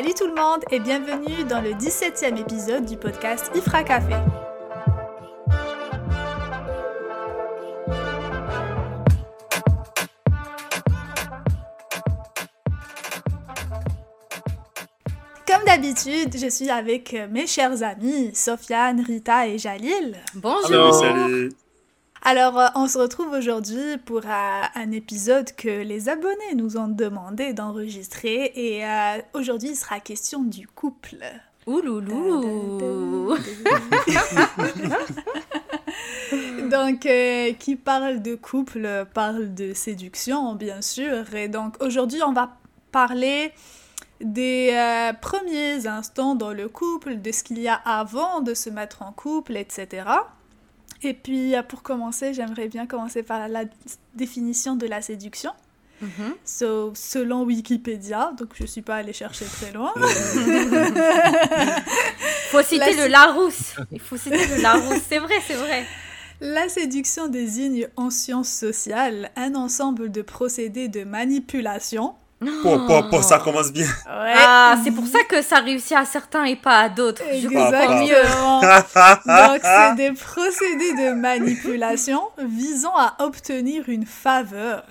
Salut tout le monde et bienvenue dans le 17e épisode du podcast Ifra Café. Comme d'habitude, je suis avec mes chers amis Sofiane, Rita et Jalil. Bonjour. salut. Alors, euh, on se retrouve aujourd'hui pour euh, un épisode que les abonnés nous ont demandé d'enregistrer. Et euh, aujourd'hui, il sera question du couple. Ouloulou. Donc, euh, qui parle de couple parle de séduction, bien sûr. Et donc, aujourd'hui, on va parler des euh, premiers instants dans le couple, de ce qu'il y a avant de se mettre en couple, etc. Et puis, pour commencer, j'aimerais bien commencer par la définition de la séduction. Mhm. So, selon Wikipédia, donc je suis pas allée chercher très loin. Faut citer La- le Larousse. Il faut citer le Larousse. C'est vrai, c'est vrai. La séduction désigne en sciences sociales un ensemble de procédés de manipulation. Pour, pour, pour, ça commence bien. Ouais. Ah, c'est pour ça que ça réussit à certains et pas à d'autres. Je comprends mieux. Exactement. Donc, c'est des procédés de manipulation visant à obtenir une faveur,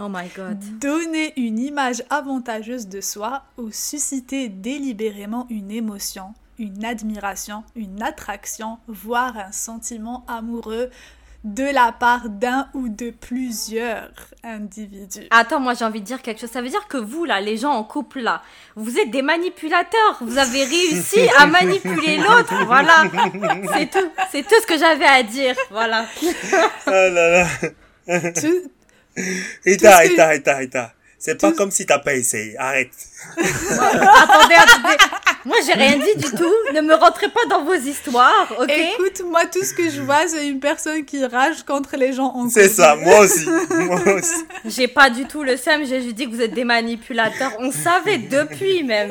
Oh my god. donner une image avantageuse de soi ou susciter délibérément une émotion, une admiration, une attraction, voire un sentiment amoureux de la part d'un ou de plusieurs individus. Attends, moi j'ai envie de dire quelque chose. Ça veut dire que vous, là, les gens en couple, là, vous êtes des manipulateurs. Vous avez réussi à manipuler l'autre. Voilà. C'est tout. C'est tout ce que j'avais à dire. Voilà. Ah là là. Ce que- Rita, Rita, Rita. C'est pas comme si t'as pas essayé. Arrête. attendez, attendez. Moi, j'ai rien dit du tout. Ne me rentrez pas dans vos histoires, ok? Écoute, moi, tout ce que je vois, c'est une personne qui rage contre les gens en C'est ça, moi aussi. Moi aussi. J'ai pas du tout le seum, j'ai juste dit que vous êtes des manipulateurs. On savait depuis même.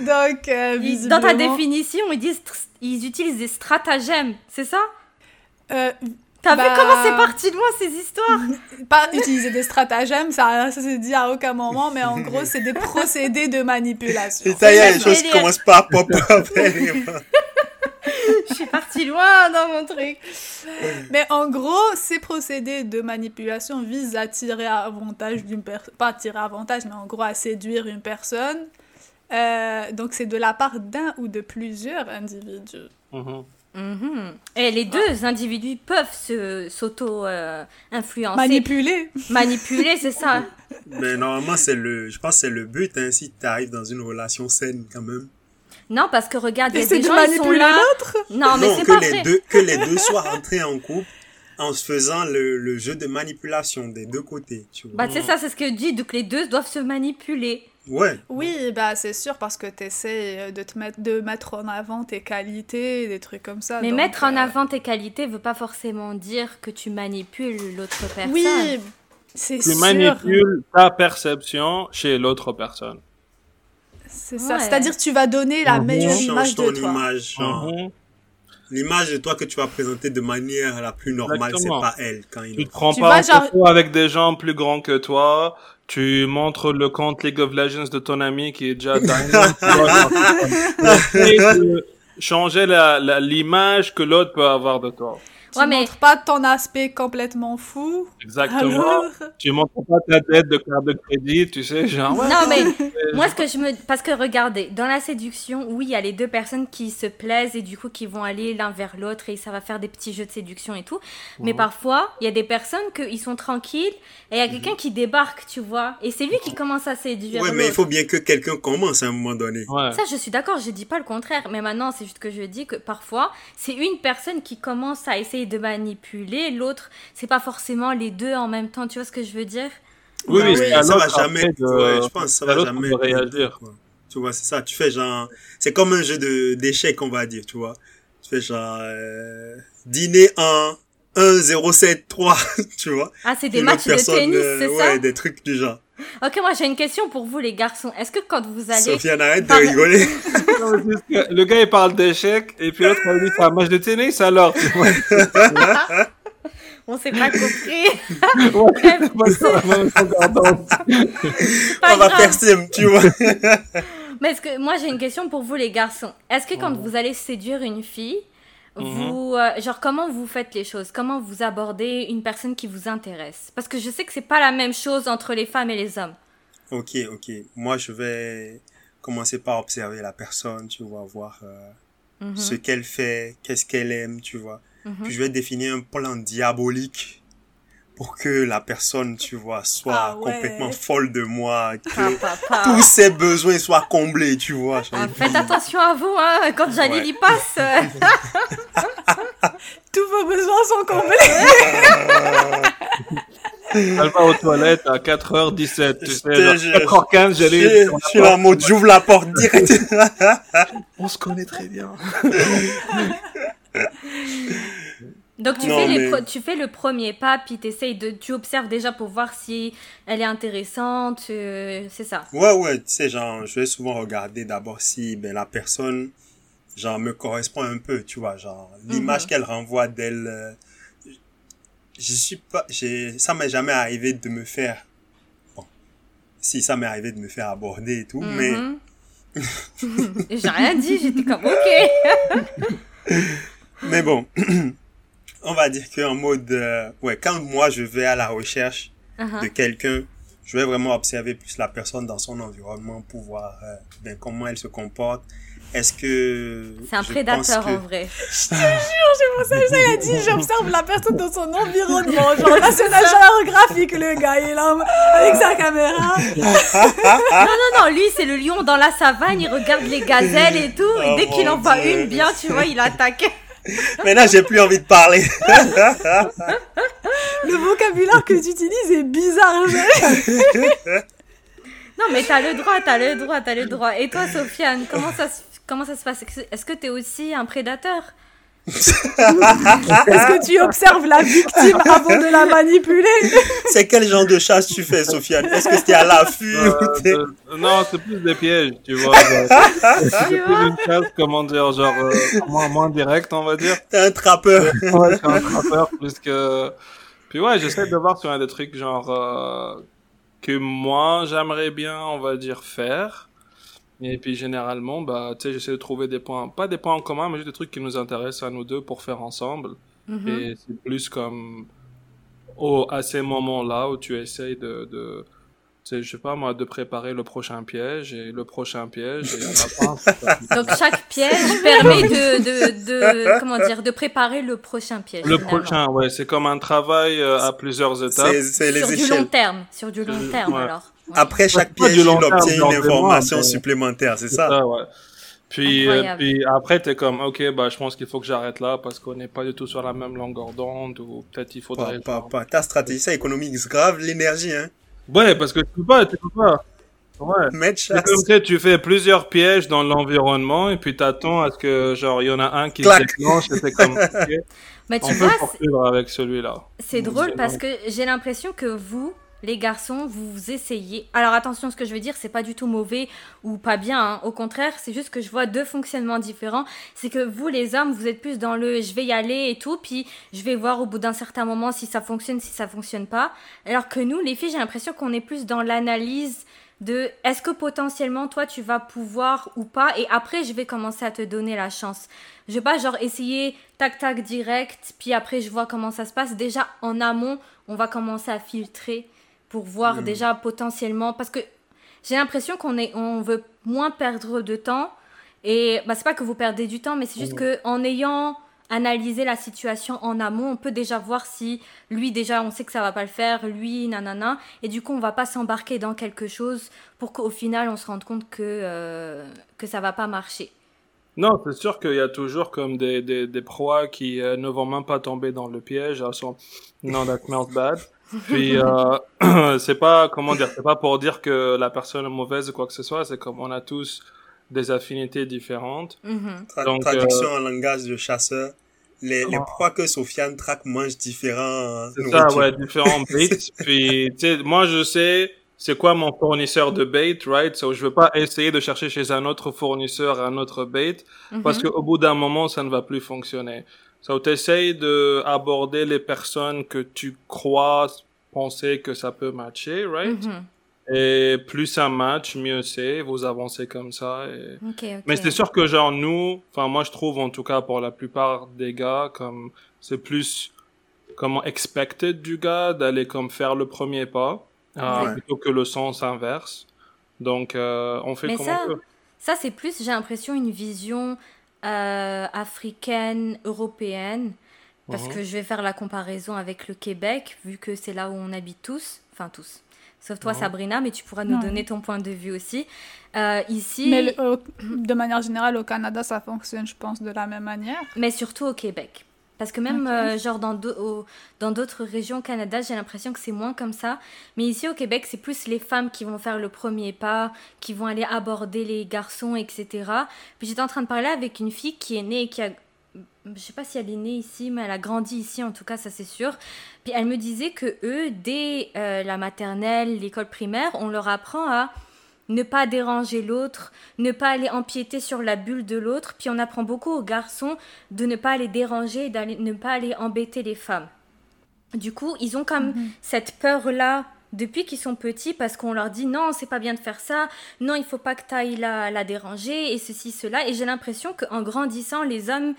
Donc, euh, dans ta définition, ils disent ils utilisent des stratagèmes, c'est ça? Euh, T'as Bah- vu comment c'est parti de loin ces histoires pas utiliser des stratagèmes, ça, ça s'est dit à aucun moment, mais en gros, c'est des procédés de manipulation. Rita, il y a même des choses commencent pas à pop après. Je suis partie loin dans mon truc. Mais en gros, ces procédés de manipulation visent à tirer avantage d'une personne, pas à tirer avantage, mais en gros à séduire une personne. Euh, donc, c'est de la part d'un ou de plusieurs individus. Mhm. Et les deux individus peuvent se s'auto euh, influencer, Manipuler manipuler, c'est ça. Mais normalement, c'est le, je pense que c'est le but, hein, si t'arrives dans une relation saine, quand même. Non, parce que regarde, il y a c'est des de gens sont là. l'autre Non, mais non, c'est que pas les vrai. deux, que les deux soient rentrés en couple en se faisant le, le jeu de manipulation des deux côtés, tu vois. Bah c'est ça, c'est ce que dit. Donc les deux doivent se manipuler. Ouais. Oui, bah c'est sûr parce que tu essaies de te mettre de mettre en avant tes qualités, des trucs comme ça. Mais donc, mettre en euh, avant tes qualités veut pas forcément dire que tu manipules l'autre personne. Oui, c'est Tu sûr. manipules ta perception chez l'autre personne. C'est ça. C'est-à-dire que tu vas donner la Mhm. meilleure Change image ton de toi. image. Mhm. L'image de toi que tu vas présenter de manière la plus normale, c'est pas elle quand il Tu te prends Tu pas en genre- avec des gens plus grands que toi. Tu montres le compte League of Legends de ton ami qui est déjà changer la- la- l'image que l'autre peut avoir de toi. Tu Ouais, mais- montres pas ton aspect complètement fou. Exactement. Alors, Tu montres pas ta tête de carte de crédit, tu sais, genre. ouais, Non mais moi ce que je me parce que regardez dans la séduction oui il y a les deux personnes qui se plaisent et du coup qui vont aller l'un vers l'autre et ça va faire des petits jeux de séduction et tout mais parfois il y a des personnes que ils sont tranquilles et il y a quelqu'un qui débarque tu vois et c'est lui qui commence à séduire Ouais, mais il faut bien que quelqu'un commence à un moment donné. ouais. ça je suis d'accord je dis pas le contraire mais maintenant c'est juste que je dis que parfois c'est une personne qui commence à essayer de manipuler l'autre c'est pas forcément les deux en même temps tu vois ce que je veux dire? Oui, Bah oui, oui, c'est à ça va jamais. après de- ouais, je pense que ça va jamais. réagir. quoi. Tu vois, c'est ça. Tu fais genre. C'est comme un jeu de d'échecs, on va dire, tu vois. Tu fais genre. Euh, dîner en 1, 0, 7, 3, tu vois. ah c'est des matchs de tennis euh, c'est Ouais, ça des trucs du genre. ok moi j'ai une question pour vous les garçons est-ce que quand vous allez Sofiane, arrête de rigoler. Ce Le gars, il parle d'échecs, et puis l'autre, il dit, c'est un match de tennis, alors. On s'est pas compris. Ouais, pas On va faire simple, tu vois. Mais est-ce que moi j'ai une question pour vous les garçons. Est-ce que quand vous allez séduire une fille, vous euh, genre comment vous faites les choses? Comment vous abordez une personne qui vous intéresse? Parce que je sais que c'est pas la même chose entre les femmes et les hommes. Ok, ok. Moi, je vais commencer par observer la personne, tu vois, voir euh, Mhm, ce qu'elle fait, qu'est-ce qu'elle aime, tu vois. mhm. Puis je vais définir un plan diabolique pour que la personne, tu vois, soit Ah ouais. complètement folle de moi, que pa, pa. tous ses besoins soient comblés, tu vois. Ah, faites attention à vous, hein, quand Ouais. y passe. Tous vos besoins sont comblés. Elle va aux toilettes à 4h17, tu sais. te genre jure. 4h15, Je, j'allais. je suis en mode, j'ouvre la porte direct. On se connaît très bien. Donc tu, Non, fais les mais- pro- tu fais le premier pas, puis t'essayes de, tu observes déjà pour voir si elle est intéressante, euh, c'est ça. Ouais, ouais, tu sais, genre, je vais souvent regarder d'abord si ben, la personne, genre, me correspond un peu, tu vois, genre, l'image Mhm. qu'elle renvoie d'elle, euh, je suis pas, j'ai, ça m'est jamais arrivé de me faire, bon, si ça m'est arrivé de me faire aborder et tout, mais, Mhm. J'ai rien dit, j'étais comme ok. mais bon, on va dire qu'en mode, euh, ouais, quand moi je vais à la recherche Uh-huh. de quelqu'un, je vais vraiment observer plus la personne dans son environnement pour voir euh, ben, comment elle se comporte. Est-ce que... C'est un prédateur que- en vrai. Je te jure, c'est pour ça que j'ai dit, j'observe la personne dans son environnement. Genre National Geographic, le gars, il est là avec sa caméra. Non, non, non, lui c'est le lion dans la savane, il regarde les gazelles et tout, et Oh dès qu'il en voit une bien, tu vois, il attaque. Maintenant, j'ai plus envie de parler. Le vocabulaire que tu utilises est bizarre. Non, mais t'as le droit, t'as le droit, t'as le droit. Et toi, Sofiane, comment ça se, comment ça se passe? Est-ce que- Est-ce que t'es aussi un prédateur? Est-ce que tu observes la victime avant de la manipuler? C'est quel genre de chasse tu fais, Sofiane? Est-ce que c'était à l'affût Euh, ou t'es- de- Non, c'est plus des pièges, tu vois. C'est plus une chasse, comment dire, genre, euh, moins, moins direct, on va dire. t'es un trappeur Ouais, je suis un trappeur plus que. Puis ouais, j'essaie de voir sur un des trucs genre euh, que moi j'aimerais bien, on va dire, faire. Et puis généralement, bah, tu sais, j'essaie de trouver des points, pas des points en commun, mais juste des trucs qui nous intéressent à nous deux pour faire ensemble. Mhm. Et c'est plus comme au, à ces moments-là où tu essayes de, de tu sais, je sais pas moi, de préparer le prochain piège et le prochain piège et la fin, Donc chaque piège permet de, de, de, comment dire, de préparer le prochain piège. le finalement. prochain, ouais, c'est comme un travail euh, à plusieurs étapes. C'est c'est Sur les du long terme, sur du long Euh, terme ouais. alors. Après chaque piège, il obtient une information mais- supplémentaire, c'est ça? Ça, ouais. Puis, euh, puis après, t'es comme, ok, bah, je pense qu'il faut que j'arrête là parce qu'on n'est pas du tout sur la même longueur d'onde ou peut-être il faudrait. pas, pas. Ta stratégie, ça économise grave l'énergie, hein. Ouais, parce que tu peux pas, tu peux pas. Ouais. Comme tu sais, tu fais plusieurs pièges dans l'environnement et puis t'attends à ce que, genre, il y en a un qui se déclenche et c'est comme, ok, Mais tu on peut vois, poursuivre avec celui-là. C'est drôle parce que j'ai l'impression que vous, les garçons, vous essayez. Alors attention, ce que je veux dire, c'est pas du tout mauvais ou pas bien. hein. Au contraire, c'est juste que je vois deux fonctionnements différents. C'est que vous, les hommes, vous êtes plus dans le je vais y aller et tout, puis je vais voir au bout d'un certain moment si ça fonctionne, si ça fonctionne pas. Alors que nous, les filles, j'ai l'impression qu'on est plus dans l'analyse de est-ce que potentiellement toi tu vas pouvoir ou pas et après je vais commencer à te donner la chance. Je vais pas genre essayer tac tac direct puis après je vois comment ça se passe. Déjà en amont, on va commencer à filtrer pour voir Mhm. déjà potentiellement parce que j'ai l'impression qu'on est on veut moins perdre de temps et bah c'est pas que vous perdez du temps mais c'est juste que en ayant analysé la situation en amont, on peut déjà voir si lui déjà on sait que ça va pas le faire, lui nanana et du coup on va pas s'embarquer dans quelque chose pour qu'au final on se rende compte que euh, que ça va pas marcher. Non, c'est sûr qu'il y a toujours comme des, des, des proies qui euh, ne vont même pas tomber dans le piège. Elles sont, non, that smells bad. Puis, euh, c'est pas, comment dire, c'est pas pour dire que la personne est mauvaise ou quoi que ce soit, c'est comme on a tous des affinités différentes. Mhm. Tra- Donc, traduction euh, en langage de chasseur. Les, les Ah. proies que Sofiane traque mangent différents C'est ça, ouais, différents baits. Puis, tu sais, moi, je sais c'est quoi mon fournisseur de bait, right? So, je veux pas essayer de chercher chez un autre fournisseur un autre bait, parce Mhm. qu'au bout d'un moment, ça ne va plus fonctionner. Ça, so, t'essayes de aborder les personnes que tu crois penser que ça peut matcher, right? Mhm. Et plus ça match, mieux c'est. Vous avancez comme ça. Et... Ok, ok. Mais c'est sûr que genre nous, enfin moi je trouve en tout cas pour la plupart des gars, comme c'est plus comment expected du gars d'aller comme faire le premier pas euh, plutôt que le sens inverse. Donc euh, on fait Mais comme ça, on peut. ça c'est plus, j'ai l'impression, une vision euh, africaine, européenne. Parce Mhm. que je vais faire la comparaison avec le Québec, vu que c'est là où on habite tous. Enfin, tous. Sauf toi, Mhm. Sabrina, mais tu pourras nous Non. donner ton point de vue aussi. Euh, ici, Mais le- de manière générale, au Canada, ça fonctionne, je pense, de la même manière. mais surtout au Québec. Parce que même, euh, genre, dans d'au- au- dans d'autres régions au Canada, j'ai l'impression que c'est moins comme ça. Mais ici, au Québec, c'est plus les femmes qui vont faire le premier pas, qui vont aller aborder les garçons, etc. Puis j'étais en train de parler avec une fille qui est née, qui a... Je sais pas si elle est née ici, mais elle a grandi ici, en tout cas, ça c'est sûr. Puis elle me disait que eux, dès euh, la maternelle, l'école primaire, on leur apprend à ne pas déranger l'autre, ne pas aller empiéter sur la bulle de l'autre. Puis on apprend beaucoup aux garçons de ne pas aller déranger, d'aller ne pas aller embêter les femmes. Du coup, ils ont comme cette peur-là depuis qu'ils sont petits parce qu'on leur dit non, c'est pas bien de faire ça, non, il faut pas que tu ailles la, la déranger et ceci, cela. Et j'ai l'impression qu'en grandissant, les hommes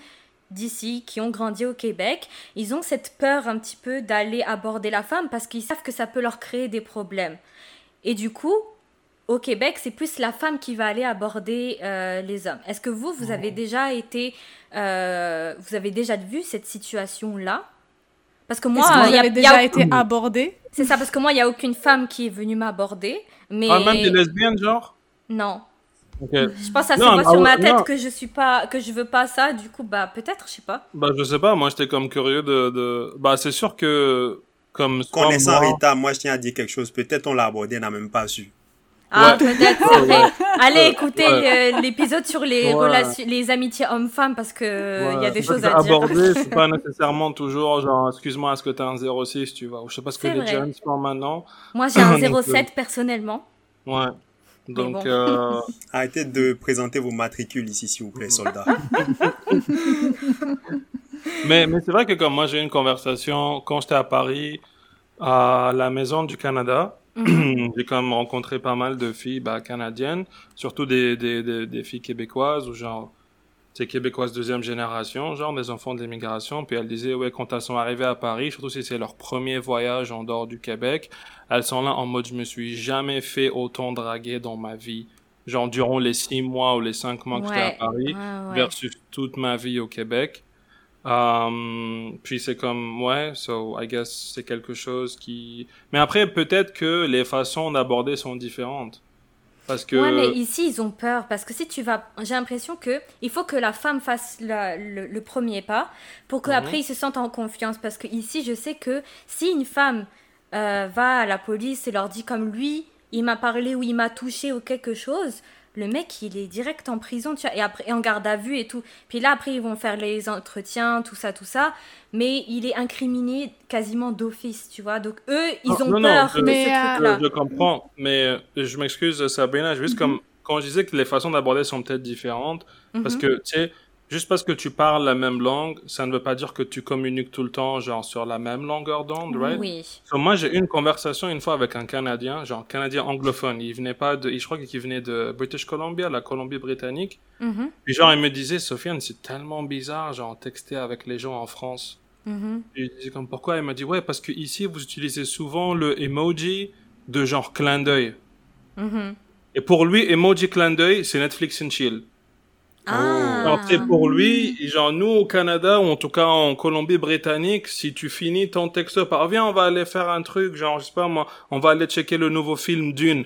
d'ici qui ont grandi au Québec, ils ont cette peur un petit peu d'aller aborder la femme parce qu'ils savent que ça peut leur créer des problèmes. Et du coup, au Québec, c'est plus la femme qui va aller aborder euh, les hommes. Est-ce que vous, vous avez déjà été, euh, vous avez déjà vu cette situation-là? Parce que moi, que il vous y a- avez il y déjà a- été abordé c'est ça, parce que moi, il y a aucune femme qui est venue m'aborder, mais Ah, même des lesbiennes, genre? Non. Ok. Je pense que ça se voit ah sur ma ouais, tête non. que je suis pas, que je veux pas ça. Du coup, bah peut-être, je sais pas. Bah, je sais pas, moi j'étais comme curieux de. de... Bah, c'est sûr que. Comme Connaissant moi- Rita, moi je tiens à dire quelque chose. Peut-être on l'a abordé, on n'a même pas su. Ah, Ouais. peut-être. Allez Ouais. euh, l'épisode sur les Ouais. relations, les amitiés hommes-femmes parce que euh, il y a des choses à que dire. Aborder, c'est pas nécessairement toujours genre, excuse-moi, est-ce que t'as un 06, tu vois, ou je sais pas ce que C'est les jeunes font maintenant. Moi, j'ai un Donc, 07 personnellement. Ouais. Donc, bon. euh, Arrêtez de présenter vos matricules ici, s'il vous plaît, soldats. mais, mais c'est vrai que comme moi j'ai eu une conversation quand j'étais à Paris, à la maison du Canada, j'ai quand même rencontré pas mal de filles bah, canadiennes, surtout des, des, des, des filles québécoises ou genre, c'est québécoises deuxième génération, genre des enfants de l'immigration. Puis elles disaient, ouais, quand elles sont arrivées à Paris, surtout si c'est leur premier voyage en dehors du Québec, elles sont là en mode, je me suis jamais fait autant draguer dans ma vie. Genre durant les six mois ou les cinq mois que j'étais à. Paris Ouais, ouais. versus toute ma vie au Québec. Um, puis c'est comme, ouais, so I guess c'est quelque chose qui... Mais après, peut-être que les façons d'aborder sont différentes. Parce que... Ouais, mais ici, ils ont peur parce que si tu vas. J'ai l'impression que il faut que la femme fasse la- le, le premier pas pour qu'après ils se sentent en confiance. Parce que ici, je sais que si une femme euh, va à la police et leur dit comme lui, il m'a parlé ou il m'a touché ou quelque chose, le mec, il est direct en prison, tu vois, et après et en garde à vue et tout. Puis là, après, ils vont faire les entretiens, tout ça, tout ça. Mais il est incriminé quasiment d'office, tu vois. Donc eux, ils Non, ont non, non, peur je- de Mais, ce euh. Je comprends, mais euh, je m'excuse Sabrina, juste comme quand je disais que les façons d'aborder sont peut-être différentes, parce Mhm. que tu sais, juste parce que tu parles la même langue, ça ne veut pas dire que tu communiques tout le temps genre sur la même longueur d'onde, right? Oui. So, moi j'ai eu une conversation une fois avec un Canadien, genre Canadien anglophone, il venait pas de, je crois qu'il venait de British Columbia, la Colombie-Britannique, Mhm, puis genre il me disait, Sofiane, c'est tellement bizarre, genre texter avec les gens en France. Et je disais comme pourquoi? Il m'a dit ouais parce que ici vous utilisez souvent le emoji de genre clin d'œil. Mhm. Et pour lui, emoji clin d'œil, c'est Netflix and chill. Ah. Alors, sais, pour lui, genre, nous, au Canada, ou en tout cas en Colombie-Britannique, si tu finis ton texto par, viens, on va aller faire un truc, genre, je sais pas moi, on va aller checker le nouveau film Dune.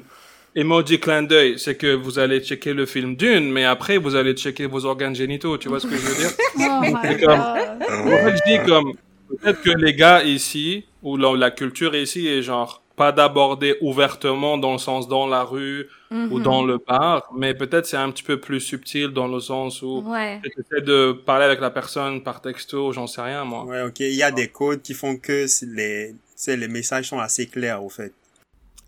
Emoji clin d'œil, c'est que vous allez checker le film Dune, mais après, vous allez checker vos organes génitaux, tu vois ce que je veux dire? Oh my C'est comme- god. En fait, je dis comme, peut-être que les gars ici, ou la, la culture ici est genre, pas d'aborder ouvertement dans le sens dans la rue ou Mhm. dans le bar, mais peut-être c'est un petit peu plus subtil dans le sens où Ouais. tu essaies de parler avec la personne par texto, j'en sais rien moi. Ouais, ok. Il y a des codes qui font que les, c'est les messages sont assez clairs, au fait.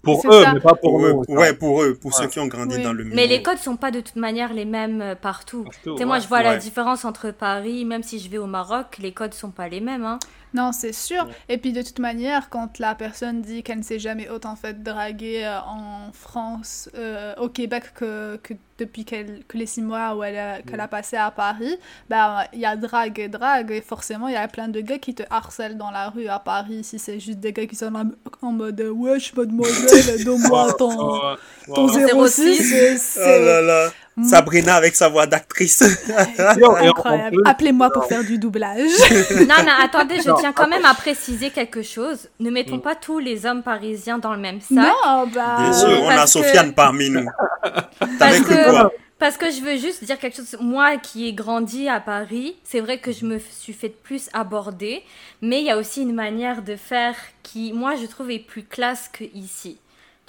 Pour C'est eux, ça. mais pas pour Pour eux, nous. ouais, pour eux, pour Ouais. ceux qui ont grandi Oui. dans le milieu. Mais les codes sont pas de toute manière les mêmes euh, partout. Partout, Tu sais, moi, ouais. je vois la différence entre Paris, même si je vais au Maroc, les codes sont pas les mêmes. Hein. Non, c'est sûr. Et puis de toute manière, quand la personne dit qu'elle ne s'est jamais autant fait draguer euh, en France, euh, au Québec, que, que depuis qu'elle, que les six mois où elle a, qu'elle a passé à Paris, bah il y a drague et drague. Et forcément, il y a plein de gars qui te harcèlent dans la rue à Paris. Si c'est juste des gars qui sont là en mode Wesh, mademoiselle, donne-moi ton, ton ouais. 06. c'est- Oh là là. Mm. Sabrina avec sa voix d'actrice. Incroyable. Appelez-moi pour faire du doublage. non, mais attendez, je Non, tiens quand même à préciser quelque chose. Ne mettons Mm. pas tous les hommes parisiens dans le même sac. non, bah. Bien sûr, on a que- Sofiane parmi nous. Parce T'avais cru que, quoi? parce que je veux juste dire quelque chose. Moi qui ai grandi à Paris, c'est vrai que je me suis fait plus aborder, mais il y a aussi une manière de faire qui, moi, je trouve est plus classe que ici.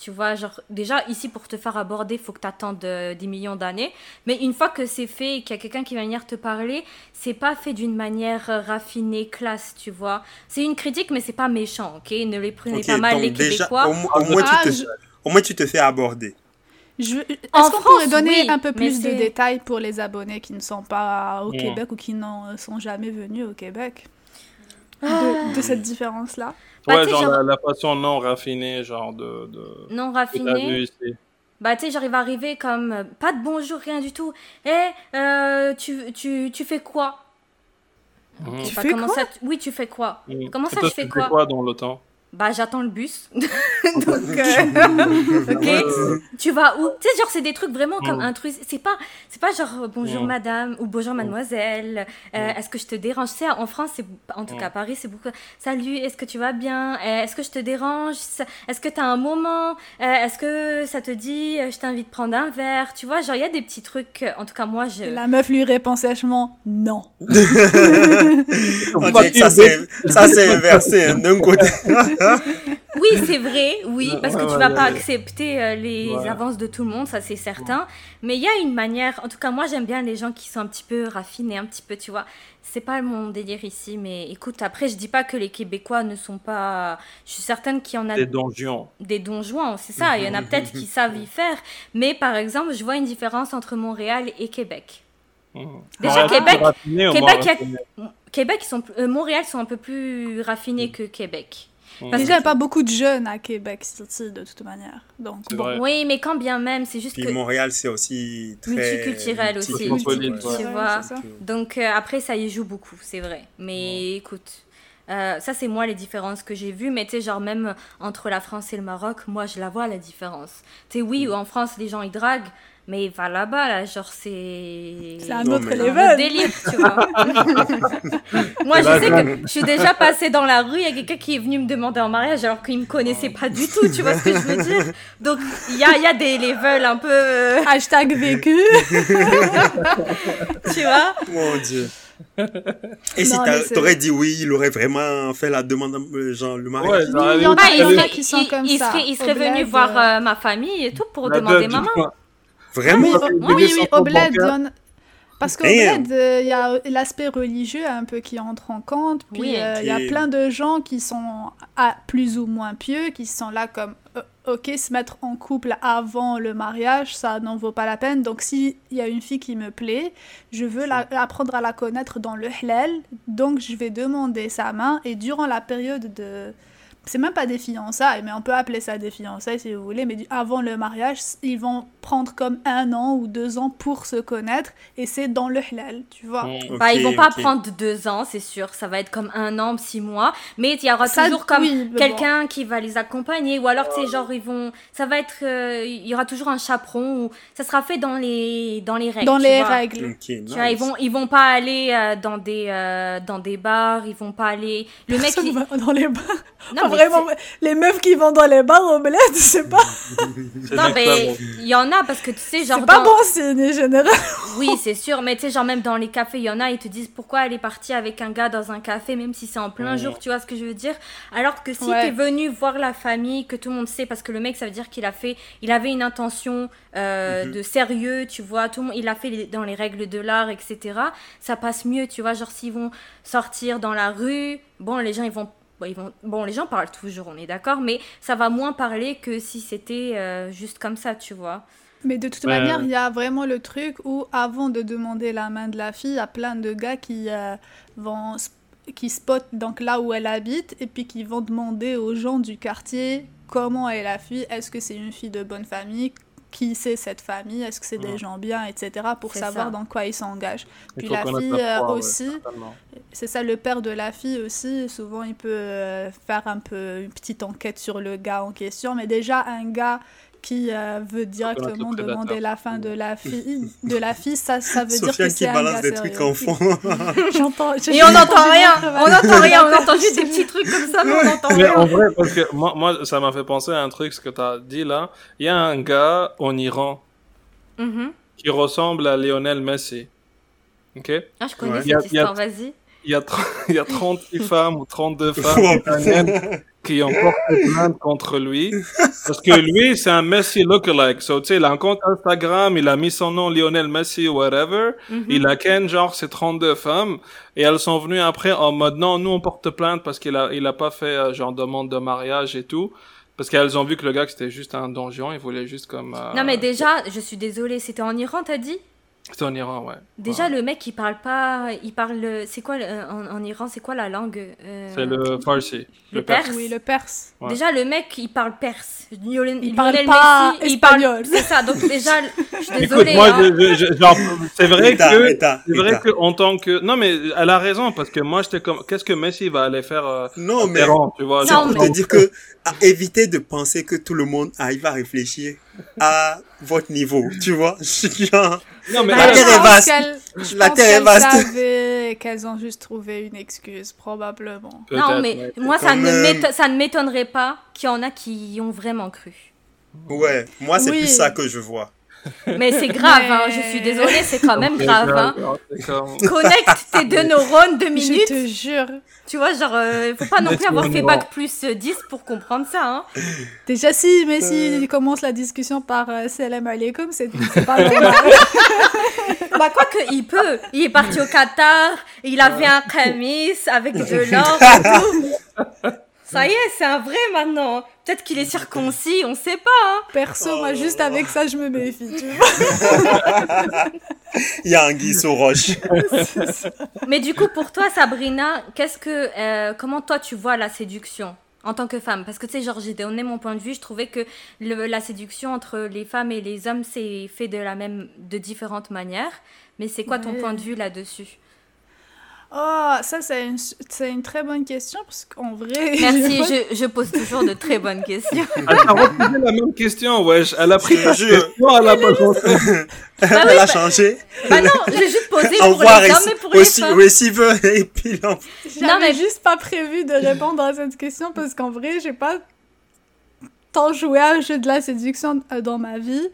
Tu vois, genre, déjà, ici, pour te faire aborder, il faut que tu attendes euh, des millions d'années. Mais une fois que c'est fait et qu'il y a quelqu'un qui va venir te parler, c'est pas fait d'une manière euh, raffinée, classe, tu vois. C'est une critique, mais c'est pas méchant, ok? Ne les prenez pas mal, les déjà, Québécois. au, mo- au moins, Ah, tu te, je- au moins tu te fais aborder. Je... Est-ce En qu'on pourrait donner oui, un peu plus de détails pour les abonnés qui ne sont pas au Mm. Québec ou qui n'en sont jamais venus au Québec? Ah. De, de cette différence-là Bah, Ouais, sais, genre genre- la, la façon non raffinée, genre de. de... Non que t'as raffiné. vu ici. Bah, tu sais, j'arrive à arriver comme euh, pas de bonjour, rien du tout. Eh, euh, tu, tu, tu fais quoi? Mhm. Tu Bah, fais comment quoi? ça, tu- Oui, tu fais quoi? Mhm. Comment Et ça, toi, je fais tu quoi? quoi dans le temps? Bah, j'attends le bus. Donc, euh, ok. tu vas où? Tu sais, genre, c'est des trucs vraiment comme intrusifs. C'est pas, c'est pas genre euh, bonjour madame ou bonjour mademoiselle. euh. Est-ce que je te dérange? Tu sais, en France, c'est en tout cas à Paris, c'est beaucoup. Salut, est-ce que tu vas bien? Est-ce que je te dérange? Est-ce que tu as un moment? Est-ce que ça te dit Je t'invite prendre un verre? Tu vois, genre, il y a des petits trucs. En tout cas, moi, je. La meuf lui répond sèchement non. Ok, ça c'est ça c'est inversé d'un côté. Oui, c'est vrai, oui, parce que tu vas pas accepter euh, les avances de tout le monde, ça c'est certain. Mais il y a une manière, en tout cas moi j'aime bien les gens qui sont un petit peu raffinés, un petit peu, tu vois. C'est pas mon délire ici, mais écoute, après je dis pas que les Québécois ne sont pas... Je suis certaine qu'il y en a Des donjons. des donjons, c'est ça, il y en a peut-être qui savent y faire. Mais par exemple, je vois une différence entre Montréal et Québec. Mhm. Déjà, Montréal, Québec- raffiné Québec, a- Québec, ils sont, euh, Montréal sont un peu plus raffinés que Québec. Parce Déjà, il n'y a pas beaucoup de jeunes à Québec, ici, de toute manière. Donc, bon. Oui, mais quand bien même, c'est juste Puis que... Montréal c'est aussi très Multiculturel aussi. Multiculturel. Tu vois. Donc euh, après, ça y joue beaucoup, c'est vrai. Mais écoute, euh, ça c'est moi les différences que j'ai vues. Mais tu sais, genre même entre la France et le Maroc, moi je la vois la différence. Tu sais, oui, en France les gens ils draguent, mais va là-bas, là, genre c'est. C'est un Non, autre un level. délire, tu vois. moi, je sais que je suis déjà passée dans la rue, il y a quelqu'un qui est venu me demander en mariage alors qu'il me connaissait pas du tout, tu vois ce que je veux dire Donc, il y a, il y a des levels un peu, euh, Hashtag vécu. tu vois? Mon dieu. Et si Non, c'est- t'aurais dit oui, il aurait vraiment fait la demande, genre le Ouais, mariage. aurait Il y en a- il il qui sont il- comme il ça, serait, il serait venu voir euh, euh, ma famille et tout pour La demander maman. Vraiment fait oui, oui, oui, descentes au bled, il y bancaires. en a- Parce qu'au bled, euh, il y a l'aspect religieux un peu qui entre en compte. Puis Oui. euh, il y a plein de gens qui sont ah, plus ou moins pieux, qui sont là comme euh, ok, se mettre en couple avant le mariage, ça n'en vaut pas la peine. Donc s'il y a une fille qui me plaît, je veux la- apprendre à la connaître dans le halal, donc je vais demander sa main. Et durant la période de c'est même pas des fiançailles, mais on peut appeler ça des fiançailles si vous voulez, mais avant le mariage, ils vont prendre comme un an ou deux ans pour se connaître, et c'est dans le halal, tu vois. Mhm. Bah, ils vont pas prendre deux ans, c'est sûr. Ça va être comme un an, six mois. Mais il y aura Ça, toujours comme oui, quelqu'un qui va les accompagner. Ou alors, tu sais, genre, ils vont. Ça va être. euh, Il y aura toujours un chaperon. Ou... Ça sera fait dans les, dans les règles. Dans tu les vois. règles. Tu vois, ils vont, ils vont pas aller euh, dans, des, euh, dans des bars, ils vont pas aller. Le mec. Personne il- va dans les bars. Non, mais vraiment, les meufs qui vont dans les bars au bled, c'est pas, Non, mais il y en a parce que tu sais, genre. c'est pas dans- bon signe en général. Oui, c'est sûr, mais tu sais, genre même dans les cafés, il y en a, ils te disent pourquoi elle est partie avec un gars dans un café, même si c'est en plein Ouais. jour, tu vois ce que je veux dire? Alors que si Ouais. t'es venu voir la famille, que tout le monde sait, parce que le mec, ça veut dire qu'il a fait, il avait une intention euh, Mhm. de sérieux, tu vois, tout le monde, il a fait les- dans les règles de l'art, etc. Ça passe mieux, tu vois, genre s'ils vont sortir dans la rue, bon, les gens, ils vont Bon, ils vont... bon, les gens parlent toujours, on est d'accord, mais ça va moins parler que si c'était euh, juste comme ça, tu vois. Mais de toute Ouais. manière, il y a vraiment le truc où, avant de demander la main de la fille, il y a plein de gars qui euh, vont qui spotent donc là où elle habite et puis qui vont demander aux gens du quartier comment est la fille, est-ce que c'est une fille de bonne famille, qui c'est cette famille, est-ce que c'est des Ouais. gens bien, etc. pour savoir ça. dans quoi ils s'engagent. Puis la fille la euh, foi, aussi, c'est ça, le père de la fille aussi, souvent il peut euh, faire un peu une petite enquête sur le gars en question, mais déjà un gars qui euh, veut directement demander la fin de la fille, de la fille ça, ça veut dire que qui c'est un balance gars des trucs sérieux. en fond. J'entends. j'ai Et on n'entend rien, on n'entend rien, on entend juste des petits trucs comme ça, mais on n'entend rien. en vrai, parce que moi, moi ça m'a fait penser à un truc, ce que tu as dit là. Il y a un gars en Iran Mhm. qui ressemble à Lionel Messi. Ok? Ah, je connais Ouais. cette histoire, vas-y. il y, a il y a 36 femmes ou 32 femmes Oh, qui ont porté plainte contre lui. Parce que lui, c'est un Messi lookalike. So, tu sais, il a un compte Instagram, il a mis son nom Lionel Messi ou whatever. Mhm. Il a ken genre ces 32 femmes et elles sont venues après en mode non, nous on porte plainte parce qu'il a il a pas fait euh, genre demande de mariage et tout. Parce qu'elles ont vu que le gars que c'était juste un donjon, il voulait juste comme... euh, Non, mais déjà, je suis désolée, c'était en Iran, t'as dit? C'était en Iran, ouais. Déjà, Ouais. le mec, il parle pas. Il parle. C'est quoi le- en, en Iran C'est quoi la langue euh, C'est le Farsi. le perse. perse. Oui, le perse. Ouais. Déjà, le mec, il parle perse. Lionel, Il parle Lionel pas Messi, il espagnol. parle. C'est ça, donc déjà, je suis Écoute, désolée. moi, hein. c'est vrai que... C'est vrai que en tant que... Non, mais elle a raison, parce que moi, j'étais comme... Qu'est-ce que Messi va aller faire euh, Non, en mais Iran, tu vois c'est Non, pour mais- te dire que à éviter de penser que tout le monde arrive à réfléchir à votre niveau, tu vois. Non, mais Bah, La terre je est pense vaste. qu'elles- je La terre est qu'elles vaste. et qu'elles ont juste trouvé une excuse, probablement. Non, mais ouais. moi, ça ne, ça m'étonnerait pas qu'il y en a qui y ont vraiment cru. ouais, moi c'est Oui. plus ça que je vois. Mais c'est grave, Mais- hein, je suis désolée, c'est quand même grave. Hein. Connecte tes deux neurones deux Je minutes. te jure. Tu vois, genre, euh, faut pas non plus avoir fait bac plus euh, 10 pour comprendre ça. Hein. Déjà, si, mais Euh. si commence la discussion par euh, Salam alaikum, c'est c'est pas. Bah, quoi que, il peut. Il est parti au Qatar, il avait un camis avec de l'or et tout. Ça y est, c'est un vrai maintenant. Peut-être qu'il est circoncis, on sait pas. Hein. Perso, moi, Oh. juste avec ça, je me méfie, tu vois. Il y a un au roche. Mais du coup, pour toi, Sabrina, qu'est-ce que, euh, comment toi tu vois la séduction en tant que femme? Parce que tu sais, genre, j'ai donné mon point de vue. Je trouvais que le- la séduction entre les femmes et les hommes s'est fait de la même, de différentes manières. Mais c'est quoi ton Ouais. point de vue là-dessus? Oh, ça, c'est une, très bonne question, parce qu'en vrai... Merci, je, je pose toujours de très bonnes questions. Elle a refusé la même question, wesh. Elle a pris ta question, elle a pas pensé. Bah oui, Elle a bah- changé. Bah non, j'ai juste posé pour Envoie les hommes et pour les femmes. receiver et puis l'envoie. J'avais Non, mais- juste pas prévu de répondre à cette question, parce qu'en vrai, j'ai pas tant joué à un jeu de la séduction euh, dans ma vie.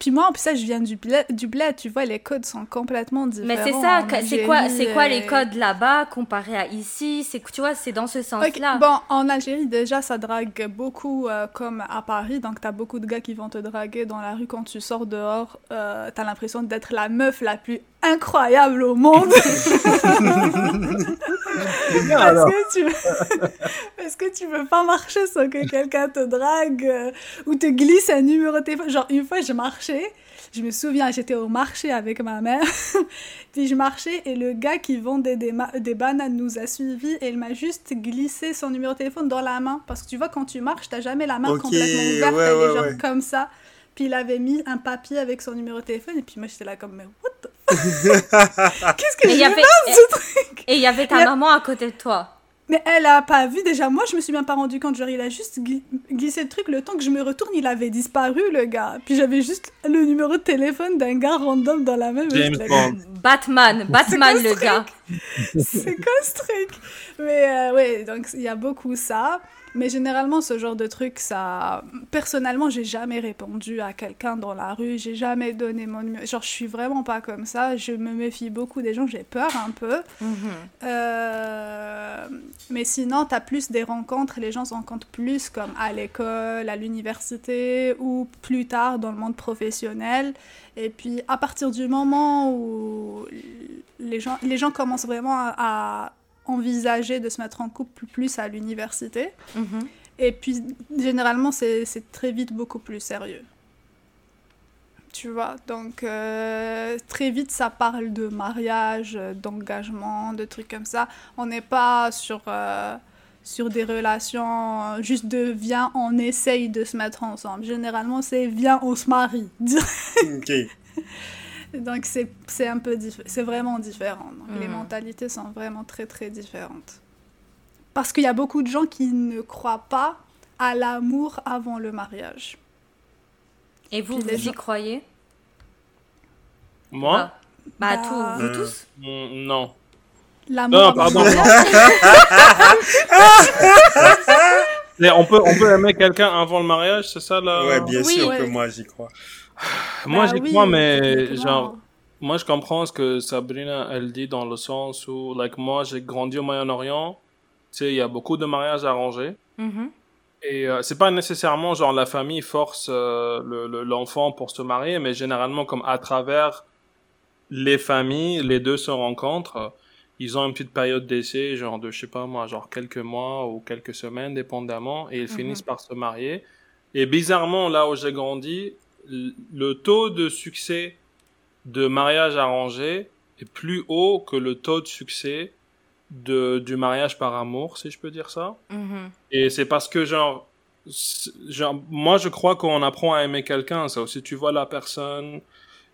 Puis moi, en plus, ça, je viens du bled, du bled, tu vois, les codes sont complètement différents. Mais c'est ça, que- c'est quoi, c'est quoi les codes là-bas comparé à ici? C'est tu vois, c'est dans ce sens-là. Bon, en Algérie, déjà, ça drague beaucoup euh, comme à Paris. Donc, t'as beaucoup de gars qui vont te draguer dans la rue quand tu sors dehors. Euh, t'as l'impression d'être la meuf la plus incroyable au monde. Bien, Parce que, tu... Parce que tu veux pas marcher sans que quelqu'un te drague euh, ou te glisse un numéro de téléphone. Genre, une fois, je marchais, je me souviens, j'étais au marché avec ma mère, puis je marchais et le gars qui vendait des, bananes nous a suivis et il m'a juste glissé son numéro de téléphone dans la main. Parce que tu vois, quand tu marches, t'as jamais la main Ok, complètement ouverte, ouais, elle est genre ouais. comme ça. Puis il avait mis un papier avec son numéro de téléphone et puis moi j'étais là comme mais what the Qu'est-ce que Et je il y fais avait, ce truc et il y avait ta Il y a- maman à côté de toi. Mais elle a pas vu, déjà moi je me suis même pas rendu compte, genre il a juste gli- glissé le truc, le temps que je me retourne il avait disparu le gars. Puis j'avais juste le numéro de téléphone d'un gars random dans la même. James Bond. Batman, Batman quoi ce le gars. C'est quoi ce truc? Mais euh, ouais, donc il y a beaucoup ça. Mais généralement, ce genre de truc, ça. Personnellement, j'ai jamais répondu à quelqu'un dans la rue, j'ai jamais donné mon numéro. Genre, je suis vraiment pas comme ça, je me méfie beaucoup des gens, j'ai peur un peu. Mhm. Euh, Mais sinon, tu as plus des rencontres, les gens se rencontrent plus comme à l'école, à l'université ou plus tard dans le monde professionnel. Et puis, à partir du moment où les gens, les gens commencent vraiment à, à envisager de se mettre en couple plus à l'université. Mhm. Et puis, généralement, c'est très vite beaucoup plus sérieux. Tu vois, donc euh, très vite, ça parle de mariage, d'engagement, de trucs comme ça. On n'est pas sur, euh, sur des relations euh, juste de viens, on essaye de se mettre ensemble. Généralement, c'est viens, on se marie. Ok. donc, c'est c'est un peu c'est vraiment différent. Donc, Les Mhm. mentalités sont vraiment très, très différentes. Parce qu'il y a beaucoup de gens qui ne croient pas à l'amour avant le mariage. Et vous, Puis vous y gens- croyez? Moi? Ah. Bah, Bah, tous, vous euh, tous? Mm, Non. L'amour Non, avant pardon. le mariage, Mais on peut, on peut aimer quelqu'un avant le mariage, c'est ça là? Ouais, bien Oui, sûr ouais. que moi, j'y crois. Moi bah j'y oui, crois, mais genre, moi je comprends ce que Sabrina elle dit dans le sens où, like moi j'ai grandi au Moyen-Orient, tu sais, il y a beaucoup de mariages arrangés. Mhm. Et euh, c'est pas nécessairement genre la famille force euh, le- le- l'enfant pour se marier, mais généralement comme à travers les familles, les deux se rencontrent, ils ont une petite période d'essai, genre de je sais pas moi, genre quelques mois ou quelques semaines dépendamment, et ils Mhm. finissent par se marier. Et bizarrement là où j'ai grandi, le taux de succès de mariage arrangé est plus haut que le taux de succès de du mariage par amour, si je peux dire ça. Mhm. Et c'est parce que, genre, genre, moi, je crois qu'on apprend à aimer quelqu'un. Ça aussi, tu vois la personne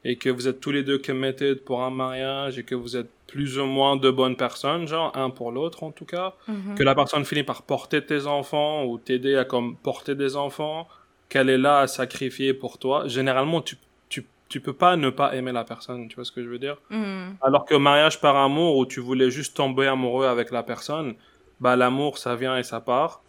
et que vous êtes tous les deux committed pour un mariage et que vous êtes plus ou moins de bonnes personnes, genre, un pour l'autre, en tout cas. Mhm. Que la personne finit par porter tes enfants ou t'aider à comme porter des enfants, qu'elle est là à sacrifier pour toi. Généralement, tu, tu, tu peux pas ne pas aimer la personne. Tu vois ce que je veux dire? Mhm. Alors que mariage par amour, où tu voulais juste tomber amoureux avec la personne, bah l'amour ça vient et ça part.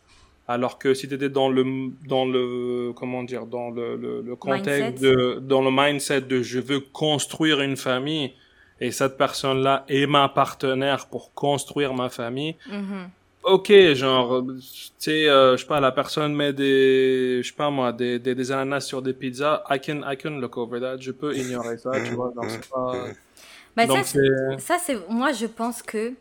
Alors que si tu étais dans le dans le comment dire dans le, le, le contexte Mindset. de dans le mindset de je veux construire une famille et cette personne là est ma partenaire pour construire ma famille. Mhm. Ok, genre tu sais euh, je sais pas la personne met des je sais pas moi des, des des ananas sur des pizzas, I can I can look over that, je peux ignorer ça, tu vois, genre c'est pas Bah, donc ça, c'est moi, je pense que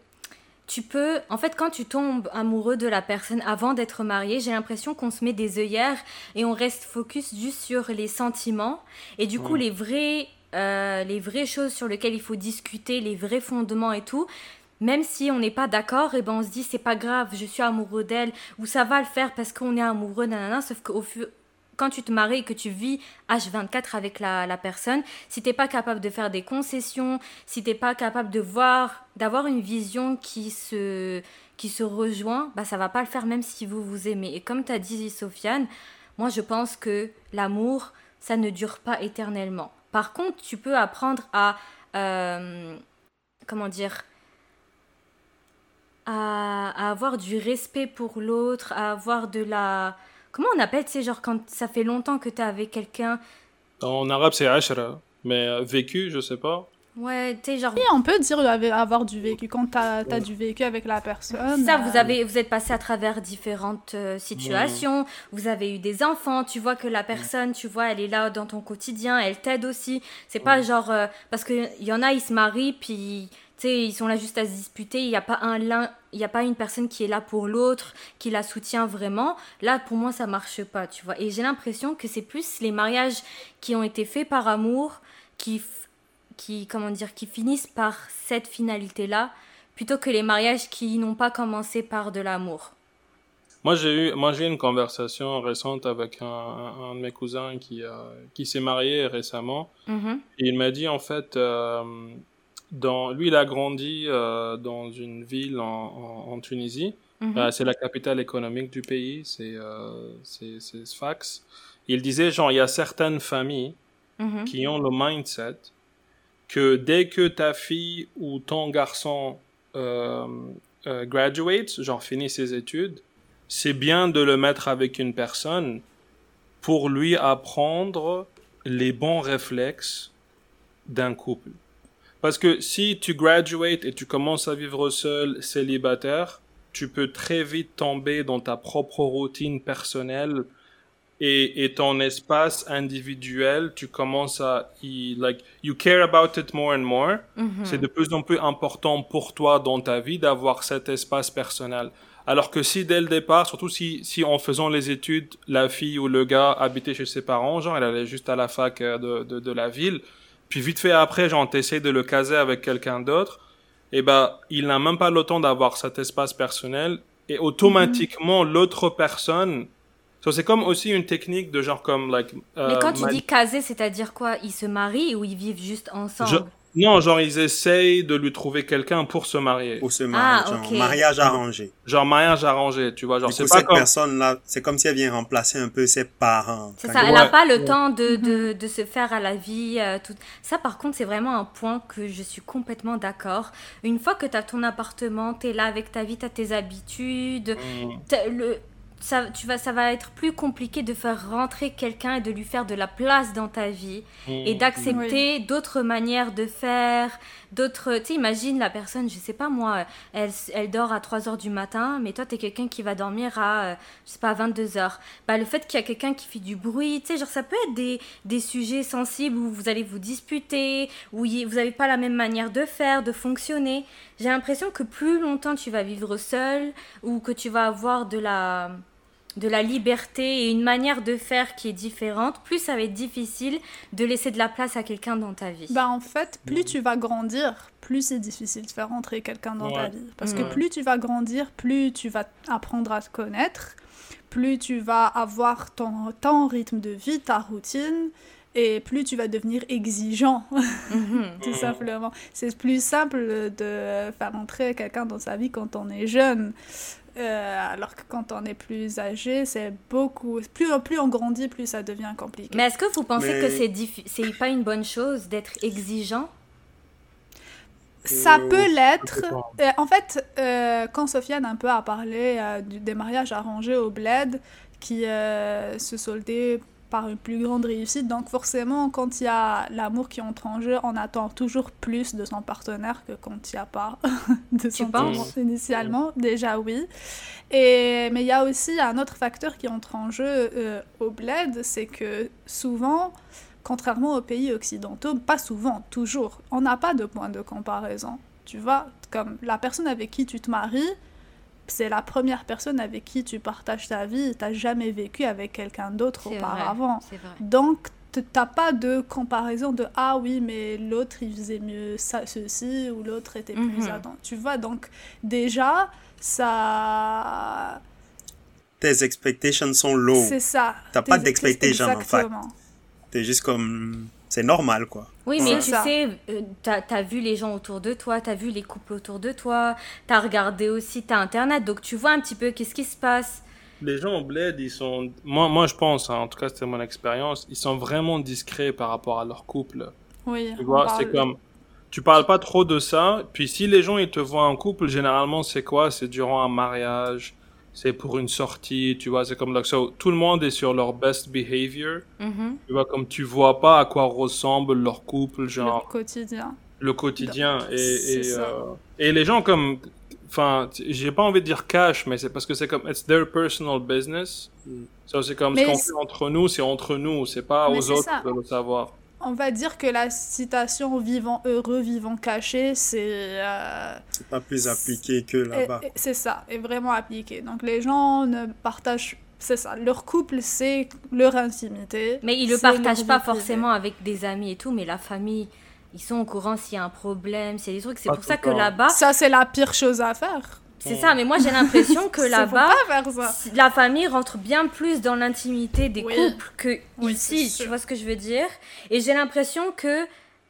tu peux. En fait, quand tu tombes amoureux de la personne avant d'être marié, j'ai l'impression qu'on se met des œillères et on reste focus juste sur les sentiments. Et du coup, les vrais, euh, les vraies choses sur lesquelles il faut discuter, les vrais fondements et tout. Même si on n'est pas d'accord, et ben on se dit c'est pas grave, je suis amoureux d'elle ou ça va le faire parce qu'on est amoureux, nanana. Sauf qu'au fur quand tu te maries et que tu vis H24 avec la, la personne, si t'es pas capable de faire des concessions, si t'es pas capable de voir, d'avoir une vision qui se, qui se rejoint, bah ça va pas le faire même si vous vous aimez. Et comme t'as dit Sofiane, moi je pense que l'amour, ça ne dure pas éternellement. Par contre, tu peux apprendre à, euh, comment dire, à, à avoir du respect pour l'autre, à avoir de la... Comment on appelle, tu sais, genre quand ça fait longtemps que t'es avec quelqu'un, En arabe, c'est ashra. Mais euh, vécu, je sais pas. ouais, tu sais, genre... Oui, on peut dire avoir du vécu. Quand t'as as du vécu avec la personne. Ça, euh, vous avez, vous êtes passé à travers différentes euh, situations. Vous avez eu des enfants. Tu vois que la personne, tu vois, elle est là dans ton quotidien. Elle t'aide aussi. C'est pas genre euh, parce que il y en a, ils se marient puis tu ils sont là juste à se disputer. Il n'y a pas un y a pas une personne qui est là pour l'autre, qui la soutient vraiment. Là, pour moi, ça marche pas, tu vois. Et j'ai l'impression que c'est plus les mariages qui ont été faits par amour, qui, qui, comment dire, qui finissent par cette finalité-là, plutôt que les mariages qui n'ont pas commencé par de l'amour. Moi, j'ai eu, moi, j'ai une conversation récente avec un, de mes cousins qui, euh, qui s'est marié récemment. Mhm. Et il m'a dit, en fait, euh, dans, lui, il a grandi euh, dans une ville en, en, en Tunisie. Euh, c'est la capitale économique du pays, c'est euh, Sfax. Il disait, genre, il y a certaines familles Mhm. qui ont le mindset que dès que ta fille ou ton garçon euh, euh, graduate, genre finit ses études, c'est bien de le mettre avec une personne pour lui apprendre les bons réflexes d'un couple. Parce que si tu graduates et tu commences à vivre seul, célibataire, tu peux très vite tomber dans ta propre routine personnelle et, et ton espace individuel, tu commences à y, like, you care about it more and more. Mhm. C'est de plus en plus important pour toi dans ta vie d'avoir cet espace personnel. Alors que si dès le départ, surtout si, si en faisant les études, la fille ou le gars habitait chez ses parents, genre elle allait juste à la fac euh, de, de, de la ville, puis vite fait après, genre t'essayes de le caser avec quelqu'un d'autre, et ben il n'a même pas le temps d'avoir cet espace personnel, et automatiquement l'autre personne, so, c'est comme aussi une technique de genre comme like. euh, Mais quand tu ma- dis caser, c'est-à-dire quoi? Ils se marient ou ils vivent juste ensemble? Je- Non, genre ils essayent de lui trouver quelqu'un pour se marier. Pour se marier, Ah, genre, ok. mariage arrangé. Genre mariage arrangé, tu vois. Genre Du c'est coup, pas cette comme. personne-là, c'est comme si elle vient remplacer un peu ses parents. C'est ça, elle n'a Ouais. pas le temps de, de, de se faire à la vie. euh, tout. Ça, par contre, c'est vraiment un point que je suis complètement d'accord. Une fois que tu as ton appartement, tu es là avec ta vie, tu as tes habitudes, le, ça, tu vas, ça va être plus compliqué de faire rentrer quelqu'un et de lui faire de la place dans ta vie et Mm. d'accepter d'autres manières de faire, d'autres... Tu sais, imagine la personne, je sais pas moi, elle, elle dort à 3 heures du matin, mais toi, tu es quelqu'un qui va dormir à, euh, je sais pas, à 22 heures. Bah, le fait qu'il y a quelqu'un qui fait du bruit, tu sais, genre, ça peut être des, des sujets sensibles où vous allez vous disputer, où vous n'avez pas la même manière de faire, de fonctionner. J'ai l'impression que plus longtemps tu vas vivre seul, ou que tu vas avoir de la de la liberté et une manière de faire qui est différente, plus ça va être difficile de laisser de la place à quelqu'un dans ta vie. Bah en fait, plus tu vas grandir, plus c'est difficile de faire rentrer quelqu'un dans ta vie. Parce que Ouais. plus tu vas grandir, plus tu vas apprendre à te connaître, plus tu vas avoir ton, ton rythme de vie, ta routine, et plus tu vas devenir exigeant, Mhm. tout simplement. C'est plus simple de faire entrer quelqu'un dans sa vie quand on est jeune. Euh, alors que quand on est plus âgé, c'est beaucoup. Plus, plus on grandit, plus ça devient compliqué. Mais est-ce que vous pensez Mais- que c'est diffi- c'est pas une bonne chose d'être exigeant? Ça Euh, peut l'être. Euh, en fait, euh, quand Sofiane un peu a parlé euh, du- des mariages arrangés au bled, qui euh, se soldaient par une plus grande réussite, donc forcément, quand il y a l'amour qui entre en jeu, on attend toujours plus de son partenaire que quand il n'y a pas de sentiments penses? initialement. Déjà, oui. Et, mais il y a aussi un autre facteur qui entre en jeu euh, au bled, c'est que souvent, contrairement aux pays occidentaux, pas souvent, toujours, on n'a pas de point de comparaison. Tu vois, comme la personne avec qui tu te maries, c'est la première personne avec qui tu partages ta vie. Tu n'as jamais vécu avec quelqu'un d'autre vrai, auparavant. Vrai. Donc, t- t'as pas de comparaison de ah oui, mais l'autre il faisait mieux ça, ceci ou l'autre était plus attentif. Tu vois, donc déjà, ça. Tes expectations sont low. C'est ça. T'as pas Tes- d'expectation, en fait. Exactement. T'es juste comme... C'est normal, quoi. Oui, mais tu ça. sais, euh, t'as as vu les gens autour de toi, t'as vu les couples autour de toi, t'as regardé aussi, t'as Internet, donc tu vois un petit peu qu'est-ce qui se passe. Les gens au bled, ils sont. Moi, moi je pense, hein, en tout cas, c'était mon expérience, ils sont vraiment discrets par rapport à leur couple. Oui. Tu vois, parle- c'est comme. Tu parles pas trop de ça. Puis si les gens ils te voient en couple, généralement c'est quoi? C'est durant un mariage, c'est pour une sortie. Tu vois, c'est comme so, tout le monde est sur leur best behavior. Mhm. Tu vois, comme tu vois pas à quoi ressemble leur couple, le genre quotidien. le quotidien. Et, et, ça. euh, et les gens comme. Enfin, j'ai pas envie de dire cash, mais c'est parce que c'est comme. It's their personal business. So, c'est comme Mais ce qu'on fait entre nous, c'est entre nous. C'est pas Mais aux autres ça. de le savoir. On va dire que la citation vivant heureux, vivant caché, c'est. euh, C'est pas plus appliqué que là-bas. C'est ça, est vraiment appliqué. Donc les gens ne partagent, c'est ça, leur couple, c'est leur intimité. Mais ils le partagent pas forcément avec des amis et tout, mais la famille, ils sont au courant s'il y a un problème, s'il y a des trucs. C'est pour ça que là-bas, Ça, c'est la pire chose à faire. C'est ça, mais moi j'ai l'impression que là-bas, la famille rentre bien plus dans l'intimité des Oui. couples que Oui, ici, tu vois ce que je veux dire? Et j'ai l'impression que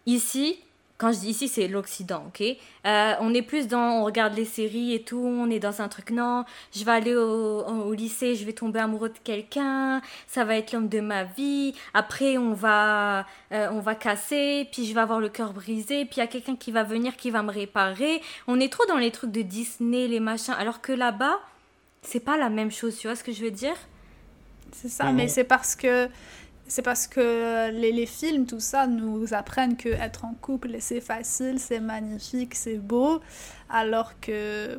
ici, quand je dis ici, c'est l'Occident, ok? Euh, On est plus dans, on regarde les séries et tout, on est dans un truc, non, je vais aller au, au lycée, je vais tomber amoureux de quelqu'un, ça va être l'homme de ma vie, après on va, euh, on va casser, puis je vais avoir le cœur brisé, puis il y a quelqu'un qui va venir, qui va me réparer. On est trop dans les trucs de Disney, les machins, alors que là-bas, c'est pas la même chose, tu vois ce que je veux dire? C'est ça, mais c'est parce que c'est parce que les, les films, tout ça, nous apprennent que être en couple, c'est facile, c'est magnifique, c'est beau, alors que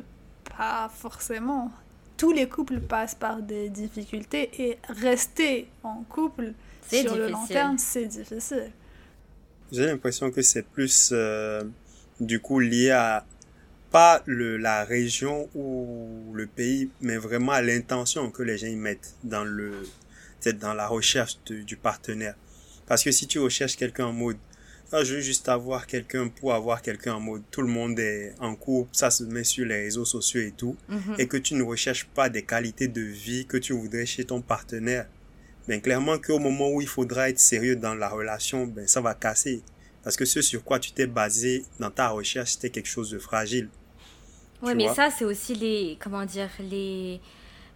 pas forcément. tous les couples passent par des difficultés et rester en couple sur le long terme, c'est difficile. J'ai l'impression que c'est plus euh, du coup lié à pas le, la région ou le pays, mais vraiment à l'intention que les gens y mettent dans le, dans la recherche du partenaire. Parce que si tu recherches quelqu'un en mode, ah, je veux juste avoir quelqu'un pour avoir quelqu'un en mode, tout le monde est en couple, ça se met sur les réseaux sociaux et tout, Mhm. et que tu ne recherches pas des qualités de vie que tu voudrais chez ton partenaire, ben clairement qu'au moment où il faudra être sérieux dans la relation, ben ça va casser. Parce que ce sur quoi tu t'es basé dans ta recherche, c'était quelque chose de fragile. Ouais, Tu mais vois? ça, c'est aussi les. Comment dire Les.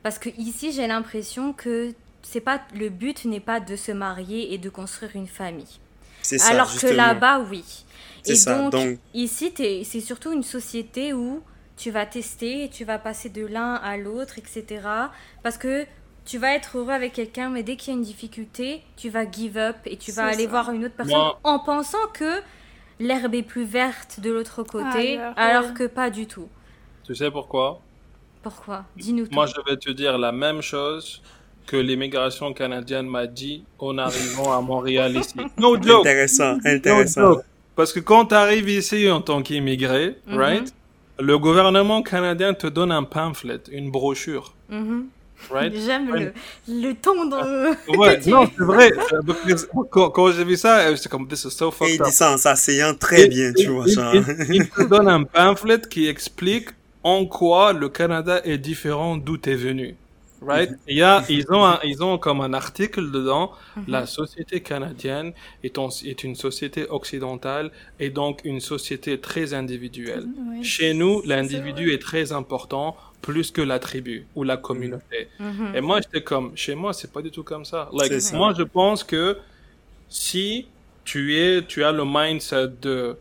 Parce que ici, j'ai l'impression que c'est pas le but n'est pas de se marier et de construire une famille. C'est ça, Alors que là-bas, oui. C'est Et ça, donc, donc- ici, t'es- c'est surtout une société où tu vas tester, tu vas passer de l'un à l'autre, etc. Parce que tu vas être heureux avec quelqu'un, mais dès qu'il y a une difficulté, tu vas give up et tu vas aller ça. voir une autre personne Moi- en pensant que l'herbe est plus verte de l'autre côté, alors ouais. que pas du tout. Tu sais pourquoi? Pourquoi? Dis-nous tout. Moi, je vais te dire la même chose que l'immigration canadienne m'a dit en arrivant à Montréal ici. No joke. Intéressant, No intéressant. joke. Parce que quand tu arrives ici en tant qu'immigré, Mhm. right, le gouvernement canadien te donne un pamphlet, une brochure, Mhm. right? J'aime le, le ton de... Ouais, non, c'est vrai. Because Quand, quand j'ai vu ça, j'étais comme, this is so Et fucked il up. dit ça en s'asseyant très Il- bien, tu il- vois, il-. Il, il te donne un pamphlet qui explique en quoi le Canada est différent d'où tu es venu. Right? Il y a, ils ont, un- ils ont comme un article dedans, la société canadienne est, en- est une société occidentale et donc une société très individuelle. Oui. Chez nous, l'individu est très important, plus que la tribu ou la communauté. Mhm. Et moi, j'étais comme, chez moi, c'est pas du tout comme ça. Like, ça. moi, je pense que si tu es, tu as le mindset de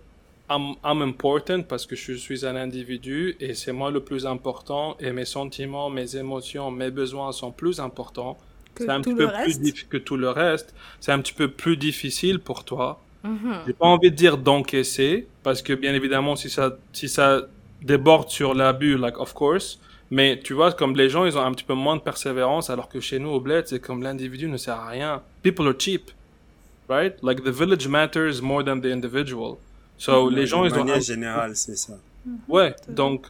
I'm, I'm important parce que je suis un individu et c'est moi le plus important et mes sentiments, mes émotions, mes besoins sont plus importants. Que C'est un tout petit le peu reste. difficile que tout le reste. C'est un petit peu plus difficile pour toi. Mhm. J'ai pas envie de dire d'encaisser parce que bien évidemment si ça si ça déborde sur l'abus like of course mais tu vois comme les gens ils ont un petit peu moins de persévérance alors que chez nous au bled c'est comme l'individu ne sert à rien people are cheap right? Like the village matters more than the individual so les gens de ils ont manière un- générale, c'est ça. ouais donc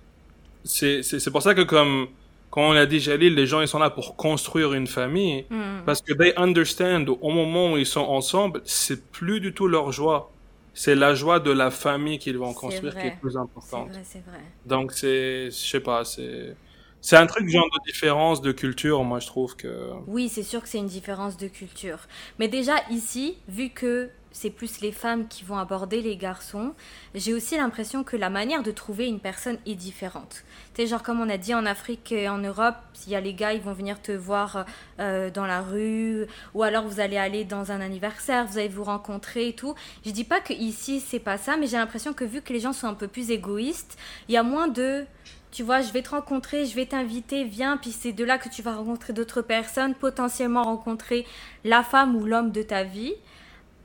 c'est c'est c'est pour ça que comme quand on a dit Jalil les gens ils sont là pour construire une famille Mhm. parce que they understand au moment où ils sont ensemble, c'est plus du tout leur joie. C'est la joie de la famille qu'ils vont construire qui vrai. est plus C'est importante. vrai, c'est vrai. Donc c'est, je sais pas, c'est, c'est un truc genre de différence de culture. Moi, je trouve que. Oui, c'est sûr que c'est une différence de culture. Mais déjà ici, vu que c'est plus les femmes qui vont aborder les garçons, j'ai aussi l'impression que la manière de trouver une personne est différente. Tu sais, genre comme on a dit en Afrique et en Europe, il y a les gars, ils vont venir te voir euh, dans la rue, ou alors vous allez aller dans un anniversaire, vous allez vous rencontrer et tout. Je dis pas que ici c'est pas ça, mais j'ai l'impression que vu que les gens sont un peu plus égoïstes, il y a moins de tu vois, je vais te rencontrer, je vais t'inviter, viens, puis c'est de là que tu vas rencontrer d'autres personnes, potentiellement rencontrer la femme ou l'homme de ta vie.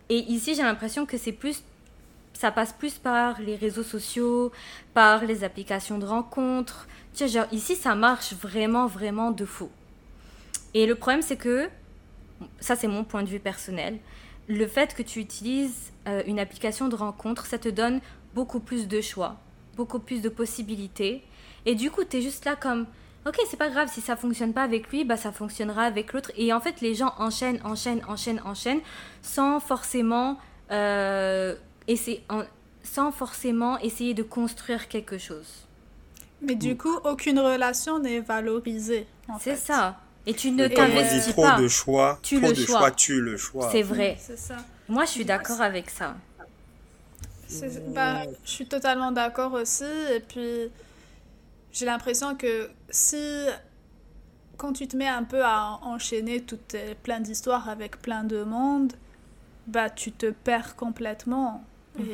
Et ici, j'ai l'impression que c'est plus, ça passe plus par les réseaux sociaux, par les applications de rencontres. Genre ici, ça marche vraiment, vraiment de fou. Et le problème, c'est que, ça c'est mon point de vue personnel, le fait que tu utilises euh, une application de rencontre, ça te donne beaucoup plus de choix, beaucoup plus de possibilités. Et du coup, tu es juste là comme, ok, c'est pas grave, si ça fonctionne pas avec lui, bah ça fonctionnera avec l'autre. Et en fait, les gens enchaînent, enchaînent, enchaînent, enchaînent, sans forcément, euh, essayer, en- sans forcément essayer de construire quelque chose. Mais du coup, aucune relation n'est valorisée. C'est ça. Et tu ne t'investis trop pas. de choix, Tu trop le de choix. choix tue le choix. C'est vrai. Ça. Moi, je suis d'accord avec ça. Bah, je suis totalement d'accord aussi. Et puis, j'ai l'impression que si, quand tu te mets un peu à enchaîner toutes tes, plein d'histoires avec plein de monde, bah, tu te perds complètement. Mhm.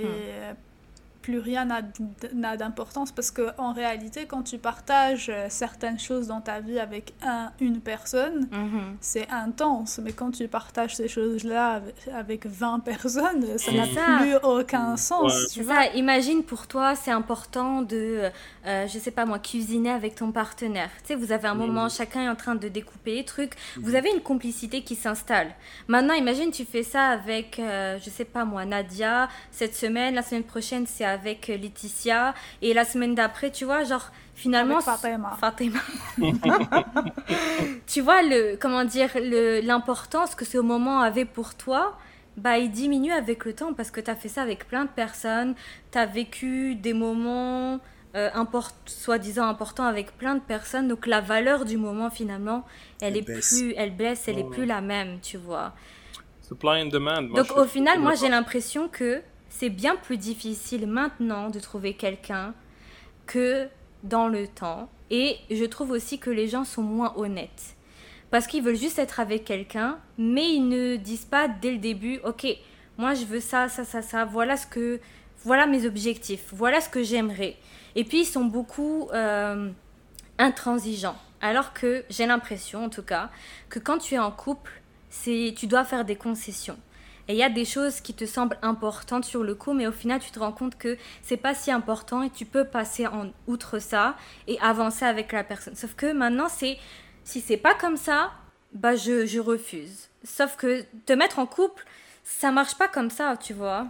Plus rien n'a d'importance parce que en réalité quand tu partages euh, certaines choses dans ta vie avec un, une personne Mhm. c'est intense mais quand tu partages ces choses là avec 20 personnes ça n'a plus aucun sens Ouais. tu C'est vois ça, imagine pour toi, c'est important de, euh, je sais pas moi, cuisiner avec ton partenaire. Tu sais, vous avez un moment, chacun est en train de découper les trucs, vous avez une complicité qui s'installe. Maintenant, imagine, tu fais ça avec, euh, je sais pas moi, Nadia, cette semaine, la semaine prochaine, c'est avec Laetitia, et la semaine d'après, tu vois, genre, finalement. Avec Fatima. Fatima. tu vois, le, comment dire, l'importance que ce moment avait pour toi, bah, il diminue avec le temps parce que tu as fait ça avec plein de personnes, tu as vécu des moments euh, import- soi-disant importants avec plein de personnes, donc la valeur du moment finalement, elle, Elle est baisse. plus, elle baisse, elle est Ouais. plus la même, tu vois. Supply and demand. Moi, Donc je au final, moi j'ai l'impression que c'est bien plus difficile maintenant de trouver quelqu'un que dans le temps. Et je trouve aussi que les gens sont moins honnêtes. Parce qu'ils veulent juste être avec quelqu'un, mais ils ne disent pas dès le début, ok, moi je veux ça, ça, ça, ça, voilà ce que, voilà mes objectifs, voilà ce que j'aimerais. Et puis ils sont beaucoup euh, intransigeants. Alors que j'ai l'impression, en tout cas, que quand tu es en couple, c'est, tu dois faire des concessions. Et il y a des choses qui te semblent importantes sur le coup, mais au final, tu te rends compte que c'est pas si important et tu peux passer en outre ça et avancer avec la personne. Sauf que maintenant, c'est si c'est pas comme ça, bah je, je refuse. Sauf que te mettre en couple, ça marche pas comme ça, tu vois.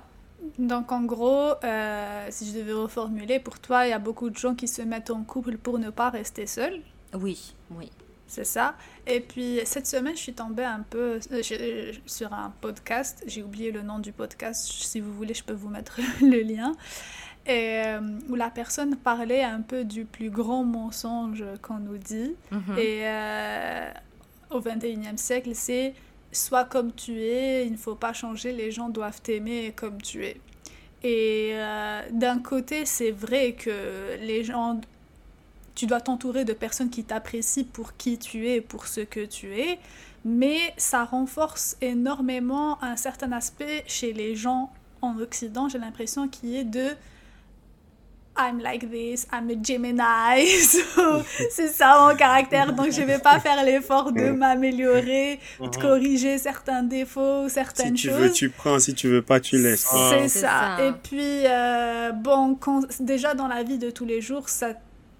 Donc en gros, euh, si je devais reformuler, pour toi, il y a beaucoup de gens qui se mettent en couple pour ne pas rester seuls, Oui, oui. C'est ça. Et puis cette semaine, je suis tombée un peu euh, sur un podcast, j'ai oublié le nom du podcast, si vous voulez, je peux vous mettre le lien, et, euh, où la personne parlait un peu du plus grand mensonge qu'on nous dit. Mhm. Et euh, au 21e siècle, c'est sois comme tu es, il ne faut pas changer, les gens doivent t'aimer comme tu es. Et euh, d'un côté, c'est vrai que les gens, tu dois t'entourer de personnes qui t'apprécient pour qui tu es, pour ce que tu es, mais ça renforce énormément un certain aspect chez les gens en Occident, j'ai l'impression, qui est de I'm like this, I'm a Gemini, so c'est ça mon caractère, donc je vais pas faire l'effort de m'améliorer, de corriger certains défauts, Si certaines tu choses. veux, tu prends. Si tu veux pas, tu laisses. Ah. C'est ça. ça. Et puis, euh, bon, quand- déjà dans la vie de tous les jours, ça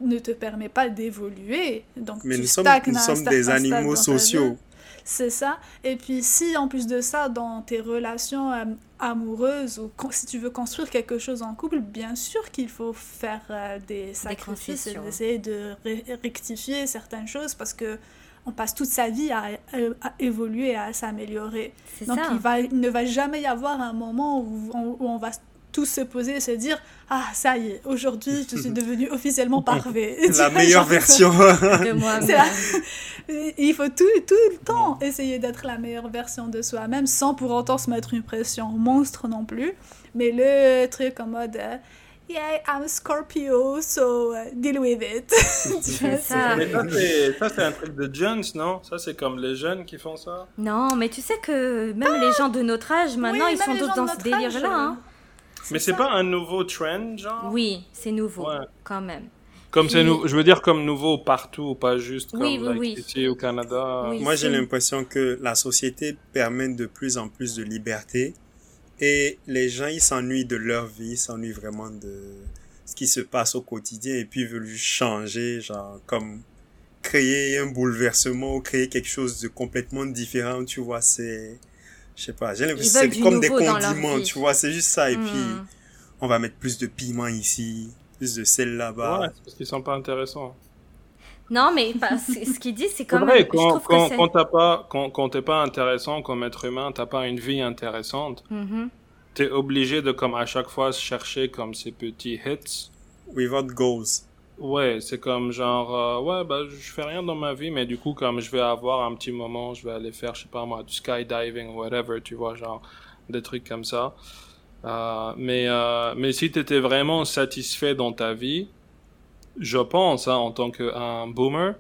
ne te permet pas d'évoluer. Donc, Mais tu nous sommes, stagnes nous à un sommes des animaux sociaux. C'est ça. Et puis, si en plus de ça, dans tes relations euh, amoureuses ou si tu veux construire quelque chose en couple, bien sûr qu'il faut faire euh, des sacrifices et essayer de ré- rectifier certaines choses parce que on passe toute sa vie à, à- à évoluer, à s'améliorer. Donc ça. il, va, il ne va jamais y avoir un moment où on, où on va tous se poser et se dire Ah, ça y est, aujourd'hui je suis devenue officiellement. Tu La meilleure version. de la- moi-même. Il faut tout, tout le temps essayer d'être la meilleure version de soi-même sans pour autant se mettre une pression monstre non plus. Mais le truc en mode euh, Yeah, I'm a Scorpio, so uh, deal with it. Ça. Mais ça, c'est- un truc de jeunes, non? Ça, c'est comme les jeunes qui font ça Non, mais tu sais que même les gens de notre âge, maintenant, Oui, ils sont tous dans ce délire-là. hein. Mais c'est pas un nouveau trend, genre? Oui, c'est nouveau, Ouais. quand même. Comme c'est nouveau, je veux dire comme nouveau partout, pas juste comme Oui, oui, like, oui. ici au Canada. Oui. Moi, j'ai l'impression que la société permet de plus en plus de liberté et les gens, ils s'ennuient de leur vie, ils s'ennuient vraiment de ce qui se passe au quotidien et puis ils veulent juste changer, genre comme créer un bouleversement ou créer quelque chose de complètement différent, tu vois, c'est... Je sais pas, j'ai l'impression veulent que c'est comme des condiments, tu vois, c'est juste ça. Et puis, Hmm. on va mettre plus de piment ici, plus de sel là-bas. Ouais, c'est parce qu'ils sont pas intéressants. Non, mais ce qu'il dit, c'est quand vrai, même. je quand, quand, c'est- quand t'as pas, quand, quand t'es pas intéressant comme être humain, t'as pas une vie intéressante, Mhm. t'es obligé de comme à chaque fois chercher comme ces petits hits. Without goals. Ouais, c'est comme genre, euh, ouais, bah, je fais rien dans ma vie, mais du coup, comme je vais avoir un petit moment, je vais aller faire, je sais pas moi, du skydiving, whatever, tu vois, genre, des trucs comme ça. Euh, mais, euh, mais si t'étais vraiment satisfait dans ta vie, je pense, hein, en tant qu'un boomer,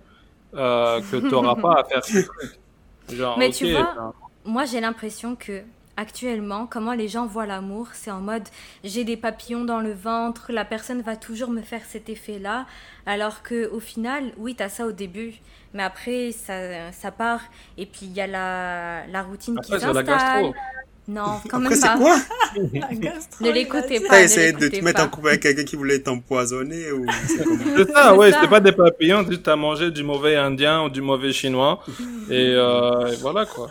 euh, que t'auras pas à faire ces trucs. Genre, Mais tu vois, genre, Moi, j'ai l'impression que actuellement, comment les gens voient l'amour, c'est en mode j'ai des papillons dans le ventre, la personne va toujours me faire cet effet-là, alors que au final, oui, tu as ça au début, mais après ça, ça part et puis il y a la, la routine qui s'installe. Non, quand même pas. quoi? Ne l'écoutez pas. T'as essayé de te mettre en couple avec quelqu'un qui voulait t'empoisonner ou C'est ça, ouais, c'était pas des papillons, tu as mangé du mauvais indien ou du mauvais chinois et, euh, et voilà quoi.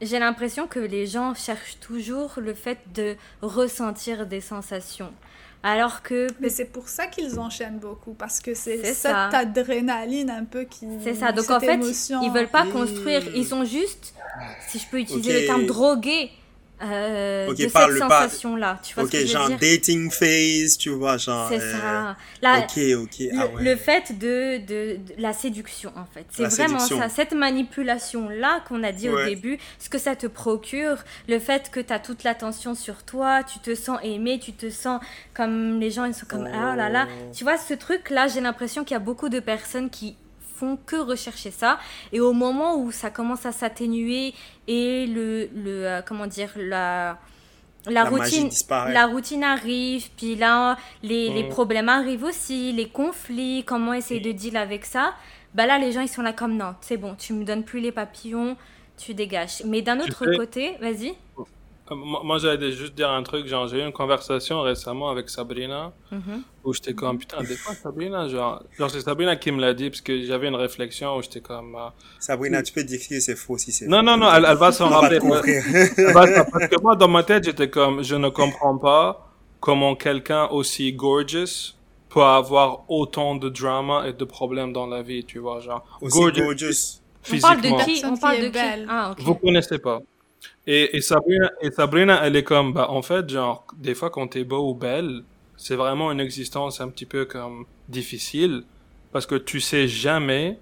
J'ai l'impression que les gens cherchent toujours le fait de ressentir des sensations. Alors que. Mais c'est pour ça qu'ils enchaînent beaucoup, parce que c'est cette adrénaline un peu qui. C'est ça, donc en fait, ils veulent pas construire, ils sont juste, si je peux utiliser le terme drogué, euh, de cette sensation-là. Tu vois ok, ce que genre je veux dire? dating phase, tu vois, genre. C'est euh, ça. La, ok, ok. Ah le, ouais. le fait de, de, de la séduction, en fait. C'est vraiment séduction. ça. Cette manipulation-là qu'on a dit au début, ce que ça te procure, le fait que tu as toute l'attention sur toi, tu te sens aimé, tu te sens comme les gens, ils sont comme ah là là. Oh. Tu vois, ce truc-là, j'ai l'impression qu'il y a beaucoup de personnes qui font que rechercher ça. Et au moment où ça commence à s'atténuer et le, le euh, comment dire la la, routine la routine arrive puis là les, les problèmes arrivent aussi les conflits comment essayer de deal avec ça. Bah là les gens ils sont là comme non c'est bon tu me donnes plus les papillons tu dégages. Mais d'un autre sais- côté vas-y Moi, moi, j'allais juste dire un truc, genre, j'ai eu une conversation récemment avec Sabrina, Mhm. où j'étais comme, putain, des fois, Sabrina, genre, genre c'est Sabrina qui me l'a dit, parce que j'avais une réflexion où j'étais comme, euh, Sabrina, tu peux dire que c'est faux si c'est non, faux. non, non, elle, elle va s'en rappeler. Elle va s'en- parce que moi, dans ma tête, j'étais comme, je ne comprends pas comment quelqu'un aussi gorgeous peut avoir autant de drama et de problèmes dans la vie, tu vois, genre, Aussi gorgeous, gorgeous. on parle de qui? On parle de qui? Belle. ah ok Vous connaissez pas. Et, et, Sabrina, et Sabrina, elle est comme, bah, en fait, genre, des fois, quand t'es beau ou belle, c'est vraiment une existence un petit peu comme difficile, parce que tu sais jamais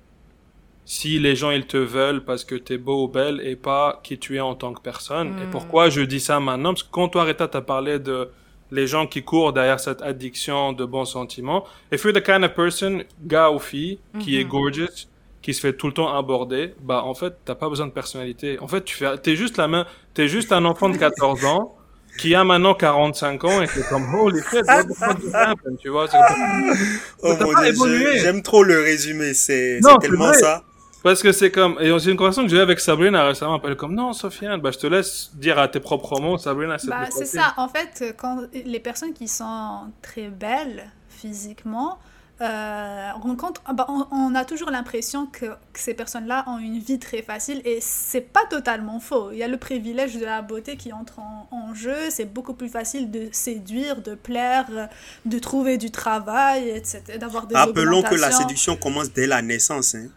si les gens, ils te veulent parce que t'es beau ou belle et pas qui tu es en tant que personne. Et Mm. pourquoi je dis ça maintenant? Parce que quand toi, Rita, t'as parlé de les gens qui courent derrière cette addiction de bons sentiments, if you're the kind of person, gars ou fille, qui est Mhm. gorgeous, qui se fait tout le temps aborder, bah en fait, t'as pas besoin de personnalité. En fait, tu fais, t'es juste la main, t'es juste un enfant de 14 ans qui a maintenant 45 ans et qui est comme holy shit, tu vois. Oh mon pas dieu, j'aime trop le résumé. C'est tellement ça. Parce que c'est comme, et c'est une conversation que j'ai eue avec Sabrina récemment, elle est comme non, Sofiane, bah je te laisse dire à tes propres mots, Sabrina, c'est Bah, c'est ça. En fait, quand les personnes qui sont très belles physiquement euh, ah bah, on, on a toujours l'impression que, que ces personnes-là ont une vie très facile et c'est pas totalement faux. Il y a le privilège de la beauté qui entre en, en jeu. C'est beaucoup plus facile de séduire, de plaire, de trouver du travail, etc. D'avoir des Rappelons que la séduction commence dès la naissance. Hein.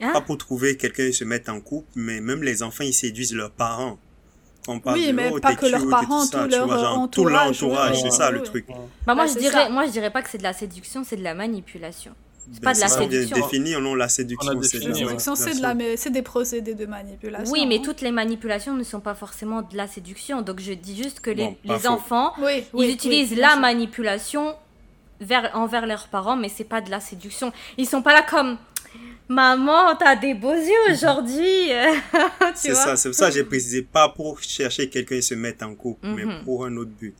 Hein Pas pour trouver quelqu'un et se mettre en couple, mais même les enfants, ils séduisent leurs parents. On parle Oui, de, mais oh, pas que leurs parents, tout leur, vois, genre, euh, tout entourage, l'entourage, c'est ça le truc. bah moi je c'est dirais moi je dirais pas que c'est de la séduction c'est de la manipulation Ben, pas de la c'est séduction. Définir, non, la séduction, c'est défini. Séduction, c'est de la, c'est des procédés de manipulation. oui mais hein. toutes les manipulations ne sont pas forcément de la séduction donc je dis juste que les, Bon, enfants Oui, oui, ils utilisent oui, la manipulation vers, envers leurs parents, mais c'est pas de la séduction. Ils sont pas là comme Maman, t'as des beaux yeux aujourd'hui. tu C'est ça, c'est pour ça que j'ai précisé, pas pour chercher quelqu'un et se mettre en couple, mais Mhm. pour un autre but.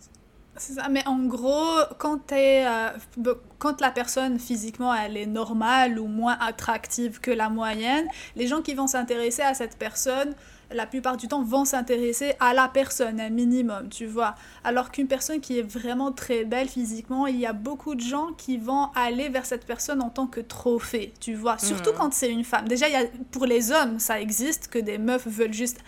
C'est ça, mais en gros, quand, t'es, euh, quand la personne physiquement elle est normale ou moins attractive que la moyenne, les gens qui vont s'intéresser à cette personne, la plupart du temps, vont s'intéresser à la personne, un minimum, tu vois. Alors qu'une personne qui est vraiment très belle physiquement, il y a beaucoup de gens qui vont aller vers cette personne en tant que trophée, tu vois. Surtout Mhm. quand c'est une femme. Déjà, il y a, pour les hommes, ça existe que des meufs veulent juste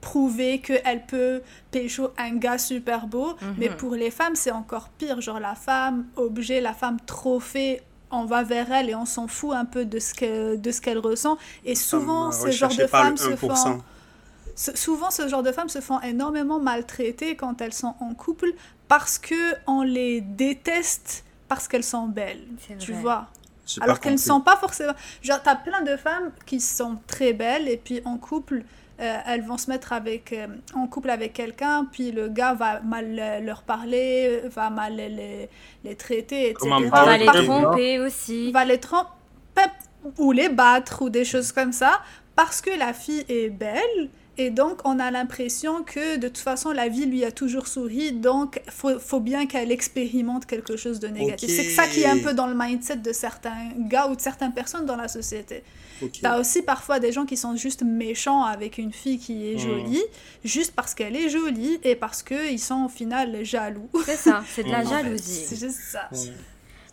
prouver qu'elle peut pécho un gars super beau, Mhm. mais pour les femmes, c'est encore pire. Genre la femme objet, la femme trophée, on va vers elle et on s'en fout un peu de ce que- de ce qu'elle ressent. Et souvent, euh, ce genre de femmes se 1%. font... Souvent, ce genre de femmes se font énormément maltraiter quand elles sont en couple parce que on les déteste parce qu'elles sont belles, tu vois. Alors qu'elles ne sont pas forcément. Genre, t'as plein de femmes qui sont très belles et puis en couple, euh, elles vont se mettre avec, euh, en couple avec quelqu'un, puis le gars va mal leur parler, va mal les, les, traiter, etc. Va les tromper aussi. va les tromper ou les battre ou des choses comme ça parce que la fille est belle Et donc, on a l'impression que de toute façon, la vie lui a toujours souri, donc faut, faut bien qu'elle expérimente quelque chose de négatif. C'est ça qui est un peu dans le mindset de certains gars ou de certaines personnes dans la société. Okay. T'as aussi parfois des gens qui sont juste méchants avec une fille qui est hmm. jolie, juste parce qu'elle est jolie et parce qu'ils sont au final jaloux. C'est ça, c'est de la hmm. jalousie. C'est juste ça.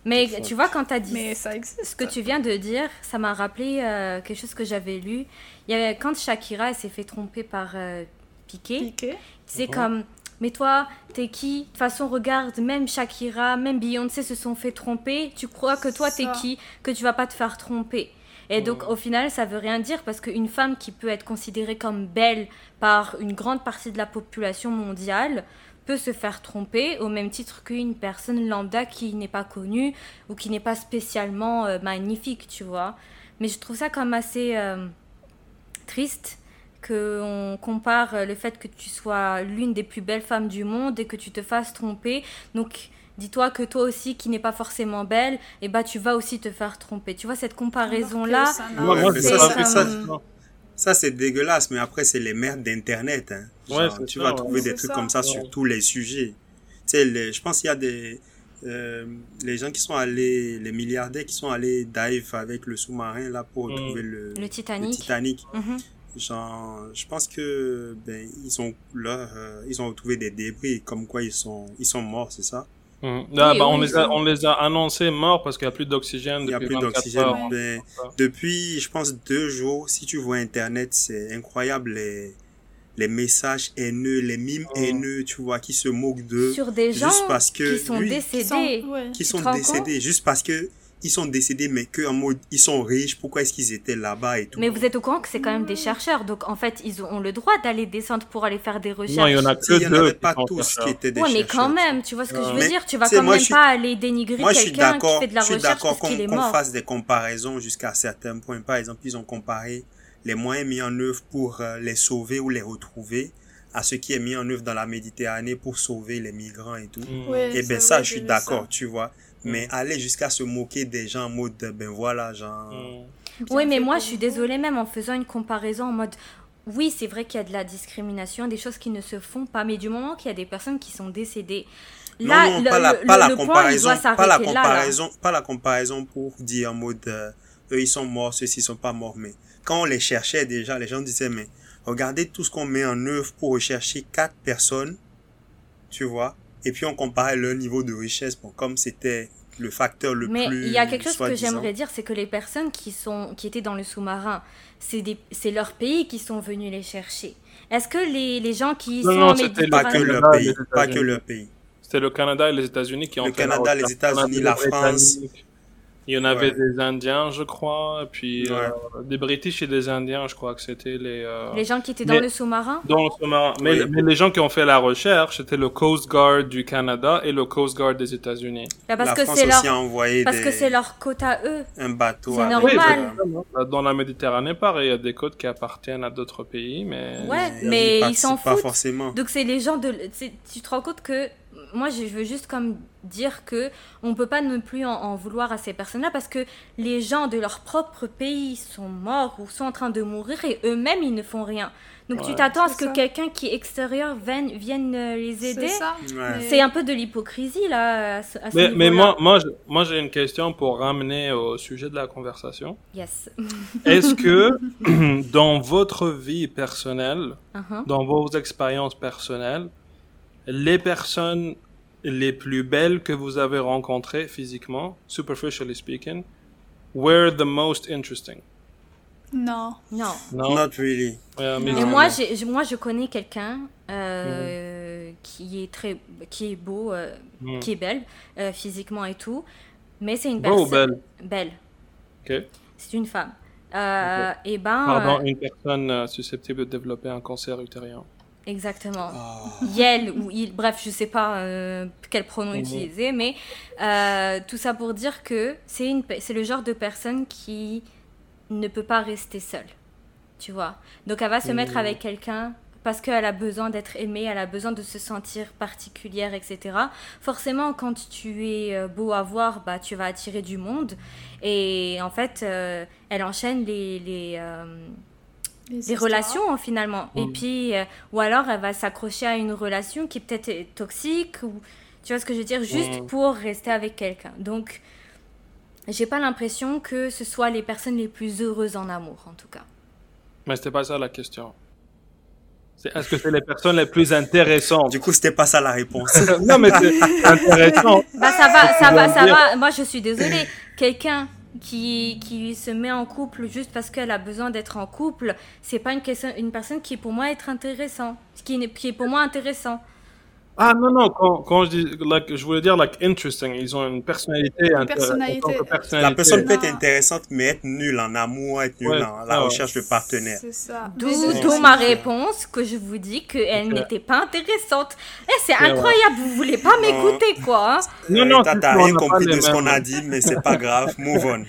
Mais tu vois, quand tu as dit Mais ça existe. ce que tu viens de dire, ça m'a rappelé euh, quelque chose que j'avais lu. Il y avait, quand Shakira s'est fait tromper par euh, Piqué, Piqué. c'est comme mais toi, t'es qui? De toute façon, regarde, même Shakira, même Beyoncé se sont fait tromper. Tu crois que toi, t'es qui? Que tu vas pas te faire tromper. Et donc, au final, ça veut rien dire parce qu'une femme qui peut être considérée comme belle par une grande partie de la population mondiale, peut se faire tromper au même titre qu'une personne lambda qui n'est pas connue ou qui n'est pas spécialement euh, magnifique, tu vois. Mais je trouve ça comme assez euh, triste qu'on compare euh, le fait que tu sois l'une des plus belles femmes du monde et que tu te fasses tromper. Donc, dis-toi que toi aussi, qui n'es pas forcément belle, et eh bah, tu vas aussi te faire tromper. Tu vois, cette comparaison-là, ça, c'est dégueulasse, mais après, c'est les merdes d'Internet. Hein. Ouais, tu vas trouver des trucs comme ça sur tous les sujets. Tu sais, je pense qu'il y a des... Euh, les gens qui sont allés, les milliardaires qui sont allés dive avec le sous-marin là pour mm. trouver le, le Titanic. Le Titanic. Mm-hmm. Genre, je pense que ben ils ont là, euh, ils ont retrouvé des débris comme quoi ils sont ils sont morts, c'est ça? Mm. Ah, bah, on, les a, on les a annoncés morts parce qu'il n'y a plus d'oxygène. Il n'y a plus d'oxygène. Ben, depuis, je pense, deux jours, si tu vois Internet, c'est incroyable les, les messages haineux, les mimes oh. haineux, tu vois, qui se moquent d'eux. Sur des gens parce que, qui sont décédés. Qui sont, décédés juste parce que ils sont décédés, mais que en mode, ils sont riches, pourquoi est-ce qu'ils étaient là-bas et tout? Mais vous êtes au courant que c'est quand même des chercheurs, donc en fait, ils ont le droit d'aller descendre pour aller faire des recherches. Non, il y en a que Il n'y en avait pas tous qui étaient des ouais, mais quand même, tu vois ce que je veux dire, tu vas quand même pas aller dénigrer quelqu'un qui fait de la recherche. Je suis d'accord qu'on fasse des comparaisons jusqu'à certains points. Par exemple, ils ont comparé les moyens mis en œuvre pour euh, les sauver ou les retrouver à ce qui est mis en œuvre dans la Méditerranée pour sauver les migrants et tout. et ben ça, je suis d'accord, tu vois. Mais aller jusqu'à se moquer des gens en mode, ben voilà, genre... Mm. Oui, mais moi, je suis désolée même en faisant une comparaison en mode... Oui, c'est vrai qu'il y a de la discrimination, des choses qui ne se font pas, mais du moment qu'il y a des personnes qui sont décédées, Là, non, non, pas, la, pas la comparaison, pas la comparaison, pas la comparaison pour dire en mode euh, eux ils sont morts, ceux-ci sont pas morts. Mais quand on les cherchait déjà, les gens disaient mais regardez tout ce qu'on met en œuvre pour rechercher quatre personnes, tu vois, et puis on comparait leur niveau de richesse, bon, comme c'était le facteur le Mais plus. Mais il y a quelque chose que j'aimerais dire, c'est que les personnes qui, sont, qui étaient dans le sous-marin, c'est leur pays qui sont venus les chercher. Est-ce que les, les, gens qui sont non, pas que leur pays, pas que leur pays. C'était le Canada et les États-Unis qui ont Le Canada, les États-Unis, la France. Il y en avait des Indiens, je crois, puis euh, des British et des Indiens, je crois que c'était les... Euh, les gens qui étaient dans le sous-marin? Dans le sous-marin. Mais, mais, les gens qui ont fait la recherche, c'était le Coast Guard du Canada et le Coast Guard des États-Unis. Bah, parce que c'est leur... envoyé Parce que c'est leur côte à eux. Un bateau. C'est normal. Bah, dans la Méditerranée, pareil, il y a des côtes qui appartiennent à d'autres pays, mais... Ouais, mais ils s'en foutent. Pas forcément. Donc c'est les gens de... Tu te rends compte que moi, je veux juste comme dire que on peut pas non plus en, vouloir à ces personnes-là parce que les gens de leur propre pays sont morts ou sont en train de mourir et eux-mêmes ils ne font rien. Donc tu t'attends à ce que quelqu'un qui est extérieur vienne, vienne euh, les aider. C'est un peu de l'hypocrisie là. mais, mais moi, moi, moi j'ai une question pour ramener au sujet de la conversation. Yes. Est-ce que dans votre vie personnelle, uh-huh. dans vos expériences personnelles, les personnes les plus belles que vous avez rencontrées physiquement, superficially speaking, were the most interesting? Non. Non. Not really. Et moi, moi, je connais quelqu'un euh, mm. qui est très, qui est beau, euh, mm. qui est belle euh, physiquement et tout, mais c'est une. Beau belle? Belle. Ok. C'est une femme. Et ben. Pardon, une personne susceptible de développer un cancer utérin. Exactement. Oh. Yel ou il, bref, je sais pas euh, quel pronom utiliser, mais euh, tout ça pour dire que c'est une, c'est le genre de personne qui ne peut pas rester seule, tu vois. Donc elle va se mettre avec quelqu'un parce qu'elle a besoin d'être aimée, elle a besoin de se sentir particulière, etc. Forcément, quand tu es euh, beau à voir, bah, tu vas attirer du monde. Et en fait, elle enchaîne les, les Les des relations hein, finalement. Et Mm. puis, euh, ou alors elle va s'accrocher à une relation qui peut-être est toxique, ou tu vois ce que je veux dire, juste Mm. pour rester avec quelqu'un. Donc, j'ai pas l'impression que ce soit les personnes les plus heureuses en amour, en tout cas. Mais c'était pas ça la question. C'est est-ce que c'est les personnes les plus intéressantes? Du coup, c'était pas ça la réponse. Non, mais c'est intéressant. Bah ça va, ça va, ça va. Moi je suis désolée. Quelqu'un qui, qui se met en couple juste parce qu'elle a besoin d'être en couple, c'est pas une, question, une personne qui pour moi être intéressant. Qui, qui est pour moi. Ah non, non, quand, quand je dis, like, je voulais dire, like, interesting, ils ont une personnalité intéressante. personnalité. que La personnalité. personne peut être intéressante, mais être nulle en amour, être nulle Ouais, en la ouais. recherche de partenaire. C'est ça. D'où ma réponse que je vous dis qu'elle Ok. n'était pas intéressante. Eh, c'est ouais. incroyable, vous voulez pas m'écouter quoi. hein. Non, Euh, non, t'as rien compris de ce qu'on a dit, mais c'est pas grave. Move on.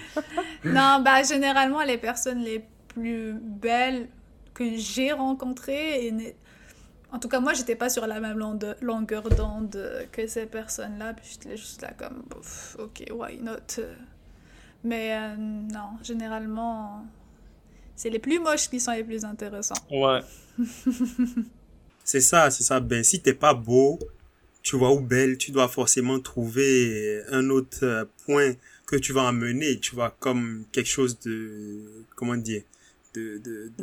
Non, bah généralement les personnes les plus belles que j'ai rencontrées, et en tout cas moi j'étais pas sur la même longue- longueur d'onde que ces personnes-là, puis j'étais juste là comme, ok, why not? Mais euh, non, généralement c'est les plus moches qui sont les plus intéressants. Ouais. C'est ça, c'est ça. Ben, si t'es pas beau, tu vois, ou belle, tu dois forcément trouver un autre euh, point que tu vas amener, tu vois, comme quelque chose de, comment dire, de, de, de-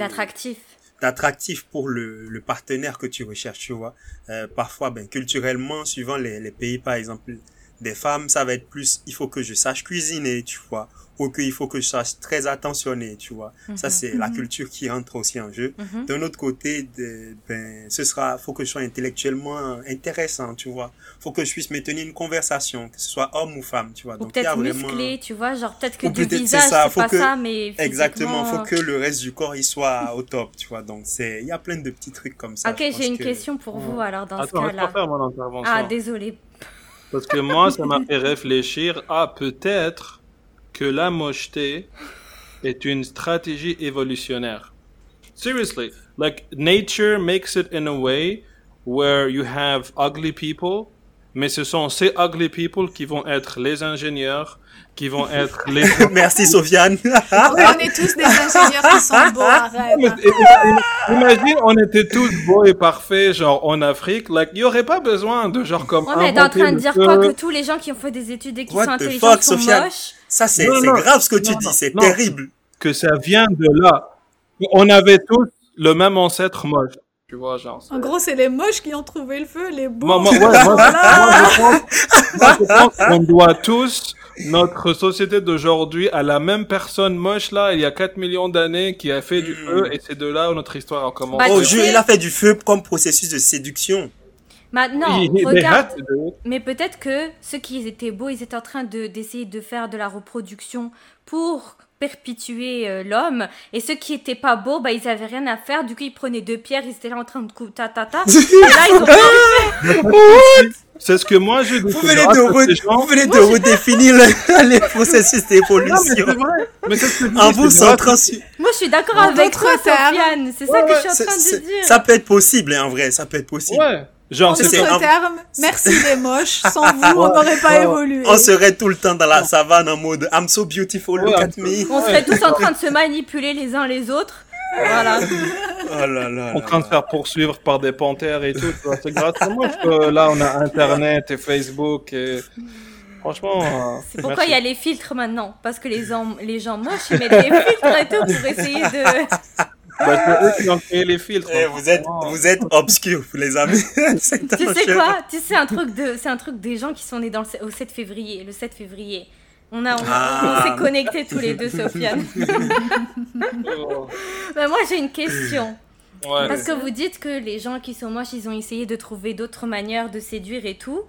D'attractif. pour le, le partenaire que tu recherches, tu vois. Euh, parfois, ben, culturellement, suivant les, les pays, par exemple, des femmes, ça va être plus, il faut que je sache cuisiner, tu vois, ou qu'il faut que je sache très attentionner, tu vois. Ça, Mhm. c'est la Mhm. culture qui entre aussi en jeu. Mhm. D'un autre côté, de- ben, ce sera, faut que je sois intellectuellement intéressant, tu vois. Faut que je puisse me tenir une conversation, que ce soit homme ou femme, tu vois. Ou Donc, il y a vraiment... musclé, tu vois, genre peut-être que Ou du c'est visage, ça, faut pas que- ça, mais Exactement, faut que le reste du corps, il soit au top, tu vois. Donc, c'est, il y a plein de petits trucs comme ça. Ok, j'ai une que- question pour vous alors dans Attends, ce cas-là. faire mon intervention. Ah, désolé. Parce que moi, ça m'a fait réfléchir à peut-être que la mocheté est une stratégie évolutionnaire. Seriously, like nature makes it in a way where you have ugly people, mais ce sont ces ugly people qui vont être les ingénieurs, qui vont être les... Merci, Sofiane. Oui, on est tous des ingénieurs qui sont beaux, arrête. Im- Imagine, on était tous beaux et parfaits, genre en Afrique, like, il y aurait pas besoin de genre comme. On est en train de dire quoi Que tous les gens qui ont fait des études et qui What sont the intelligents fuck, sont Sofiane? moches. Ça, c'est, grave ce que tu non, dis, c'est terrible. que ça vient de là. On avait tous le même ancêtre moche. Tu vois, genre. En gros, c'est les moches qui ont trouvé le feu, les beaux. Moi, moi, ouais, moi, moi, je pense, moi, je pense qu'on doit tous notre société d'aujourd'hui à la même personne moche là, il y a 4 millions d'années, qui a fait du Mm. feu, et c'est de là où notre histoire a commencé. Bah, oh, Dieu, il a fait du feu comme processus de séduction. Maintenant, they regarde. Mais peut-être que ceux qui étaient beaux, ils étaient en train de d'essayer de faire de la reproduction pour perpétuer euh, l'homme. Et ceux qui étaient pas beaux, bah ils avaient rien à faire. Du coup, ils prenaient deux pierres, ils étaient là en train de couper ta ta ta. Et là, ils ont C'est ce que moi je dis. Vous venez de, re- vous venez de redéfinir le- les processus d'évolution. Mais c'est En vous centrant sur... Moi, je suis d'accord avec toi, Sofiane. C'est ça que je suis en train de dire. Ça peut être possible, hein, en vrai, ça peut être possible. Ouais. Genre, En c'est- un- termes, merci les moches. Sans vous, on n'aurait pas évolué. On serait tout le temps dans la savane en mode I'm so beautiful, look at me. On serait tous en train de se manipuler les uns les autres. Voilà. Oh là là. en là train de faire poursuivre par des panthères et tout. C'est grâce à moi que là, on a Internet et Facebook et... Franchement... euh, C'est pourquoi il y a les filtres maintenant. Parce que les, gens- les gens moches, ils mettent des filtres et tout pour essayer de. Bah, c'est eux qui ont créé les filtres. Eh, vous êtes, vous êtes obscurs, vous les amis. C'est Tu sais quoi? Tu sais, c'est un truc de, c'est un truc des gens qui sont nés dans le, au 7 février, le 7 février. On a, on, Ah. on s'est connectés tous les deux, Sofiane. Oh. Bah, moi, j'ai une question. Ouais. Parce que vous dites que les gens qui sont moches, ils ont essayé de trouver d'autres manières de séduire et tout.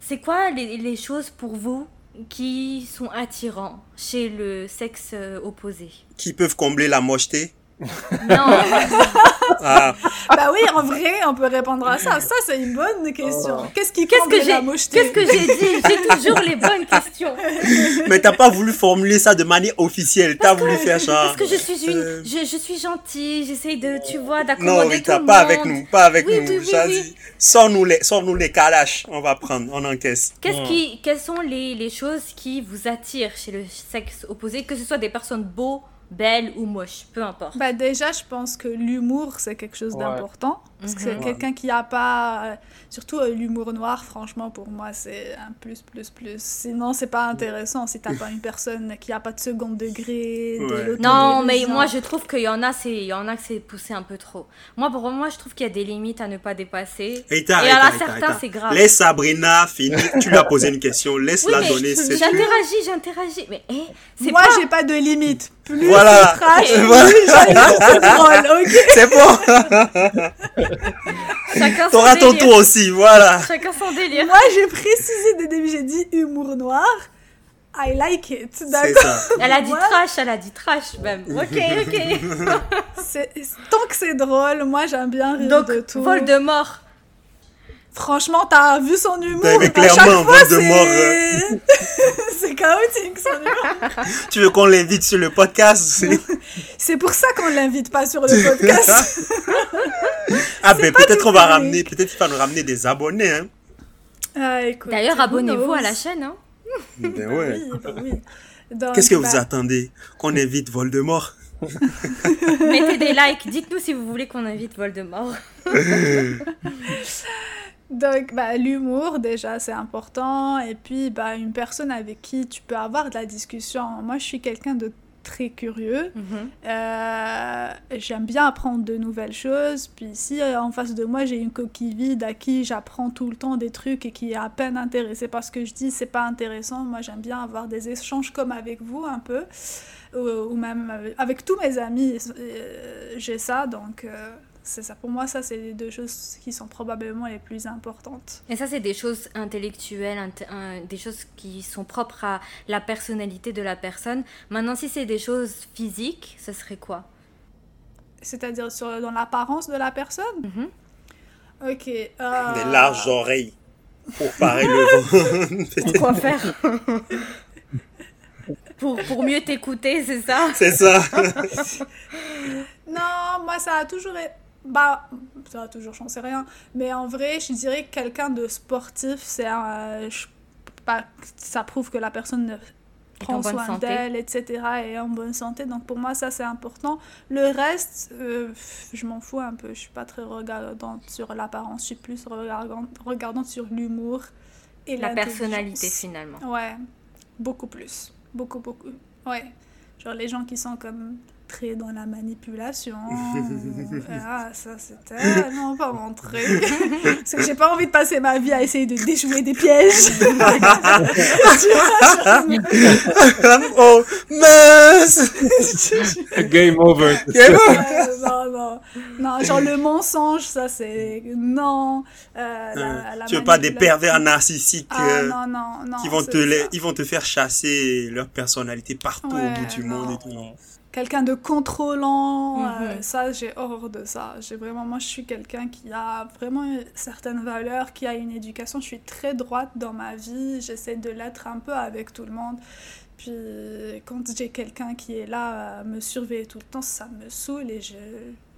C'est quoi les, les choses pour vous qui sont attirants chez le sexe euh, opposé? Qui peuvent combler la mocheté? Non, ah, Bah oui, en vrai, on peut répondre à ça. Ça, c'est une bonne question. Qu'est-ce qui qu'est-ce que j'ai Qu'est-ce que j'ai dit J'ai toujours les bonnes questions. Mais t'as pas voulu formuler ça de manière officielle. T'as voulu faire genre. Parce que je suis une, euh, je, je suis gentille, j'essaye de, tu vois, Non, d'accommoder Rita, tout le pas monde. avec nous, pas avec Oui, nous. oui, oui, Vas-y. oui. Sors-nous les, sors-nous les calaches. On va prendre, on encaisse. Qu'est-ce qui, quelles sont les, les choses qui vous attirent chez le sexe opposé, que ce soit des personnes beaux belle ou moche, peu importe. Bah déjà, je pense que l'humour, c'est quelque chose Ouais. d'important. Parce que Mhm. quelqu'un qui a pas... euh, surtout euh, l'humour noir, franchement, pour moi, c'est un plus, plus, plus. Sinon, c'est pas intéressant si t'as pas une personne qui a pas de second degré, de Ouais. Non, mais moi je trouve qu'il y en a, c'est, il y en a que c'est poussé un peu trop. Moi, pour moi, je trouve qu'il y a des limites à ne pas dépasser. Et, Et à la certains, c'est grave. Laisse Sabrina finir. Tu lui as posé une question. Laisse-la Oui, donner. J'interagis, j'interagis. Mais eh, c'est Moi, pas... j'ai pas de limite. Plus Voilà. c'est trash, Voilà. drôle, C'est bon. Chacun T'auras ton tour aussi. Voilà. Chacun son délire. Moi, j'ai précisé dès le début, j'ai dit humour noir. I like it, d'accord. Elle a dit trash, elle a dit trash même. Ok, ok. Tant que c'est drôle, moi, j'aime bien rire Donc, de tout. Voldemort. Franchement, t'as vu son humour à clairement chaque fois, Voldemort, c'est... c'est chaotique, son humour. Tu veux qu'on l'invite sur le podcast? C'est- pour ça qu'on l'invite pas sur le podcast. Ah ben peut-être qu'on va ramener, peut-être qu'il va nous ramener des abonnés. Hein. Ah, D'ailleurs, abonnez-vous à la chaîne. Hein. Ben Bah ouais. oui, bah oui. Qu'est-ce que vous bah, attendez? Qu'on invite Voldemort? Mettez des likes. Dites-nous si vous voulez qu'on invite Voldemort. Donc, bah, l'humour, déjà, c'est important. Et puis, bah, une personne avec qui tu peux avoir de la discussion. Moi, je suis quelqu'un de très curieux. Mhm. Euh, J'aime bien apprendre de nouvelles choses. Puis, si euh, en face de moi, j'ai une coquille vide à qui j'apprends tout le temps des trucs et qui est à peine intéressé par ce que je dis, c'est pas intéressant. Moi, j'aime bien avoir des échanges comme avec vous, un peu. Ou, ou même avec, avec tous mes amis, euh, j'ai ça. Donc, c'est ça. Pour moi, ça, c'est les deux choses qui sont probablement les plus importantes. Et ça, c'est des choses intellectuelles, int- un- des choses qui sont propres à la personnalité de la personne. Maintenant, si c'est des choses physiques, ce serait quoi? C'est-à-dire dans l'apparence de la personne? Mhm. Ok. euh, Des larges oreilles pour parer le vent. Quoi faire? Pour, pour mieux t'écouter, c'est ça? C'est ça. Non, moi ça a toujours été... Bah, ça a toujours, j'en sais rien. Mais en vrai, je dirais que quelqu'un de sportif, c'est pas- ça prouve que la personne prend soin d'elle, etc. et est en bonne santé. Donc pour moi, ça c'est important. Le reste, euh, je m'en fous un peu. Je suis pas très regardante sur l'apparence. Je suis plus regardante, regardante sur l'humour et La personnalité, finalement. Ouais, beaucoup plus. Beaucoup, beaucoup. Ouais. Genre les gens qui sont comme très dans la manipulation. euh, ah, ça c'est tellement pas mon truc. Parce que j'ai pas envie de passer ma vie à essayer de déjouer des pièges. Oh, mince. Game over. euh, non, non. Non, genre le mensonge, ça c'est. Non. Euh, la- la tu veux pas des pervers narcissiques Ah euh, non, non, non. qui vont te les- ils vont te faire chasser leur personnalité partout Ouais, au bout du monde et tout. Quelqu'un de contrôlant, euh, Mhm. ça j'ai horreur de ça. J'ai vraiment, moi je suis quelqu'un qui a vraiment certaines valeurs, qui a une éducation. Je suis très droite dans ma vie, j'essaie de l'être un peu avec tout le monde. Puis quand j'ai quelqu'un qui est là à me surveiller tout le temps, ça me saoule et je,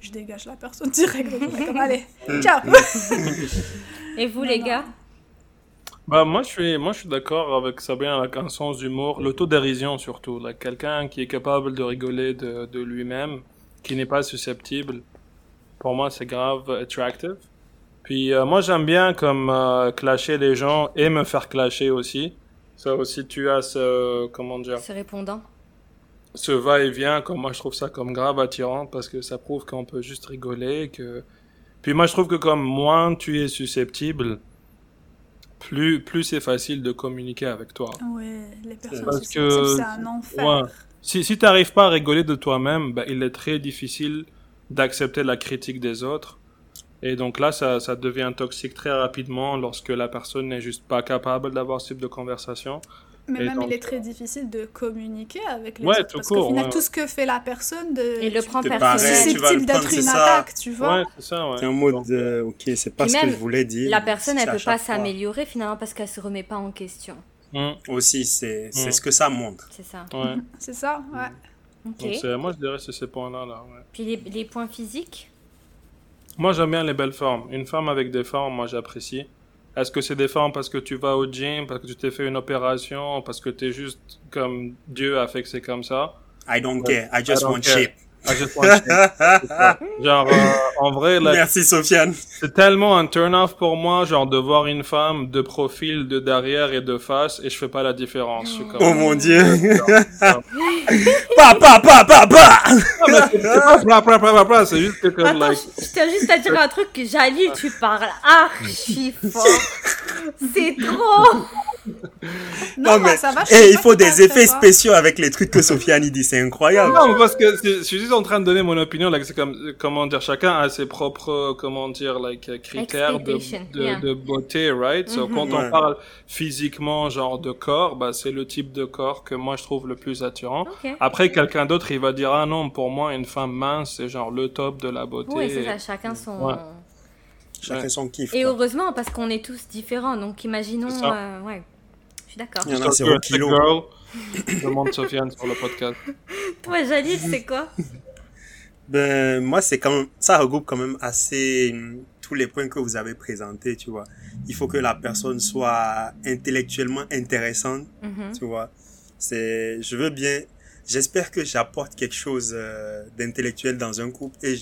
je dégage la personne direct. Donc, comme allez, ciao. Et vous, Non, les non. gars? Bah, moi, je suis, moi, je suis d'accord avec Sabrina avec un sens d'humour, l'autodérision surtout. Là, quelqu'un qui est capable de rigoler de, de lui-même, qui n'est pas susceptible. Pour moi, c'est grave attractive. Puis, euh, moi, j'aime bien comme euh, clasher les gens et me faire clasher aussi. Ça aussi, tu as ce, comment dire, Ce répondant ce va-et-vient, comme moi je trouve ça comme grave attirant parce que ça prouve qu'on peut juste rigoler. Que... Puis moi je trouve que comme moins tu es susceptible, plus, plus c'est facile de communiquer avec toi. Ouais, les personnes Parce que- c'est un enfer. Ouais. Si, si tu n'arrives pas à rigoler de toi-même, ben, il est très difficile d'accepter la critique des autres. Et donc là, ça, ça devient toxique très rapidement lorsque la personne n'est juste pas capable d'avoir ce type de conversation. Mais Et même, il est très difficile de communiquer avec les Ouais, autres. tout Parce qu'au final, ouais. tout ce que fait la personne, de, Et le prend C'est susceptible d'être une ça. attaque, tu vois. Ouais, c'est ça, ouais. Mode, euh, ok, c'est pas Puis ce que je voulais dire. La personne, elle à peut pas s'améliorer finalement parce qu'elle se remet pas en question. Mm, Aussi, c'est c'est Mm. ce que ça montre. C'est ça. ouais. C'est ça, ouais. Ok. Donc, c'est- moi, je dirais que c'est ces points-là. Là, ouais. Puis les, les points physiques? Moi, j'aime bien les belles formes. Une femme avec des formes, moi, j'apprécie. Est-ce que c'est des formes parce que tu vas au gym, parce que tu t'es fait une opération, parce que tu es juste comme Dieu a fait que c'est comme ça? I don't care. I just I don't want care. shape. I just want. Genre, euh, en vrai, là, Merci, Sofiane. c'est tellement un turn-off pour moi, genre, de voir une femme de profil, de derrière et de face, et je fais pas la différence. Je suis comme- Oh mon dieu. Pa, pa, pa, pa, pa. c'est c'est pas juste que comme, Attends, like, je tiens juste à dire un truc que Jalil, tu parles archi fort. C'est trop. Non, mais, ça va. je eh, sais il faut des effets spéciaux avec les trucs que Sofiane dit, c'est incroyable. Non, parce que je suis juste en train de donner mon opinion, like, c'est comme, comment dire, chacun a ses propres, comment dire, like, euh, critères de, de, yeah. de beauté, right? So, Mhm. quand Ouais. on parle physiquement, genre, de corps, bah, c'est le type de corps que moi je trouve le plus attirant. Après, quelqu'un d'autre, il va dire, ah non, pour moi, une femme mince, c'est genre le top de la beauté. Oui, c'est ça, chacun son. Ouais. Chacun son kiff. Et quoi. heureusement, parce qu'on est tous différents. Donc imaginons. C'est euh, ouais. Je suis d'accord. Il y en a Sauf zéro que kilo. Demande Sofiane sur le podcast. Toi, Jalil, c'est quoi? Ben, moi, c'est quand même, ça regroupe quand même assez hum, tous les points que vous avez présentés, tu vois. Il faut que la personne soit intellectuellement intéressante, Mhm. tu vois. C'est, je veux bien, j'espère que j'apporte quelque chose euh, d'intellectuel dans un couple et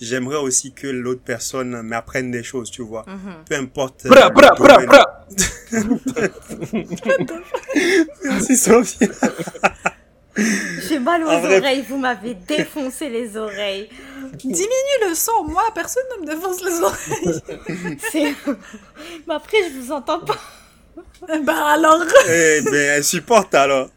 j'aimerais aussi que l'autre personne m'apprenne des choses, tu vois. Mhm. Peu importe. euh, Bra, bra, le bra, bra. Merci, Sophie. J'ai mal aux En vrai- oreilles, vous m'avez défoncé les oreilles. Diminue le son, moi, personne ne me défonce les oreilles. C'est. Mais après, je vous entends pas. bah alors. Eh ben, elle supporte alors.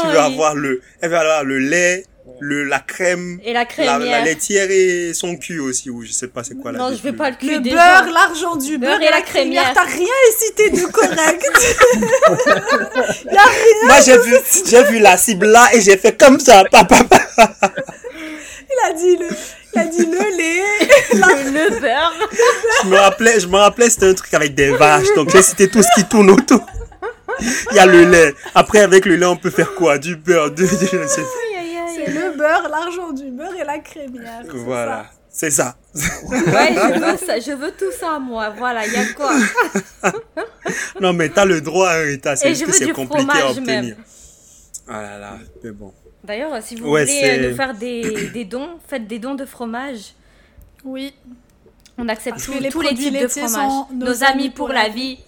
tu veux oui. avoir le, elle va avoir le lait, le, la crème, Et la la, crémière. la laitière et son cul aussi, ou je sais pas c'est quoi la non, je vais pas le cul Le des beurre, l'argent du beurre, Beurre et la crémière. T'as rien cité de correct. Moi, j'ai vu, j'ai vu la cible là et j'ai fait comme ça, papa. Il a dit le, il a dit le lait. Le, le beurre. Je me rappelais, je me rappelais, c'était un truc avec des vaches, donc j'ai cité tout ce qui tourne autour. Il y a le lait. Après, avec le lait, on peut faire quoi? Du beurre, je sais- Aïe, aïe, aïe. C'est le beurre, l'argent du beurre et la crémière. c'est Voilà. C'est ça. Ouais, je veux ça, je veux tout ça, moi. Voilà, il y a quoi? Non, mais t'as le droit, Rita. C'est Et juste je que veux c'est du compliqué à fromage obtenir. même. Ah là là, mais bon. D'ailleurs, si vous Ouais, voulez c'est- euh, nous faire des, des dons, faites des dons de fromage. Oui. On accepte tous, les tous les types de fromage. Nos, amis pour la vie.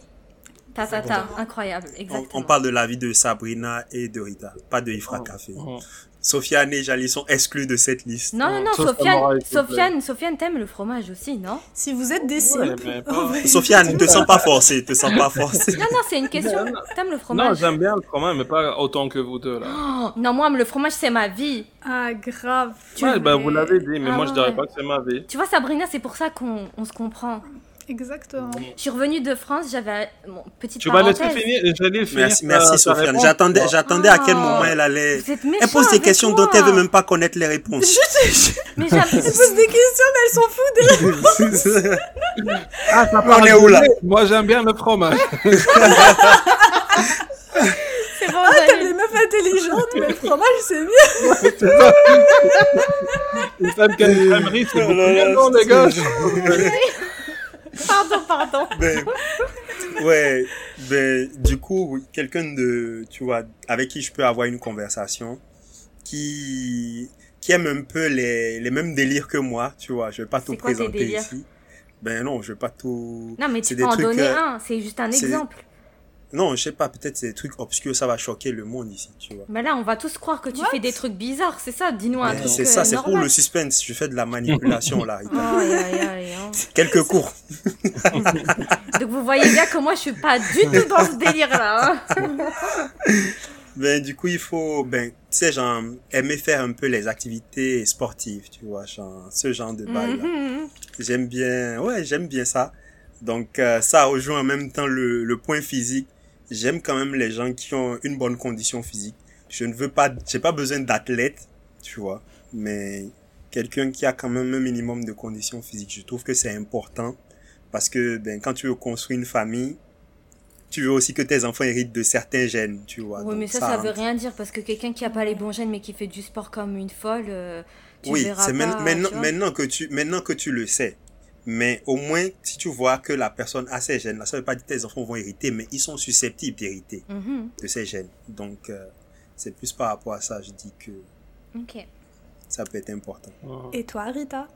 Ta ta ta, Exactement. incroyable, On, exactement. on parle de la vie de Sabrina et de Rita, pas de Ifra Café. Mhm. Sofiane et Jali sont exclus de cette liste. Non, non, non, Sauf Sofiane. Sofiane, Sofiane, t'aimes le fromage aussi, non? Si vous êtes des Ouais, simples, pas-. Sofiane, ne te sens pas forcé, te sens pas forcé. Non, non, c'est une question. T'aimes le Non, fromage? j'aime bien le fromage, mais pas autant que vous deux, là. Oh, Non, moi, le fromage, c'est ma vie. Ah, grave. Tu- Ouais, bah, vous l'avez dit, mais Ah moi, je dirais pas que c'est ma vie. Tu vois, Sabrina, c'est pour ça qu'on on se comprend. Exactement. Je suis revenue de France, j'avais. Bon, petite Tu vas parenthèse. laisser finir, j'allais finir. Merci, merci ta Sofiane. J'attendais, j'attendais à quel Oh. moment elle allait. Vous êtes Elle pose des questions moi. dont elle veut même pas connaître les réponses. Mais j'aime- Elles posent des questions, mais elles s'en foutent des Ah, ça On parle est où, de là. Moi, j'aime bien le fromage. C'est bon, Ah, t'aimes les meufs intelligentes, mais le fromage, c'est mieux. Une femme qui a crèmerie, c'est Oh beaucoup mieux, non, les gars? Pardon, pardon. Ben, ouais, ben, du coup, oui, quelqu'un de, tu vois, avec qui je peux avoir une conversation, qui, qui aime un peu les, les mêmes délires que moi, tu vois, je vais pas tout quoi présenter ici. Ben non, je vais pas tout. Non, mais tu peux en trucs, donner euh, un, c'est juste un exemple. Non, je sais pas, peut-être c'est des trucs obscurs, ça va choquer le monde ici, tu vois. Mais là, on va tous croire que tu What? fais des trucs bizarres, c'est ça Dis-nous un truc. c'est euh, ça, c'est pour le suspense, je fais de la manipulation là. Oh, hein. Quelques cours. Donc vous voyez bien que moi je suis pas du tout dans ce délire là. Ben, du coup, il faut, ben, tu sais, genre, aimer faire un peu les activités sportives, tu vois, genre, ce genre de bail là. Mhm. J'aime bien, ouais, j'aime bien ça. Donc, euh, ça rejoint en même temps le, le point physique. J'aime quand même les gens qui ont une bonne condition physique. Je ne veux pas, j'ai pas besoin d'athlète, tu vois, mais quelqu'un qui a quand même un minimum de conditions physiques. Je trouve que c'est important parce que, ben, quand tu veux construire une famille, tu veux aussi que tes enfants héritent de certains gènes, tu vois. Oui, Donc, mais ça, ça veut rentre. rien dire parce que quelqu'un qui a pas les bons gènes mais qui fait du sport comme une folle, euh, tu oui, verras c'est pas. maintenant, tu vois. maintenant que tu, maintenant que tu le sais. Mais au moins, si tu vois que la personne a ces gènes, là, ça veut pas dire que tes enfants vont hériter, mais ils sont susceptibles d'hériter Mhm. de ces gènes. Donc, euh, c'est plus par rapport à ça, je dis que Ok. Ça peut être important. Et toi, Rita?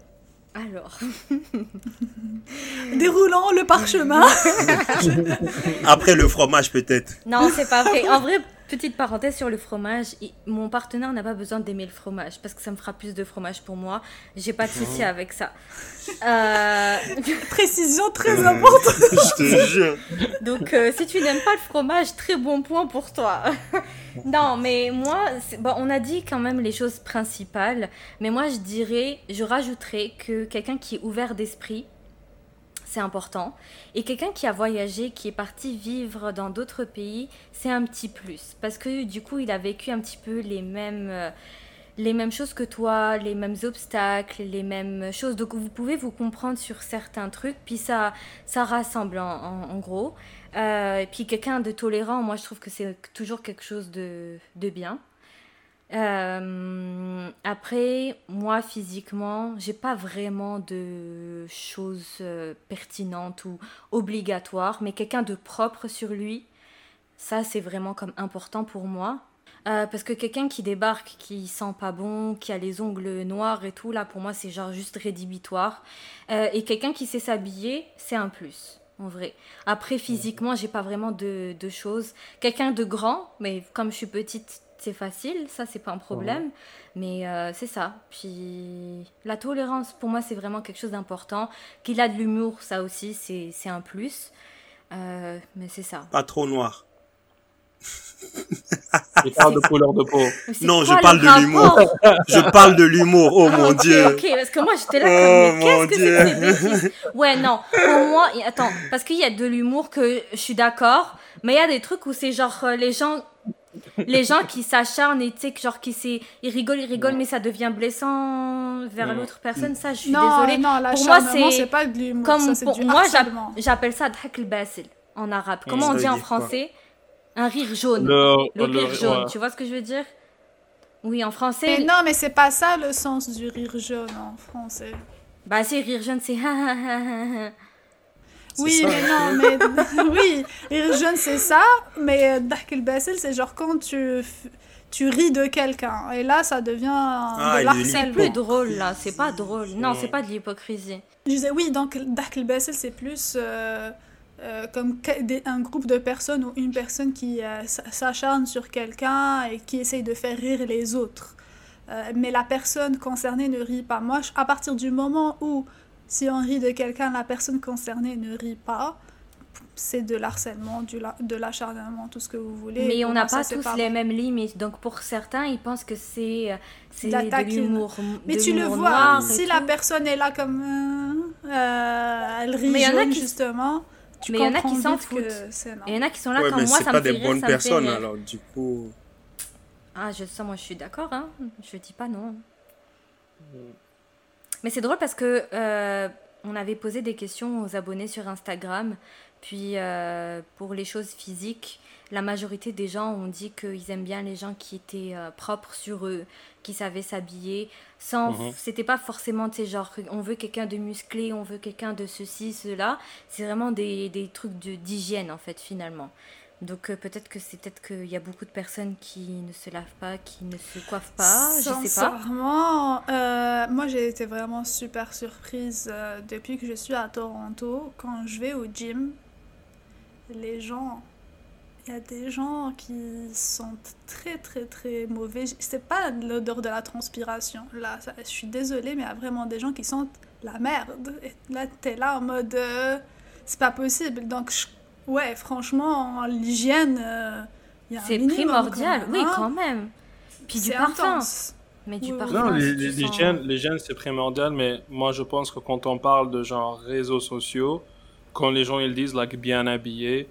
Alors. Déroulant le parchemin. Après le fromage, peut-être. Non, c'est pas vrai. En vrai, petite parenthèse sur le fromage. Mon partenaire n'a pas besoin d'aimer le fromage parce que ça me fera plus de fromage pour moi. J'ai pas de souci avec ça. Euh, Précision très importante. Je te jure. Donc, euh, si tu n'aimes pas le fromage, très bon point pour toi. non, mais moi, c'est- bon, on a dit quand même les choses principales. Mais moi, je dirais, je rajouterais que quelqu'un qui est ouvert d'esprit, c'est important. Et quelqu'un qui a voyagé, qui est parti vivre dans d'autres pays, c'est un petit plus. Parce que du coup, il a vécu un petit peu les mêmes, euh, les mêmes choses que toi, les mêmes obstacles, les mêmes choses. Donc vous pouvez vous comprendre sur certains trucs, puis ça, ça rassemble en, gros. Euh, et puis quelqu'un de tolérant, moi je trouve que c'est toujours quelque chose de, de bien. Euh, après, moi physiquement, j'ai pas vraiment de choses euh, pertinentes ou obligatoires, mais quelqu'un de propre sur lui, ça c'est vraiment comme important pour moi. Euh, parce que quelqu'un qui débarque, qui sent pas bon, qui a les ongles noirs et tout, là pour moi c'est genre juste rédhibitoire. Et quelqu'un qui sait s'habiller, c'est un plus, en vrai. Après physiquement, j'ai pas vraiment de, de choses. Quelqu'un de grand, mais comme je suis petite, c'est facile, ça c'est pas un problème. Mais euh, c'est ça. Puis la tolérance, pour moi, c'est vraiment quelque chose d'important. Qu'il a de l'humour, ça aussi, c'est c'est un plus. Euh, mais c'est ça. Pas trop noir. Il parle de couleur de peau. Non, je parle de l'humour. Je parle de l'humour. Oh Ah, mon dieu. Ok, parce que moi j'étais là Oh, comme, mais mon qu'est-ce que c'est Ouais, non, pour moi, attends, parce qu'il y a de l'humour que je suis d'accord, mais il y a des trucs où c'est genre euh, les gens. Les gens qui s'acharnent et tu sais, que genre qui c'est. Ils rigolent, ils rigolent, mais ça devient blessant vers l'autre personne, ça je suis non, désolée. non, Pour moi, c'est c'est pas de l'humour. Comme ça, c'est pour du moi, j'appelle ça dhak al-basil en arabe. Comment ça on dit en français? Un rire jaune. Le, Le rire jaune, ouais. tu vois ce que je veux dire? Oui, en français. Mais non, mais c'est pas ça le sens du rire jaune en français. Bah, c'est rire jaune, c'est. Oui, ça, mais non, mais oui, rire jaune c'est ça, mais Dark el Basil c'est genre quand tu tu ris de quelqu'un et là ça devient Ah, de C'est plus drôle là, c'est pas drôle. Non, c'est pas de l'hypocrisie. Je disais oui, donc Dark el Basil c'est plus euh, euh, comme un groupe de personnes ou une personne qui euh, s'acharne sur quelqu'un et qui essaye de faire rire les autres. Euh, mais la personne concernée ne rit pas. Moi, je- à partir du moment où si on rit de quelqu'un, la personne concernée ne rit pas, c'est de l'harcèlement, de l'acharnement, tout ce que vous voulez. Mais on n'a pas tous pas les mêmes limites. Donc pour certains, ils pensent que c'est euh, c'est De l'humour. Mais de tu le vois, si la personne est là comme... euh, euh, elle rit Mais y en a jaune, qui- justement, tu Mais y en a qui s'en foutent. Il y en a qui sont là Ouais, mais moi, c'est ça pas me fait des rire, bonnes personnes alors du coup. Ah, je ça, moi je suis d'accord, hein. Je dis pas non. Mais c'est drôle parce que euh, on avait posé des questions aux abonnés sur Instagram, puis euh, pour les choses physiques, la majorité des gens ont dit qu'ils aiment bien les gens qui étaient euh, propres sur eux, qui savaient s'habiller, sans, Mhm. c'était pas forcément, tu sais, genre, on veut quelqu'un de musclé, on veut quelqu'un de ceci, cela. C'est vraiment des, des trucs de- d'hygiène en fait finalement. Donc euh, peut-être que c'est peut-être qu'il y a beaucoup de personnes qui ne se lavent pas, qui ne se coiffent pas, je sais pas. Sincèrement, euh, moi j'ai été vraiment super surprise euh, depuis que je suis à Toronto. Quand je vais au gym, les gens, il y a des gens qui sont très très très mauvais. C'est pas l'odeur de la transpiration. Là, je suis désolée, mais il y a vraiment des gens qui sentent la merde. Et là, t'es là en mode, euh, c'est pas possible. Donc, je- ouais, franchement, l'hygiène, euh, y a C'est primordial, quand oui, même, hein. quand même. Puis du parfum. intense. Mais du Oui, parfum. Non, sens- l'hygiène, c'est primordial, mais moi, je pense que quand on parle de genre réseaux sociaux, quand les gens ils disent like bien habillé,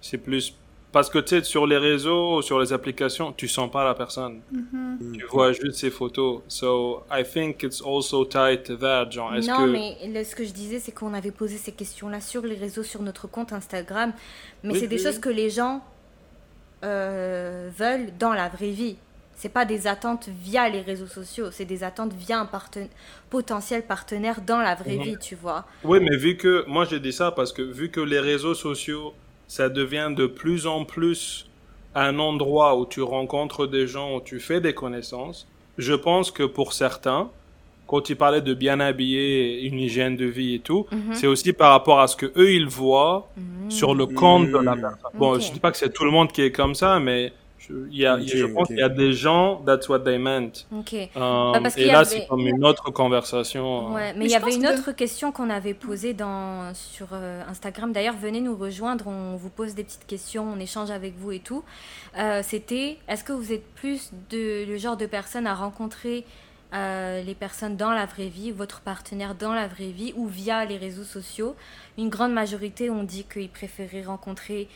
c'est plus parce que tu sais sur les réseaux, sur les applications, tu sens pas la personne, Mhm. tu vois juste ses photos. So I think it's also tied to that, genre est-ce Non, que mais ce que je disais, c'est qu'on avait posé ces questions-là sur les réseaux, sur notre compte Instagram. Mais Oui, c'est des oui. choses que les gens euh, veulent dans la vraie vie. C'est pas des attentes via les réseaux sociaux, c'est des attentes via un parten- potentiel partenaire dans la vraie Mhm. vie, tu vois. Oui, mais vu que moi j'ai dit ça parce que vu que les réseaux sociaux, ça devient de plus en plus un endroit où tu rencontres des gens, où tu fais des connaissances, je pense que pour certains, quand ils parlaient de bien habiller, une hygiène de vie et tout, Mhm. c'est aussi par rapport à ce que eux ils voient Mhm. sur le compte de la Mm. personne. Bon, Ok. je dis pas que c'est tout le monde qui est comme ça, mais je, il y a, je pense qu'il y a des gens, that's what they meant. Ok. Euh, Bah, parce et là, avait- c'est comme une autre conversation. euh. Ouais, mais Mais il y avait une que- autre question qu'on avait posée dans, sur euh, Instagram. D'ailleurs, venez nous rejoindre, on vous pose des petites questions, on échange avec vous et tout. Euh, C'était, est-ce que vous êtes plus de, le genre de personne à rencontrer euh, les personnes dans la vraie vie, votre partenaire dans la vraie vie ou via les réseaux sociaux? Une grande majorité ont dit qu'ils préféraient rencontrer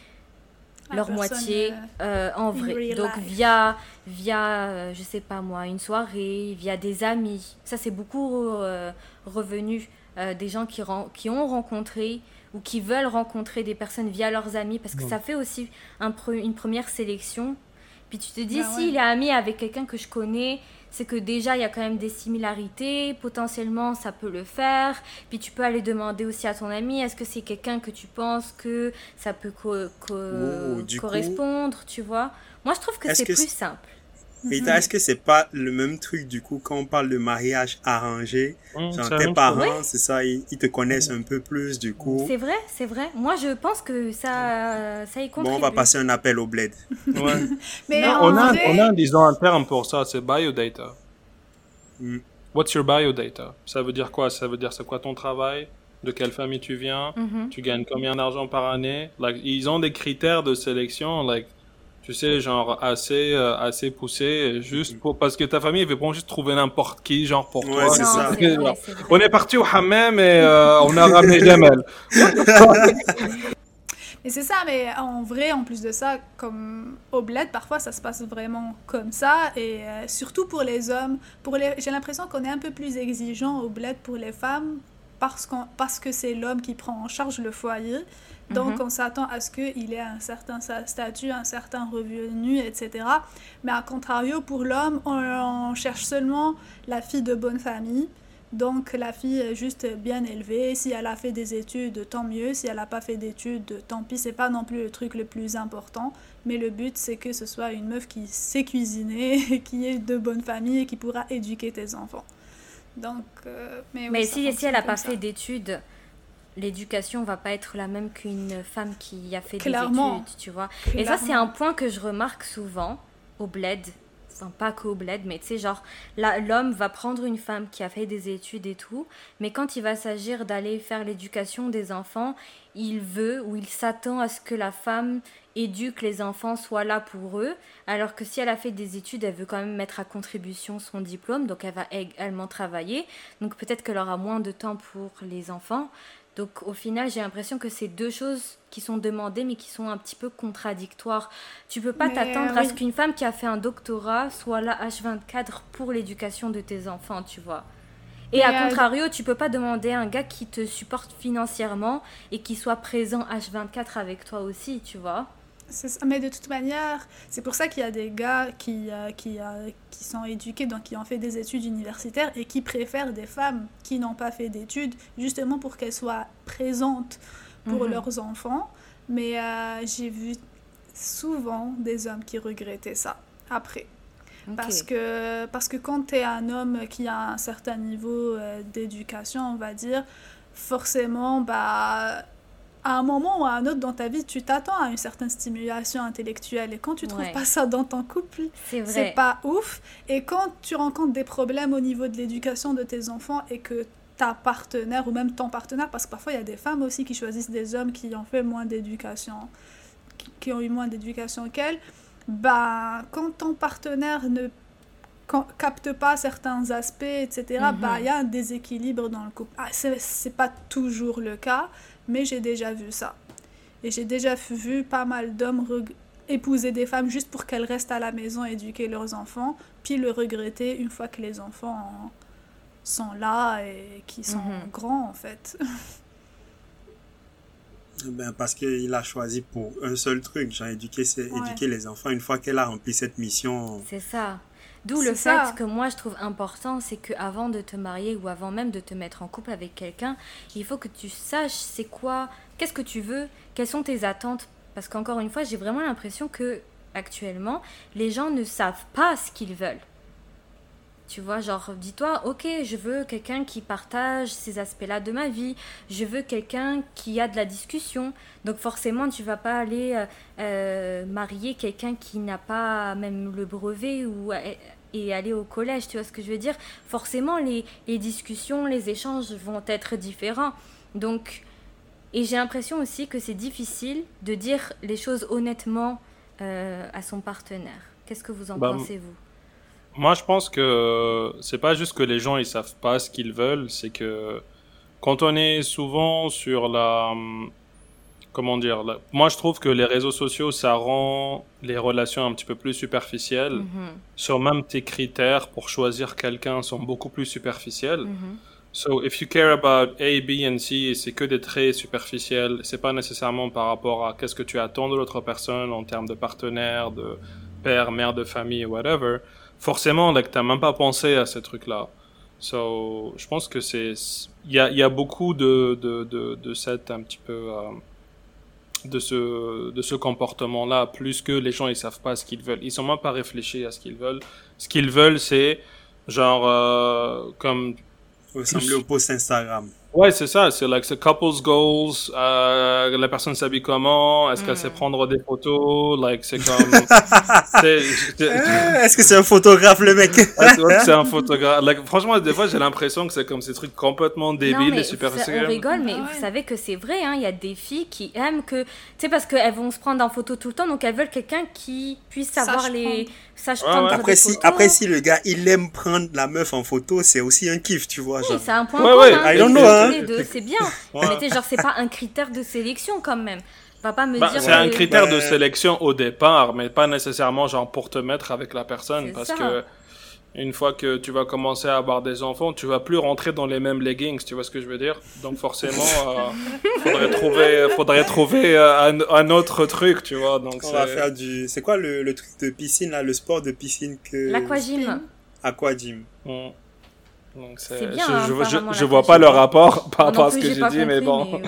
leur moitié euh, en in vrai. Donc life. via, via euh, je sais pas moi, une soirée, via des amis. Ça, c'est beaucoup euh, revenu euh, des gens qui, ont rencontré ou qui veulent rencontrer des personnes via leurs amis parce que ça fait aussi un pre- une première sélection. Puis tu te dis, Bah ouais. s'il est ami avec quelqu'un que je connais, c'est que déjà il y a quand même des similarités, potentiellement ça peut le faire. Puis tu peux aller demander aussi à ton ami, est-ce que c'est quelqu'un que tu penses que ça peut co- co- du coup- correspondre, tu vois? Moi je trouve que c'est plus simple. Rita, est-ce que c'est pas le même truc du coup quand on parle de mariage arrangé Hum, Genre tes parents, c'est ça, ils, ils te connaissent un peu plus du coup. C'est vrai, c'est vrai. Moi je pense que ça, ça y Bon, contribue. on va passer un appel au bled. Ouais. Mais Non, en on, a, on a, disons, un terme pour ça, c'est biodata. Mm. What's your biodata? Ça veut dire quoi? Ça veut dire c'est quoi ton travail? De quelle famille tu viens? Mhm. Tu gagnes combien d'argent par année? Like, ils ont des critères de sélection, like, tu sais, genre assez, euh, assez poussés, juste pour, parce que ta famille, ils vont juste trouver n'importe qui, genre pour Ouais, toi. c'est ça. vrai. On est parti au hammam et euh, on a ramené Jamel. Mais c'est ça, mais en vrai, en plus de ça, comme au bled, parfois ça se passe vraiment comme ça, et euh, surtout pour les hommes, pour les... j'ai l'impression qu'on est un peu plus exigeant au bled pour les femmes parce, que c'est l'homme qui prend en charge le foyer. Donc Mhm. on s'attend à ce qu'il ait un certain statut, un certain revenu, etc. Mais à contrario, pour l'homme, on, on cherche seulement la fille de bonne famille. Donc la fille est juste bien élevée. Si elle a fait des études, tant mieux. Si elle n'a pas fait d'études, tant pis. C'est pas non plus le truc le plus important. Mais le but, c'est que ce soit une meuf qui sait cuisiner, qui est de bonne famille et qui pourra éduquer tes enfants. Donc, euh, mais, oui, Mais ça si, elle n'a pas ça. fait d'études, l'éducation va pas être la même qu'une femme qui a fait Clairement. des études, tu vois. Et ça, c'est un point que je remarque souvent au bled. Pas qu'au bled, mais tu sais, genre, l'homme va prendre une femme qui a fait des études et tout, mais quand il va s'agir d'aller faire l'éducation des enfants, il veut ou il s'attend à ce que la femme éduque les enfants, soit là pour eux, alors que si elle a fait des études, elle veut quand même mettre à contribution son diplôme, donc elle va également travailler, donc peut-être qu'elle aura moins de temps pour les enfants. Donc au final, j'ai l'impression que c'est deux choses qui sont demandées mais qui sont un petit peu contradictoires. Tu peux pas t'attendre à oui. ce qu'une femme qui a fait un doctorat soit là H24 pour l'éducation de tes enfants, tu vois. Et Mais, à euh, contrario, tu peux pas demander à un gars qui te supporte financièrement et qui soit présent H24 avec toi aussi, tu vois. Mais de toute manière, c'est pour ça qu'il y a des gars qui, euh, qui, euh, qui sont éduqués, donc qui ont fait des études universitaires et qui préfèrent des femmes qui n'ont pas fait d'études, justement pour qu'elles soient présentes pour Mhm. leurs enfants. Mais euh, j'ai vu souvent des hommes qui regrettaient ça après. Parce que, parce que quand tu es un homme qui a un certain niveau d'éducation, on va dire, forcément, bah, à un moment ou à un autre dans ta vie, tu t'attends à une certaine stimulation intellectuelle. Et quand tu trouves Ouais. pas ça dans ton couple, c'est pas ouf. Et quand tu rencontres des problèmes au niveau de l'éducation de tes enfants et que ta partenaire ou même ton partenaire, parce que parfois il y a des femmes aussi qui choisissent des hommes qui ont fait moins d'éducation, qui- ont eu moins d'éducation qu'elles, bah quand ton partenaire ne ca- capte pas certains aspects, etc., Mhm. bah il y a un déséquilibre dans le couple. Ah, c'est pas toujours le cas, mais j'ai déjà vu ça. Et j'ai déjà vu pas mal d'hommes épouser des femmes juste pour qu'elles restent à la maison éduquer leurs enfants, puis le regretter une fois que les enfants sont là et qui sont Mhm. grands en fait. Ben, parce qu'il a choisi pour un seul truc, genre éduquer, ses- Ouais. éduquer les enfants. Une fois qu'elle a rempli cette mission, C'est ça. D'où le fait que moi je trouve important, c'est que avant de te marier ou avant même de te mettre en couple avec quelqu'un, il faut que tu saches c'est quoi, qu'est-ce que tu veux, quelles sont tes attentes. Parce qu'encore une fois, j'ai vraiment l'impression que actuellement, les gens ne savent pas ce qu'ils veulent. Tu vois, genre, dis-toi, ok, je veux quelqu'un qui partage ces aspects-là de ma vie. Je veux quelqu'un qui a de la discussion. Donc forcément, tu vas pas aller euh, euh, marier quelqu'un qui n'a pas même le brevet ou et aller au collège. Tu vois ce que je veux dire? Forcément, les, les discussions, les échanges vont être différents. Donc, et j'ai l'impression aussi que c'est difficile de dire les choses honnêtement euh, à son partenaire. Qu'est-ce que vous en bah, pensez, vous? Moi, je pense que c'est pas juste que les gens ils savent pas ce qu'ils veulent, c'est que quand on est souvent sur la comment dire, moi je trouve que les réseaux sociaux ça rend les relations un petit peu plus superficielles. Mm-hmm. Sur même tes critères pour choisir quelqu'un sont beaucoup plus superficiels. Mm-hmm. So if you care about A, B and C, c'est que des traits superficiels. C'est pas nécessairement par rapport à qu'est-ce que tu attends de l'autre personne en termes de partenaire, de père, mère de famille, whatever forcément, là, que t'as même pas pensé à ces trucs-là. So, je pense que c'est, il y a, y a beaucoup de, de, de, de cette un petit peu, euh, de ce, de ce comportement-là, plus que les gens, ils savent pas ce qu'ils veulent. Ils sont même pas réfléchis à ce qu'ils veulent. Ce qu'ils veulent, c'est, genre, euh, comme... Ressembler au post Instagram. Ouais, c'est ça. C'est like the couples goals. Euh, la personne s'habille comment Est-ce qu'elle sait mm. prendre des photos Like c'est comme. Est-ce que c'est un photographe le mec? C'est un photographe. Like, franchement, des fois, j'ai l'impression que c'est comme ces trucs complètement débiles et super. On rigole, mais vous savez que c'est vrai. Hein, il y a des filles qui aiment que, tu sais, parce qu'elles vont se prendre en photo tout le temps, donc elles veulent quelqu'un qui puisse savoir les après, si, après, si le gars, il aime prendre la meuf en photo, c'est aussi un kiff, tu vois. Oui, c'est un point ouais, ouais. I don't know, hein. C'est bien. Mais genre, c'est pas un critère de sélection quand même. Va pas me bah, dire. C'est un critère de sélection au départ, mais pas nécessairement genre pour te mettre avec la personne. Parce que une fois que tu vas commencer à avoir des enfants, tu vas plus rentrer dans les mêmes leggings, tu vois ce que je veux dire? Donc forcément, euh, faudrait trouver, faudrait trouver euh, un, autre truc, tu vois. Donc on va faire du, c'est quoi le, le, truc de piscine là, le sport de piscine que l'aquagym. Aquagym. Mm. Donc c'est bien. Je, hein, je, je, vois pas le rapport par rapport à ce que j'ai dit, mais bon.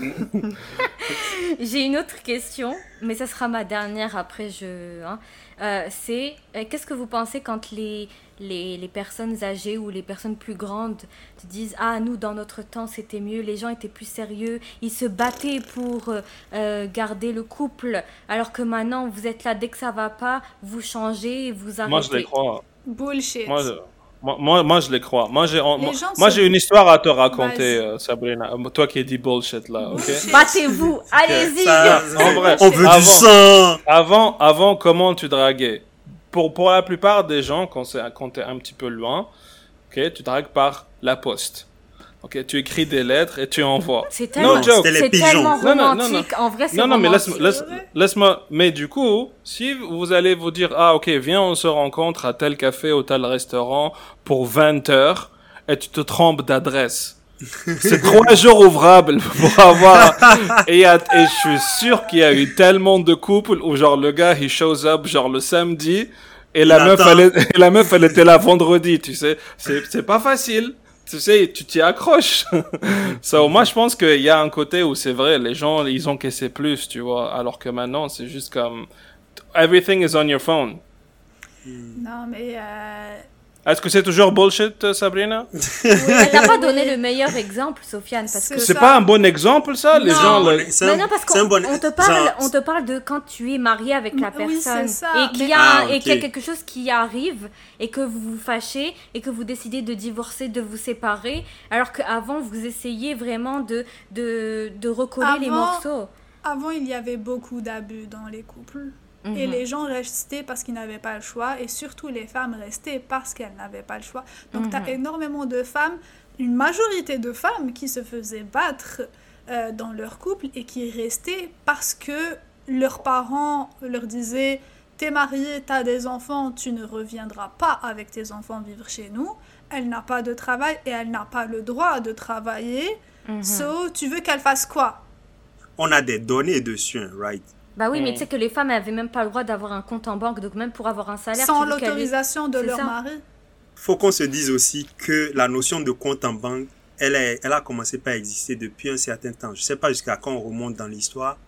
j'ai une autre question, mais ça sera ma dernière après je. Hein. Euh, c'est euh, qu'est-ce que vous pensez quand les, les, les, personnes âgées ou les personnes plus grandes te disent Ah, nous, dans notre temps, c'était mieux, les gens étaient plus sérieux, ils se battaient pour euh, garder le couple, alors que maintenant, vous êtes là, dès que ça va pas, vous changez, vous arrêtez. Moi, je les crois. Bullshit. Moi, moi, moi, je les crois. Moi, j'ai, moi, j'ai une histoire à te raconter, euh, Sabrina. Toi qui dis bullshit là, ok? Battez-vous, allez-y. En vrai, on veut avant, du sang. Avant, avant, comment tu draguais? Pour, pour la plupart des gens, quand c'est, quand t'es un petit peu loin, ok, tu dragues par la poste. Ok, tu écris des lettres et tu envoies. C'est tellement, c'est tellement romantique. En vrai, c'est Non, non, mais laisse-moi, laisse, laisse mais du coup, si vous allez vous dire, ah, ok, viens, on se rencontre à tel café ou tel restaurant pour 20 heures et tu te trompes d'adresse. C'est trois jours ouvrables pour avoir, et, et je suis sûr qu'il y a eu tellement de couples où genre le gars, il shows up genre le samedi et la meuf, elle, et la meuf, elle était là vendredi, tu sais. C'est pas facile tu sais, tu t'y accroches. so, moi, je pense qu'il y a un côté où c'est vrai, les gens, ils ont caissé plus, tu vois, alors que maintenant, c'est juste comme everything is on your phone. Non, mais euh, est-ce que c'est toujours bullshit, euh, Sabrina? Oui, Elle n'a pas donné le meilleur exemple, Sofiane, parce que c'est pas un bon exemple, ça, les gens. Le... Mais non, parce qu'on bon... on te parle, on te parle de quand tu es marié avec la personne et qu'il y a ah, et qu'il y a quelque chose qui arrive et que vous vous fâchez et que vous décidez de divorcer, de vous séparer, alors qu'avant vous essayez vraiment de de, de recoller les morceaux. Avant, il y avait beaucoup d'abus dans les couples. Et mhm. les gens restaient parce qu'ils n'avaient pas le choix, et surtout les femmes restaient parce qu'elles n'avaient pas le choix. Donc tu as mhm. énormément de femmes, une majorité de femmes qui se faisaient battre euh, dans leur couple et qui restaient parce que leurs parents leur disaient T'es marié, t'as des enfants, tu ne reviendras pas avec tes enfants vivre chez nous. Elle n'a pas de travail et elle n'a pas le droit de travailler. Mhm. So, tu veux qu'elle fasse quoi? On a des données dessus, hein, right? Bah oui, mais tu sais que les femmes n'avaient même pas le droit d'avoir un compte en banque, donc même pour avoir un salaire. Sans l'autorisation de leur mari. faut qu'on se dise aussi que la notion de compte en banque, elle, est, elle a commencé par exister depuis un certain temps. Je sais pas jusqu'à quand on remonte dans l'histoire.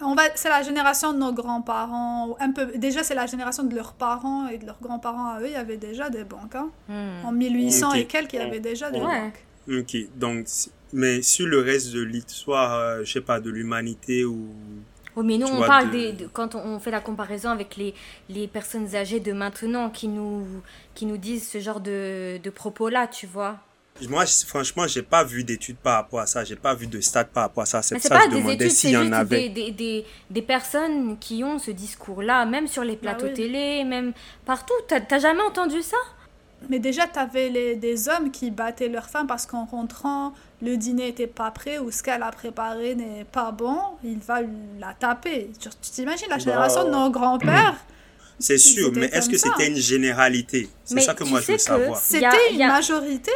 On va, c'est la génération de nos grands-parents. Un peu, déjà, c'est la génération de leurs parents et de leurs grands-parents à eux. Il y avait déjà des banques. Hein. Hmm. En 1800 Ok. et quelques, il y avait déjà des Ouais. banques. Ok, donc, mais sur le reste de l'histoire, euh, je sais pas, de l'humanité ou... Oui, mais nous, Tu on parle de- des, de- quand on, fait la comparaison avec les, les personnes âgées de maintenant qui nous, qui nous disent ce genre de, de propos-là, tu vois. Moi, je- franchement, j'ai pas vu d'études par rapport à ça. J'ai pas vu de stats par rapport à ça. C'est Mais pour c'est ça que pas je des demandais études, c'est s'il y en juste avait. des, des, des, des personnes qui ont ce discours-là, même sur les plateaux Bah oui. télé, même partout. T'as t'as jamais entendu ça? Mais déjà, tu avais des hommes qui battaient leurs femmes parce qu'en rentrant, le dîner n'était pas prêt ou ce qu'elle a préparé n'est pas bon. Il va la taper. Tu t'imagines la génération de nos grands-pères? C'est sûr, mais est-ce que c'était une généralité? C'est ça que moi je veux savoir. C'était une a- majorité.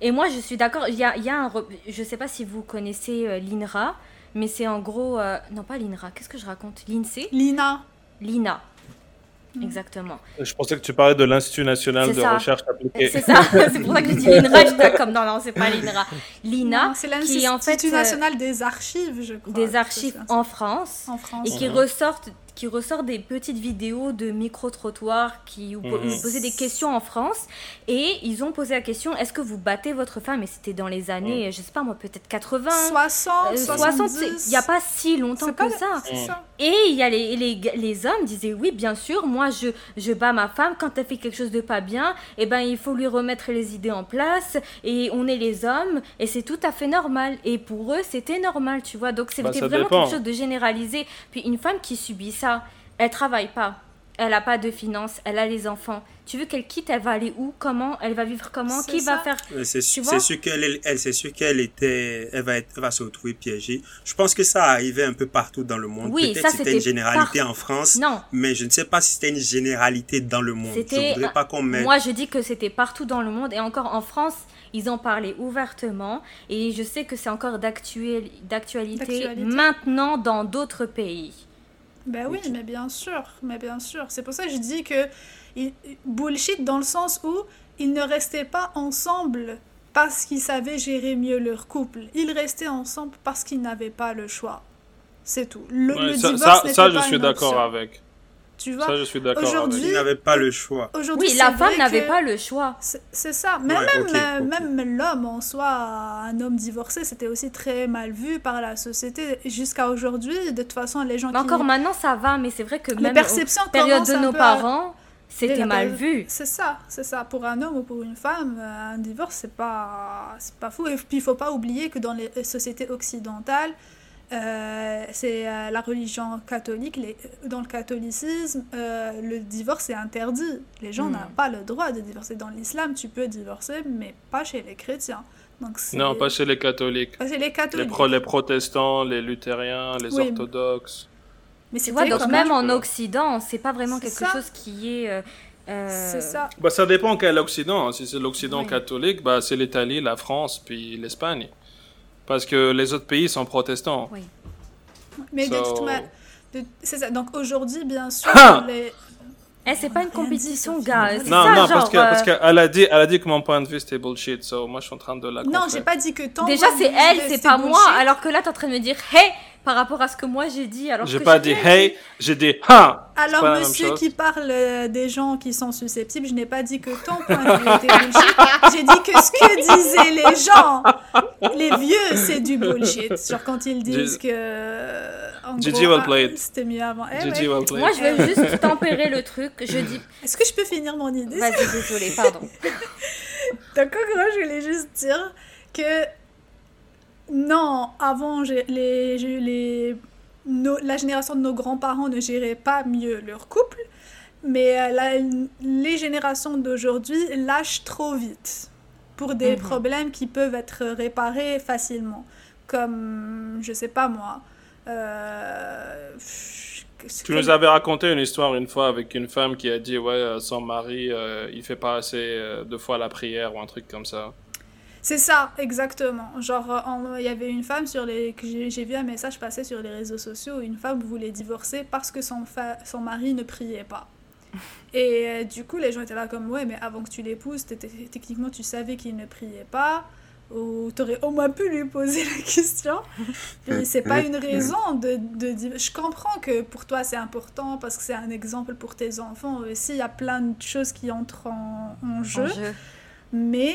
Et moi, je suis d'accord. Il y a, il y a un. re- Je sais pas si vous connaissez euh, l'INRA, mais c'est en gros. euh, Non, pas l'INRA, qu'est-ce que je raconte? L'INSEE? Lina, L'INA. Mm. Exactement. Je pensais que tu parlais de l'Institut national de ça. recherche appliquée. C'est ça, c'est pour ça que je dis l'INRA. J'étais comme non, non, c'est pas l'INRA. L'INA, c'est en fait l'Institut euh, national des archives, je crois. des archives France. en France. et qui Mhm. ressortent qui ressort des petites vidéos de micro-trottoirs qui où Mhm. où posaient des questions en France et ils ont posé la question est-ce que vous battez votre femme? Et c'était dans les années je sais pas moi peut-être 80 60, euh, 70. c'est- il n'y a pas si longtemps que ça. et il y a les, les, les hommes disaient oui bien sûr moi je, je bats ma femme. Quand elle fait quelque chose de pas bien et ben il faut lui remettre les idées en place et on est les hommes et c'est tout à fait normal. Et pour eux c'était normal tu vois. Donc Bah, c'était vraiment dépend. quelque chose de généralisé. Puis une femme qui subit ça elle travaille pas elle a pas de finances elle a les enfants tu veux qu'elle quitte elle va aller où comment elle va vivre comment qui va ça. faire C'est sûr, qu'elle, elle, elle- c'est sûr qu'elle était, elle va être, elle va se retrouver piégée. Je pense que ça arrivait un peu partout dans le monde. Oui, Peut-être ça, c'était une généralité en France, non mais je ne sais pas si c'était une généralité dans le monde. Je C'était- voudrais pas qu'on mette. Moi, je dis que c'était partout dans le monde et encore en France, ils en parlaient ouvertement et je sais que c'est encore D'actualité. maintenant dans d'autres pays. Ben oui, mais bien sûr, mais bien sûr. C'est pour ça que je dis que il- bullshit dans le sens où ils ne restaient pas ensemble parce qu'ils savaient gérer mieux leur couple. Ils restaient ensemble parce qu'ils n'avaient pas le choix. C'est tout. Le, Ouais, le ça, divorce ça, ça, je pas suis une d'accord avec. Tu vois, Ça, je suis d'accord Aujourd'hui- n'avaient pas le choix. aujourd'hui, Oui, la femme n'avait que- pas le choix. C'est ça. Mais Ouais, même, euh, même l'homme en soi, un homme divorcé, c'était aussi très mal vu par la société. Jusqu'à aujourd'hui, de toute façon, les gens Mais qui... encore maintenant, ça va, mais c'est vrai que même en période de nos à- parents, c'était mal vu. C'est ça, c'est ça. Pour un homme ou pour une femme, euh, un divorce, c'est pas, c'est pas fou. Et puis, il faut pas oublier que dans les sociétés occidentales, euh, c'est euh, la religion catholique. Les, dans le catholicisme, euh, le divorce est interdit. Les gens Hmm. n'ont pas le droit de divorcer. Dans l'islam, tu peux divorcer, mais pas chez les chrétiens. Donc, c'est- Non, pas chez les catholiques. pas chez les Les, catholiques. pro- les protestants, les luthériens, les Oui. orthodoxes. Mais c'était vois, donc même en Occident, c'est pas vraiment C'est quelque ça. chose qui est... euh, euh, C'est ça. Bah, ça dépend quel Occident. Si c'est l'Occident Oui. catholique, bah, c'est l'Italie, la France, puis l'Espagne. Parce que les autres pays sont protestants. Oui. Mais de toute ma- de- C'est ça. Donc aujourd'hui, bien sûr, Ah les... Eh, c'est pas une compétition, gars. Non, Non, ça, non, genre, parce que euh, parce qu'elle a dit, elle a dit que mon point de vue c'était bullshit. So moi, je suis en train de la. Non, j'ai pas dit que ton Déjà, point de c'est elle, c'est pas moi. Alors que là, t'es en train de me dire, hey, par rapport à ce que moi j'ai dit. Alors J'ai que pas dit hey, j'ai dit ha. Alors, monsieur qui parle euh, des gens qui sont susceptibles, je n'ai pas dit que ton point de vue était bullshit. J'ai dit que ce que disaient les gens, les vieux, c'est du bullshit. Genre quand ils disent que. gros, well ah, played. C'était mieux avant. Eh GG ouais. well played. Moi, je vais juste tempérer le truc. Je dis, Est-ce que je peux finir mon idée? Vas-y, désolé, pardon. Donc, en gros, je voulais juste dire que non, avant, les, les, nos- la génération de nos grands-parents ne gérait pas mieux leur couple, mais euh, la- les générations d'aujourd'hui lâchent trop vite pour des Mhm. problèmes qui peuvent être réparés facilement. Comme, je sais pas moi. euh, Tu nous avais raconté une histoire une fois avec une femme qui a dit ouais euh, son mari euh, il fait pas assez euh, deux fois la prière ou un truc comme ça. C'est ça, exactement. Genre, euh, il y avait une femme sur les... que j'ai vu un message passer sur les réseaux sociaux où une femme voulait divorcer parce que son, fa- son mari ne priait pas. Et euh, du coup, les gens étaient là comme, ouais, mais avant que tu l'épouses, techniquement, tu savais qu'il ne priait pas. ou t'aurais au moins pu lui poser la question. Puis c'est pas une raison de, de, Je comprends que pour toi c'est important parce que c'est un exemple pour tes enfants aussi. Il y a plein de choses qui entrent en, en jeu. Mais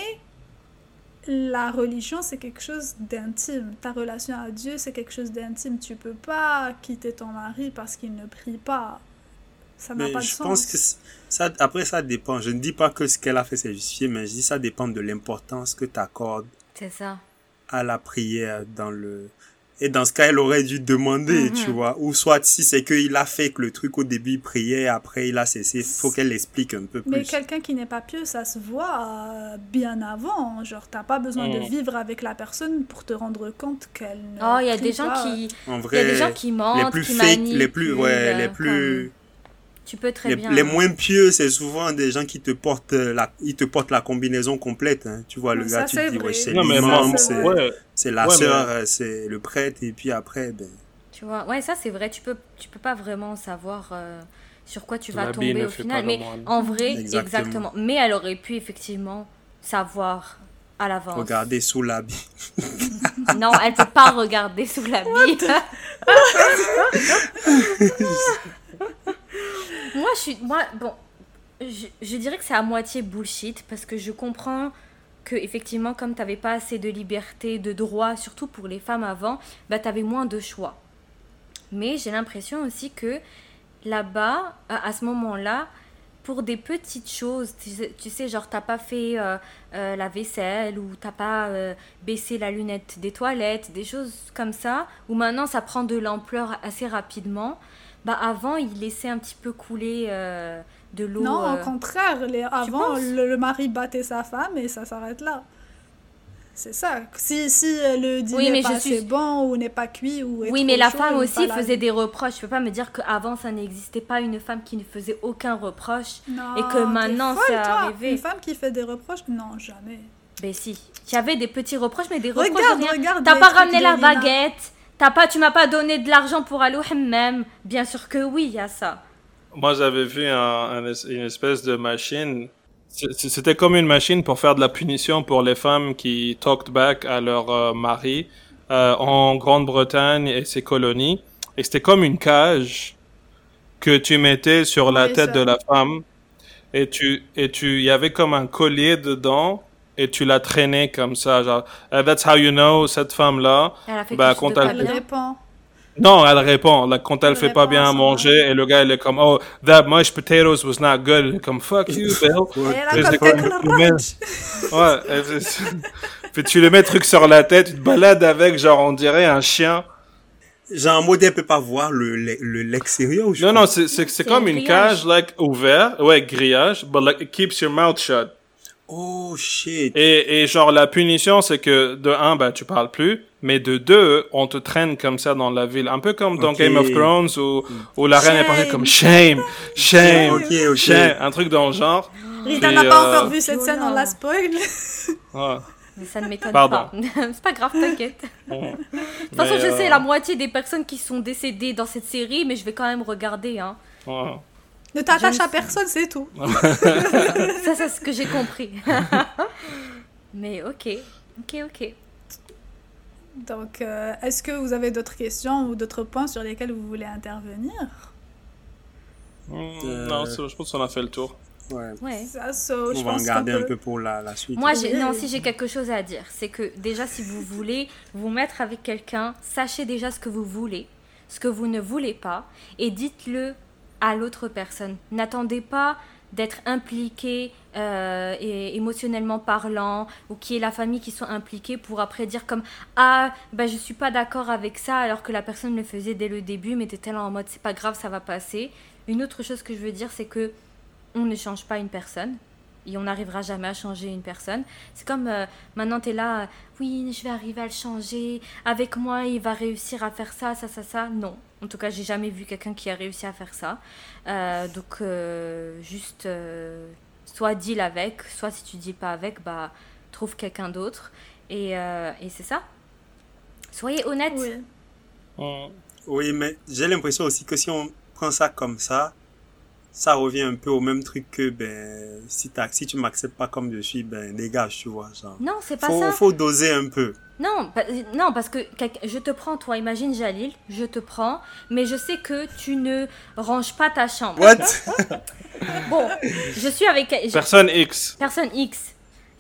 la religion c'est quelque chose d'intime. Ta relation à Dieu c'est quelque chose d'intime. Tu peux pas quitter ton mari parce qu'il ne prie pas. Ça n'a pas de je sens. pense que ça, après ça dépend. Je ne dis pas que ce qu'elle a fait c'est justifié, mais je dis ça dépend de l'importance que tu accordes c'est ça. À la prière dans le. Et dans ce cas, elle aurait dû demander, mhm. tu vois. Ou soit si c'est qu'il a fait que le truc au début, il priait, après il a cessé, il faut qu'elle l'explique un peu plus. Mais quelqu'un qui n'est pas pieux, ça se voit euh, bien avant. Genre, t'as pas besoin de mhm. vivre avec la personne pour te rendre compte qu'elle ne Oh, il y a des gens qui... En vrai, il y a des gens qui mentent, les plus qui fake, les plus, ouais, les plus... Tu peux très les, bien. Les moins pieux, c'est souvent des gens qui te portent la, ils te portent la combinaison complète. Hein. Tu vois, le gars, tu te dis, ouais, c'est l'imam, c'est la sœur, euh, c'est le prêtre, et puis après, ben. Tu vois, ouais, ça c'est vrai. Tu peux, tu peux pas vraiment savoir euh, sur quoi tu vas tomber au final. Mais en vrai, exactement. Mais elle aurait pu effectivement savoir à l'avance. Regarder sous l'habit. non, elle peut pas regarder sous l'habit. moi, je suis. Moi, bon. Je, dirais que c'est à moitié bullshit parce que je comprends que, effectivement, comme tu n'avais pas assez de liberté, de droit, surtout pour les femmes avant, bah, tu avais moins de choix. Mais j'ai l'impression aussi que là-bas, à, ce moment-là, pour des petites choses, tu sais, genre, t'as pas fait euh, euh, la vaisselle ou t'as pas euh, baissé la lunette des toilettes, des choses comme ça, où maintenant ça prend de l'ampleur assez rapidement bah avant il laissait un petit peu couler euh, de l'eau. Non, au euh. contraire, les, avant le, mari battait sa femme et ça s'arrête là. C'est ça. Si, si le dîner oui, pas bon ou n'est pas cuit ou Oui, mais la femme aussi faisait des reproches. Je peux pas me dire qu'avant ça n'existait pas une femme qui ne faisait aucun reproche et que maintenant c'est arrivé. Une femme qui fait des reproches? Non, jamais. Ben si. Il y avait des petits reproches, mais des reproches regarde, Regarde T'as pas ramené la baguette pas, tu m'as pas donné de l'argent pour aller au hammam Bien sûr que oui, il y a ça. Moi, j'avais vu une espèce de machine. C'était comme une machine pour faire de la punition pour les femmes qui talked back à leur euh, mari euh, en Grande-Bretagne et ses colonies. Et c'était comme une cage que tu mettais sur la tête de la femme. Et tu, et tu, il y avait comme un collier dedans et tu l'as traîné comme ça, genre, uh, that's how you know, cette femme-là, bah, quand elle... répond. Non, elle répond, like, quand elle, fait pas bien à manger, et le gars, il est comme, oh, that mashed potatoes was not good, il est comme, fuck you, Bill. ouais, ouais puis tu le mets truc sur la tête, tu te balades avec, genre, on dirait un chien. Genre, un modèle peut pas voir le, le, l'extérieur ou Non, non, c'est, c'est, comme une cage, like, ouverte, ouais, grillage, but like, it keeps your mouth shut. Oh shit. Et, et genre la punition c'est que de un bah tu parles plus, mais de deux on te traîne comme ça dans la ville, un peu comme dans Game of Thrones où, où la reine est partie comme shame, shame, shame, un truc dans le genre. Rita n'a pas euh, encore vu cette scène, on la spoil. ouais. Mais ça ne m'étonne pas. c'est pas grave, t'inquiète. de toute façon, je sais euh, la moitié des personnes qui sont décédées dans cette série, mais je vais quand même regarder. Hein. Ouais. Ne t'attache à personne, c'est tout. ça, c'est ce que j'ai compris. Mais ok, ok, ok. Donc, euh, est-ce que vous avez d'autres questions ou d'autres points sur lesquels vous voulez intervenir? Hmm, Non, je pense qu'on a fait le tour. Ouais. ouais. Ça, so, on va en garder un peu pour la, la suite. Moi, non, si j'ai quelque chose à dire, c'est que déjà, si vous voulez vous mettre avec quelqu'un, sachez déjà ce que vous voulez, ce que vous ne voulez pas, et dites-le à l'autre personne. N'attendez pas d'être impliqué euh, et émotionnellement parlant ou qui est la famille qui soit impliquée pour après dire comme ah ben je suis pas d'accord avec ça alors que la personne le faisait dès le début mais était là en mode c'est pas grave ça va passer une autre chose que je veux dire c'est que on ne change pas une personne et on n'arrivera jamais à changer une personne. C'est comme euh, maintenant tu es là, oui, je vais arriver à le changer, avec moi il va réussir à faire ça, ça, ça, ça. Non, en tout cas, j'ai jamais vu quelqu'un qui a réussi à faire ça. Euh, donc, euh, juste soit deal avec, soit si tu deal pas avec, bah trouve quelqu'un d'autre. Et, et c'est ça. Soyez honnête. Oui, oui mais j'ai l'impression aussi que si on prend ça comme ça, ça revient un peu au même truc que ben si t'as si tu m'acceptes pas comme je suis ben dégage tu vois genre Non, c'est pas faut ça. faut doser un peu Non, pa- non, parce que je te prends, toi, imagine Jalil, je te prends, mais je sais que tu ne ranges pas ta chambre. what? Bon, je suis avec je- Personne X. personne X.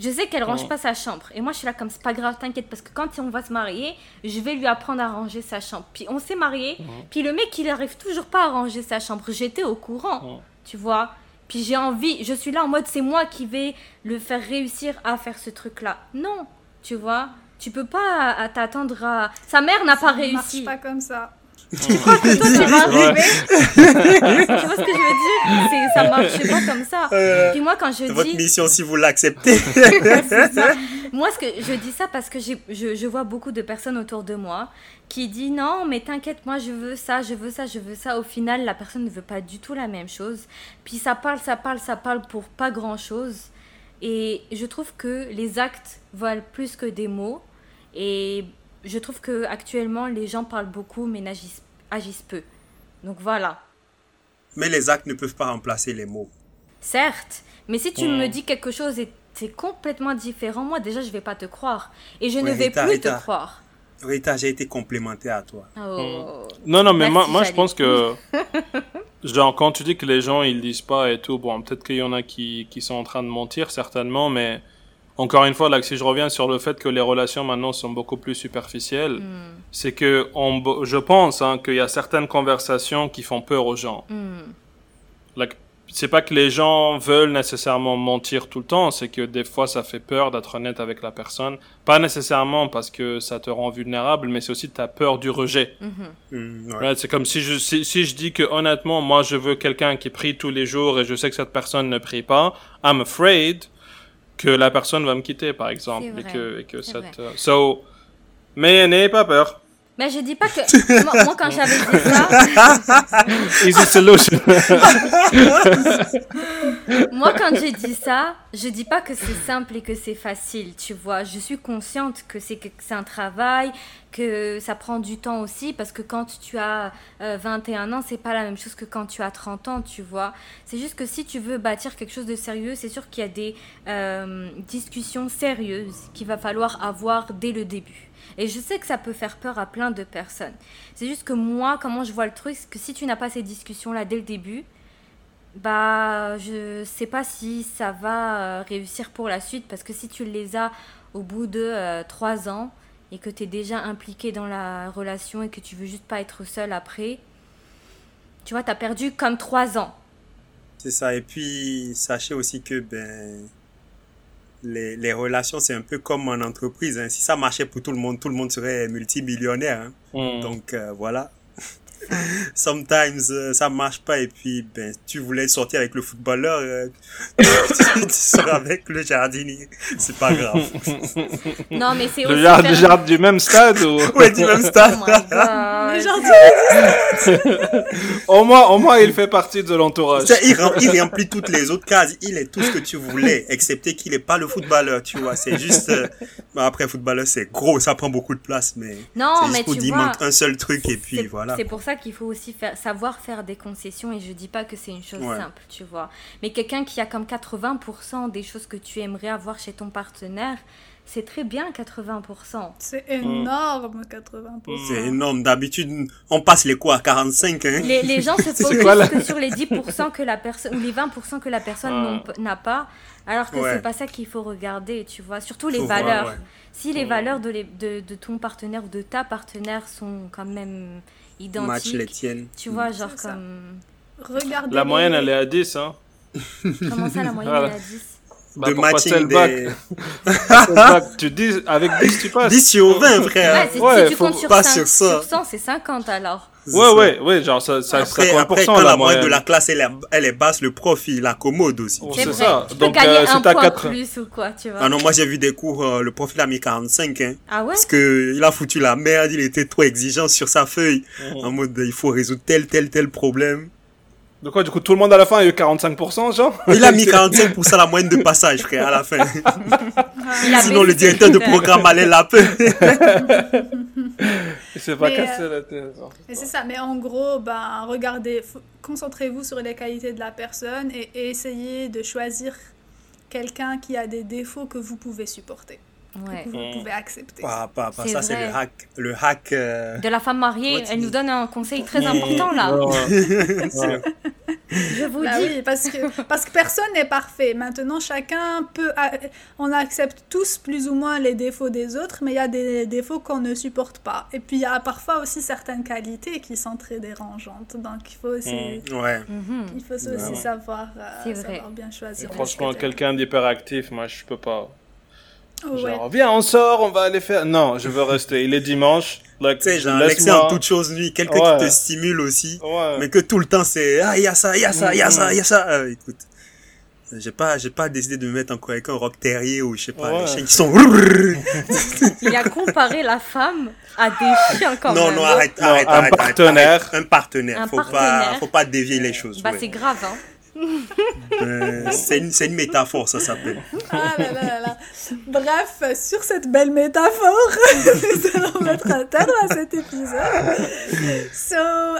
Je sais qu'elle range pas sa chambre. Et moi, je suis là comme c'est pas grave, t'inquiète, parce que quand on va se marier, je vais lui apprendre à ranger sa chambre. Puis on s'est marié, puis le mec, il arrive toujours pas à ranger sa chambre. J'étais au courant, tu vois. Puis j'ai envie, je suis là en mode c'est moi qui vais le faire réussir à faire ce truc-là. Non, tu vois. Tu peux pas à- t'attendre à. Sa mère n'a pas Ça ne marche réussi. pas comme ça. Tu crois que toi, tu vas Ouais. arriver Tu vois ce que je veux dire? Ça marche pas comme ça. Euh, Puis moi, quand je c'est votre dis. mission si vous l'acceptez ça. Moi, ce que je dis ça parce que je, je vois beaucoup de personnes autour de moi qui disent non, mais t'inquiète, moi je veux ça, je veux ça, je veux ça. Au final, la personne ne veut pas du tout la même chose. Puis ça parle, ça parle, ça parle pour pas grand chose. Et je trouve que les actes valent plus que des mots. Et je trouve que actuellement, les gens parlent beaucoup mais n'agissent agissent peu. Donc voilà. mais les actes ne peuvent pas remplacer les mots Certes, mais si tu Mm. me dis quelque chose et c'est complètement différent, moi déjà je vais pas te croire. Et je Ouais, ne vais Rita, plus Rita. te croire. Rita j'ai été complémentaire à toi Oh. Non, non, mais Merci, moi, moi je pense que. Genre, quand tu dis que les gens, ils disent pas et tout, bon, peut-être qu'il y en a qui, qui sont en train de mentir, certainement, mais encore une fois, là, si je reviens sur le fait que les relations maintenant sont beaucoup plus superficielles, Hmm, c'est que on, je pense hein, qu'il y a certaines conversations qui font peur aux gens. hmm. Like, c'est pas que les gens veulent nécessairement mentir tout le temps, c'est que des fois ça fait peur d'être honnête avec la personne. Pas nécessairement parce que ça te rend vulnérable, mais c'est aussi que tu as peur du rejet. Hmm, ouais. Ouais, c'est comme si je, si, si je dis que honnêtement, moi je veux quelqu'un qui prie tous les jours et je sais que cette personne ne prie pas, I'm afraid que la personne va me quitter par exemple. Et que, et que cette, euh, so, mais n'ayez pas peur. Mais je dis pas que. moi, moi, quand j'avais dit ça, Easy solution. moi, quand j'ai dit ça, je dis pas que c'est simple et que c'est facile, tu vois. Je suis consciente que c'est que c'est un travail, que ça prend du temps aussi, parce que quand tu as euh, 21 ans, c'est pas la même chose que quand tu as 30 ans, tu vois. C'est juste que si tu veux bâtir quelque chose de sérieux, c'est sûr qu'il y a des euh, discussions sérieuses qu'il va falloir avoir dès le début. Et je sais que ça peut faire peur à plein de personnes. C'est juste que moi, comment je vois le truc, c'est que si tu n'as pas ces discussions-là dès le début, bah, je sais pas si ça va euh, réussir pour la suite parce que si tu les as au bout de euh, trois ans et que tu es déjà impliqué dans la relation et que tu veux juste pas être seul après, tu vois, tu as perdu comme trois ans. C'est ça. Et puis, sachez aussi que ben, les, les relations, c'est un peu comme en entreprise. Hein. Si ça marchait pour tout le monde, tout le monde serait multimillionnaire. Hein. Hmm. Donc, euh, voilà. Sometimes, euh, ça marche pas. Et puis, ben, tu voulais sortir avec le footballeur, euh, tu sors avec le jardinier. C'est pas grave. Non, mais c'est Le aussi. faire- le du même stade ou... Ouais, du même Oh stade. my God. Les jardins, au moins, au moins, il fait partie de l'entourage. C'est- Il, rem- il remplit toutes les autres cases. Il est tout ce que tu voulais, excepté qu'il est pas le footballeur, tu vois. C'est juste. euh, bon, après, footballeur, c'est gros, ça prend beaucoup de place, mais. Non, c'est juste mais pour tu dire, il vois. manque un seul truc et puis C'est- voilà. C'est pour ça qu'il faut aussi faire, savoir faire des concessions et je dis pas que c'est une chose Ouais. simple, tu vois. Mais quelqu'un qui a comme 80% des choses que tu aimerais avoir chez ton partenaire, c'est très bien 80%. c'est énorme, 80%. C'est énorme. D'habitude, on passe les à 45, hein? Les, les gens se focusent quoi, là? que sur les 10% que la personne ou les 20% que la personne Ah. n'a pas, alors que Ouais. c'est pas ça qu'il faut regarder, tu vois. Surtout les Faut voir, valeurs. ouais. Si les valeurs de, les- de, de ton partenaire ou de ta partenaire sont quand même Match les identiques, tiennes. tu vois, genre comme. Regardez. La les- moyenne, elle est à 10, hein. Comment ça, la moyenne Voilà. elle est à 10 Bah, de matching des. tu dis, avec 10, tu passes. 10 sur 20, frère. Ouais, ouais, si tu faut comptes sur, pas 5, sur ça. sur 100, c'est 50 alors. Ouais, ça. ouais, ouais, genre, ça, ça serait Après, après, 50% quand la la moyenne moyenne. de la classe, elle est, elle est basse, le prof, il accommode aussi. Oh, C'est ça. Tu Donc, euh, un c'est à point 4. plus ou quoi, tu vois. Ah non, moi j'ai vu des cours, euh, le prof il a mis 45, hein. Ah ouais? Parce que il a foutu la merde, il était trop exigeant sur sa feuille. En mode, il faut résoudre tel, tel, tel problème. De quoi, du coup, tout le monde à la fin a eu 45%, genre Il a mis 45% la moyenne de passage, frère, à la fin. Sinon, le directeur de programme allait l'appeler. Il s'est pas Mais, cassé euh, la tête. Et c'est ça, mais en gros, ben, regardez, concentrez-vous sur les qualités de la personne et, et essayez de choisir quelqu'un qui a des défauts que vous pouvez supporter, Ouais. que vous Mm. pouvez accepter. Pas, pas, pas C'est ça, c'est vrai. le hack. Le hack. euh, De la femme mariée, elle nous donne un conseil très Mm. important là. Je vous Bah dis. oui, parce que, parce que personne n'est parfait. Maintenant, chacun peut... On accepte tous plus ou moins les défauts des autres, mais il y a des défauts qu'on ne supporte pas. Et puis, il y a parfois aussi certaines qualités qui sont très dérangeantes. Donc, il faut aussi, Ouais. Mhm. il faut aussi Ouais. savoir, euh, savoir bien choisir. les Franchement, quelqu'un d'hyperactif, moi, je peux pas. Ouais. Genre, viens, on sort, on va aller faire. Non, je veux rester. Il est dimanche. Like, Tu sais, genre, laisse-moi- l'excès en toute chose, lui, quelqu'un Ouais. qui te stimule aussi, Ouais. mais que tout le temps c'est, ah, il y a ça, il y a ça, il y a ça, il y a ça. Euh, écoute, j'ai pas, j'ai pas décidé de me mettre en quoi avec un rock terrier ou je sais pas, Ouais. les chiens qui sont. Il a comparé la femme à des chiens quand non, même. non, hein. arrête, Non, arrête, un arrête, arrête, partenaire. arrête. Un partenaire. Un faut pas, partenaire. faut pas dévier les choses. Bah ouais. c'est grave hein. Euh, c'est une, métaphore, ça s'appelle. Ah. Bref, sur cette belle métaphore, nous allons mettre un terme à cet épisode. So,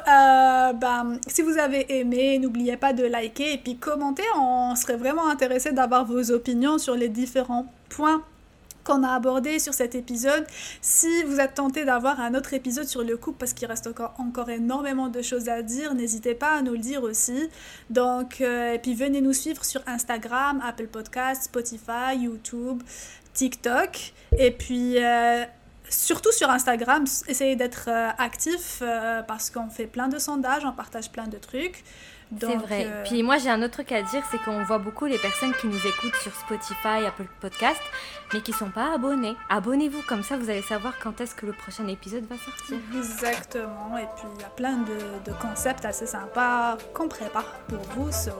ben, si vous avez aimé, n'oubliez pas de liker et puis commenter. On serait vraiment intéressé d'avoir vos opinions sur les différents points qu'on a abordés sur cet épisode. Si vous êtes tenté d'avoir un autre épisode sur le couple, parce qu'il reste encore, encore énormément de choses à dire, n'hésitez pas à nous le dire aussi. Donc, euh, et puis venez nous suivre sur Instagram, Apple Podcasts, Spotify, YouTube, TikTok. Et puis, euh, surtout sur Instagram, essayez d'être euh, actif parce qu'on fait plein de sondages, on partage plein de trucs. C'est vrai. euh, Puis moi j'ai un autre truc à dire, c'est qu'on voit beaucoup les personnes qui nous écoutent sur Spotify, Apple Podcast, mais qui sont pas abonnés. Abonnez-vous comme ça, vous allez savoir quand est-ce que le prochain épisode va sortir. Exactement. Et puis, il y a plein de, de concepts assez sympas qu'on prépare pour vous. So,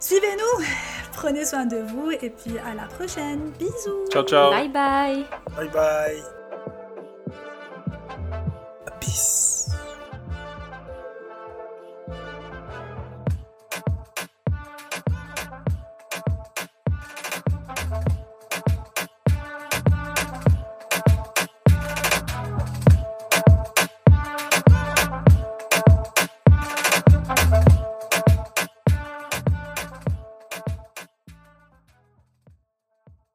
suivez-nous, prenez soin de vous et puis à la prochaine. Bisous. Ciao, ciao. Bye bye. Bye bye. Peace.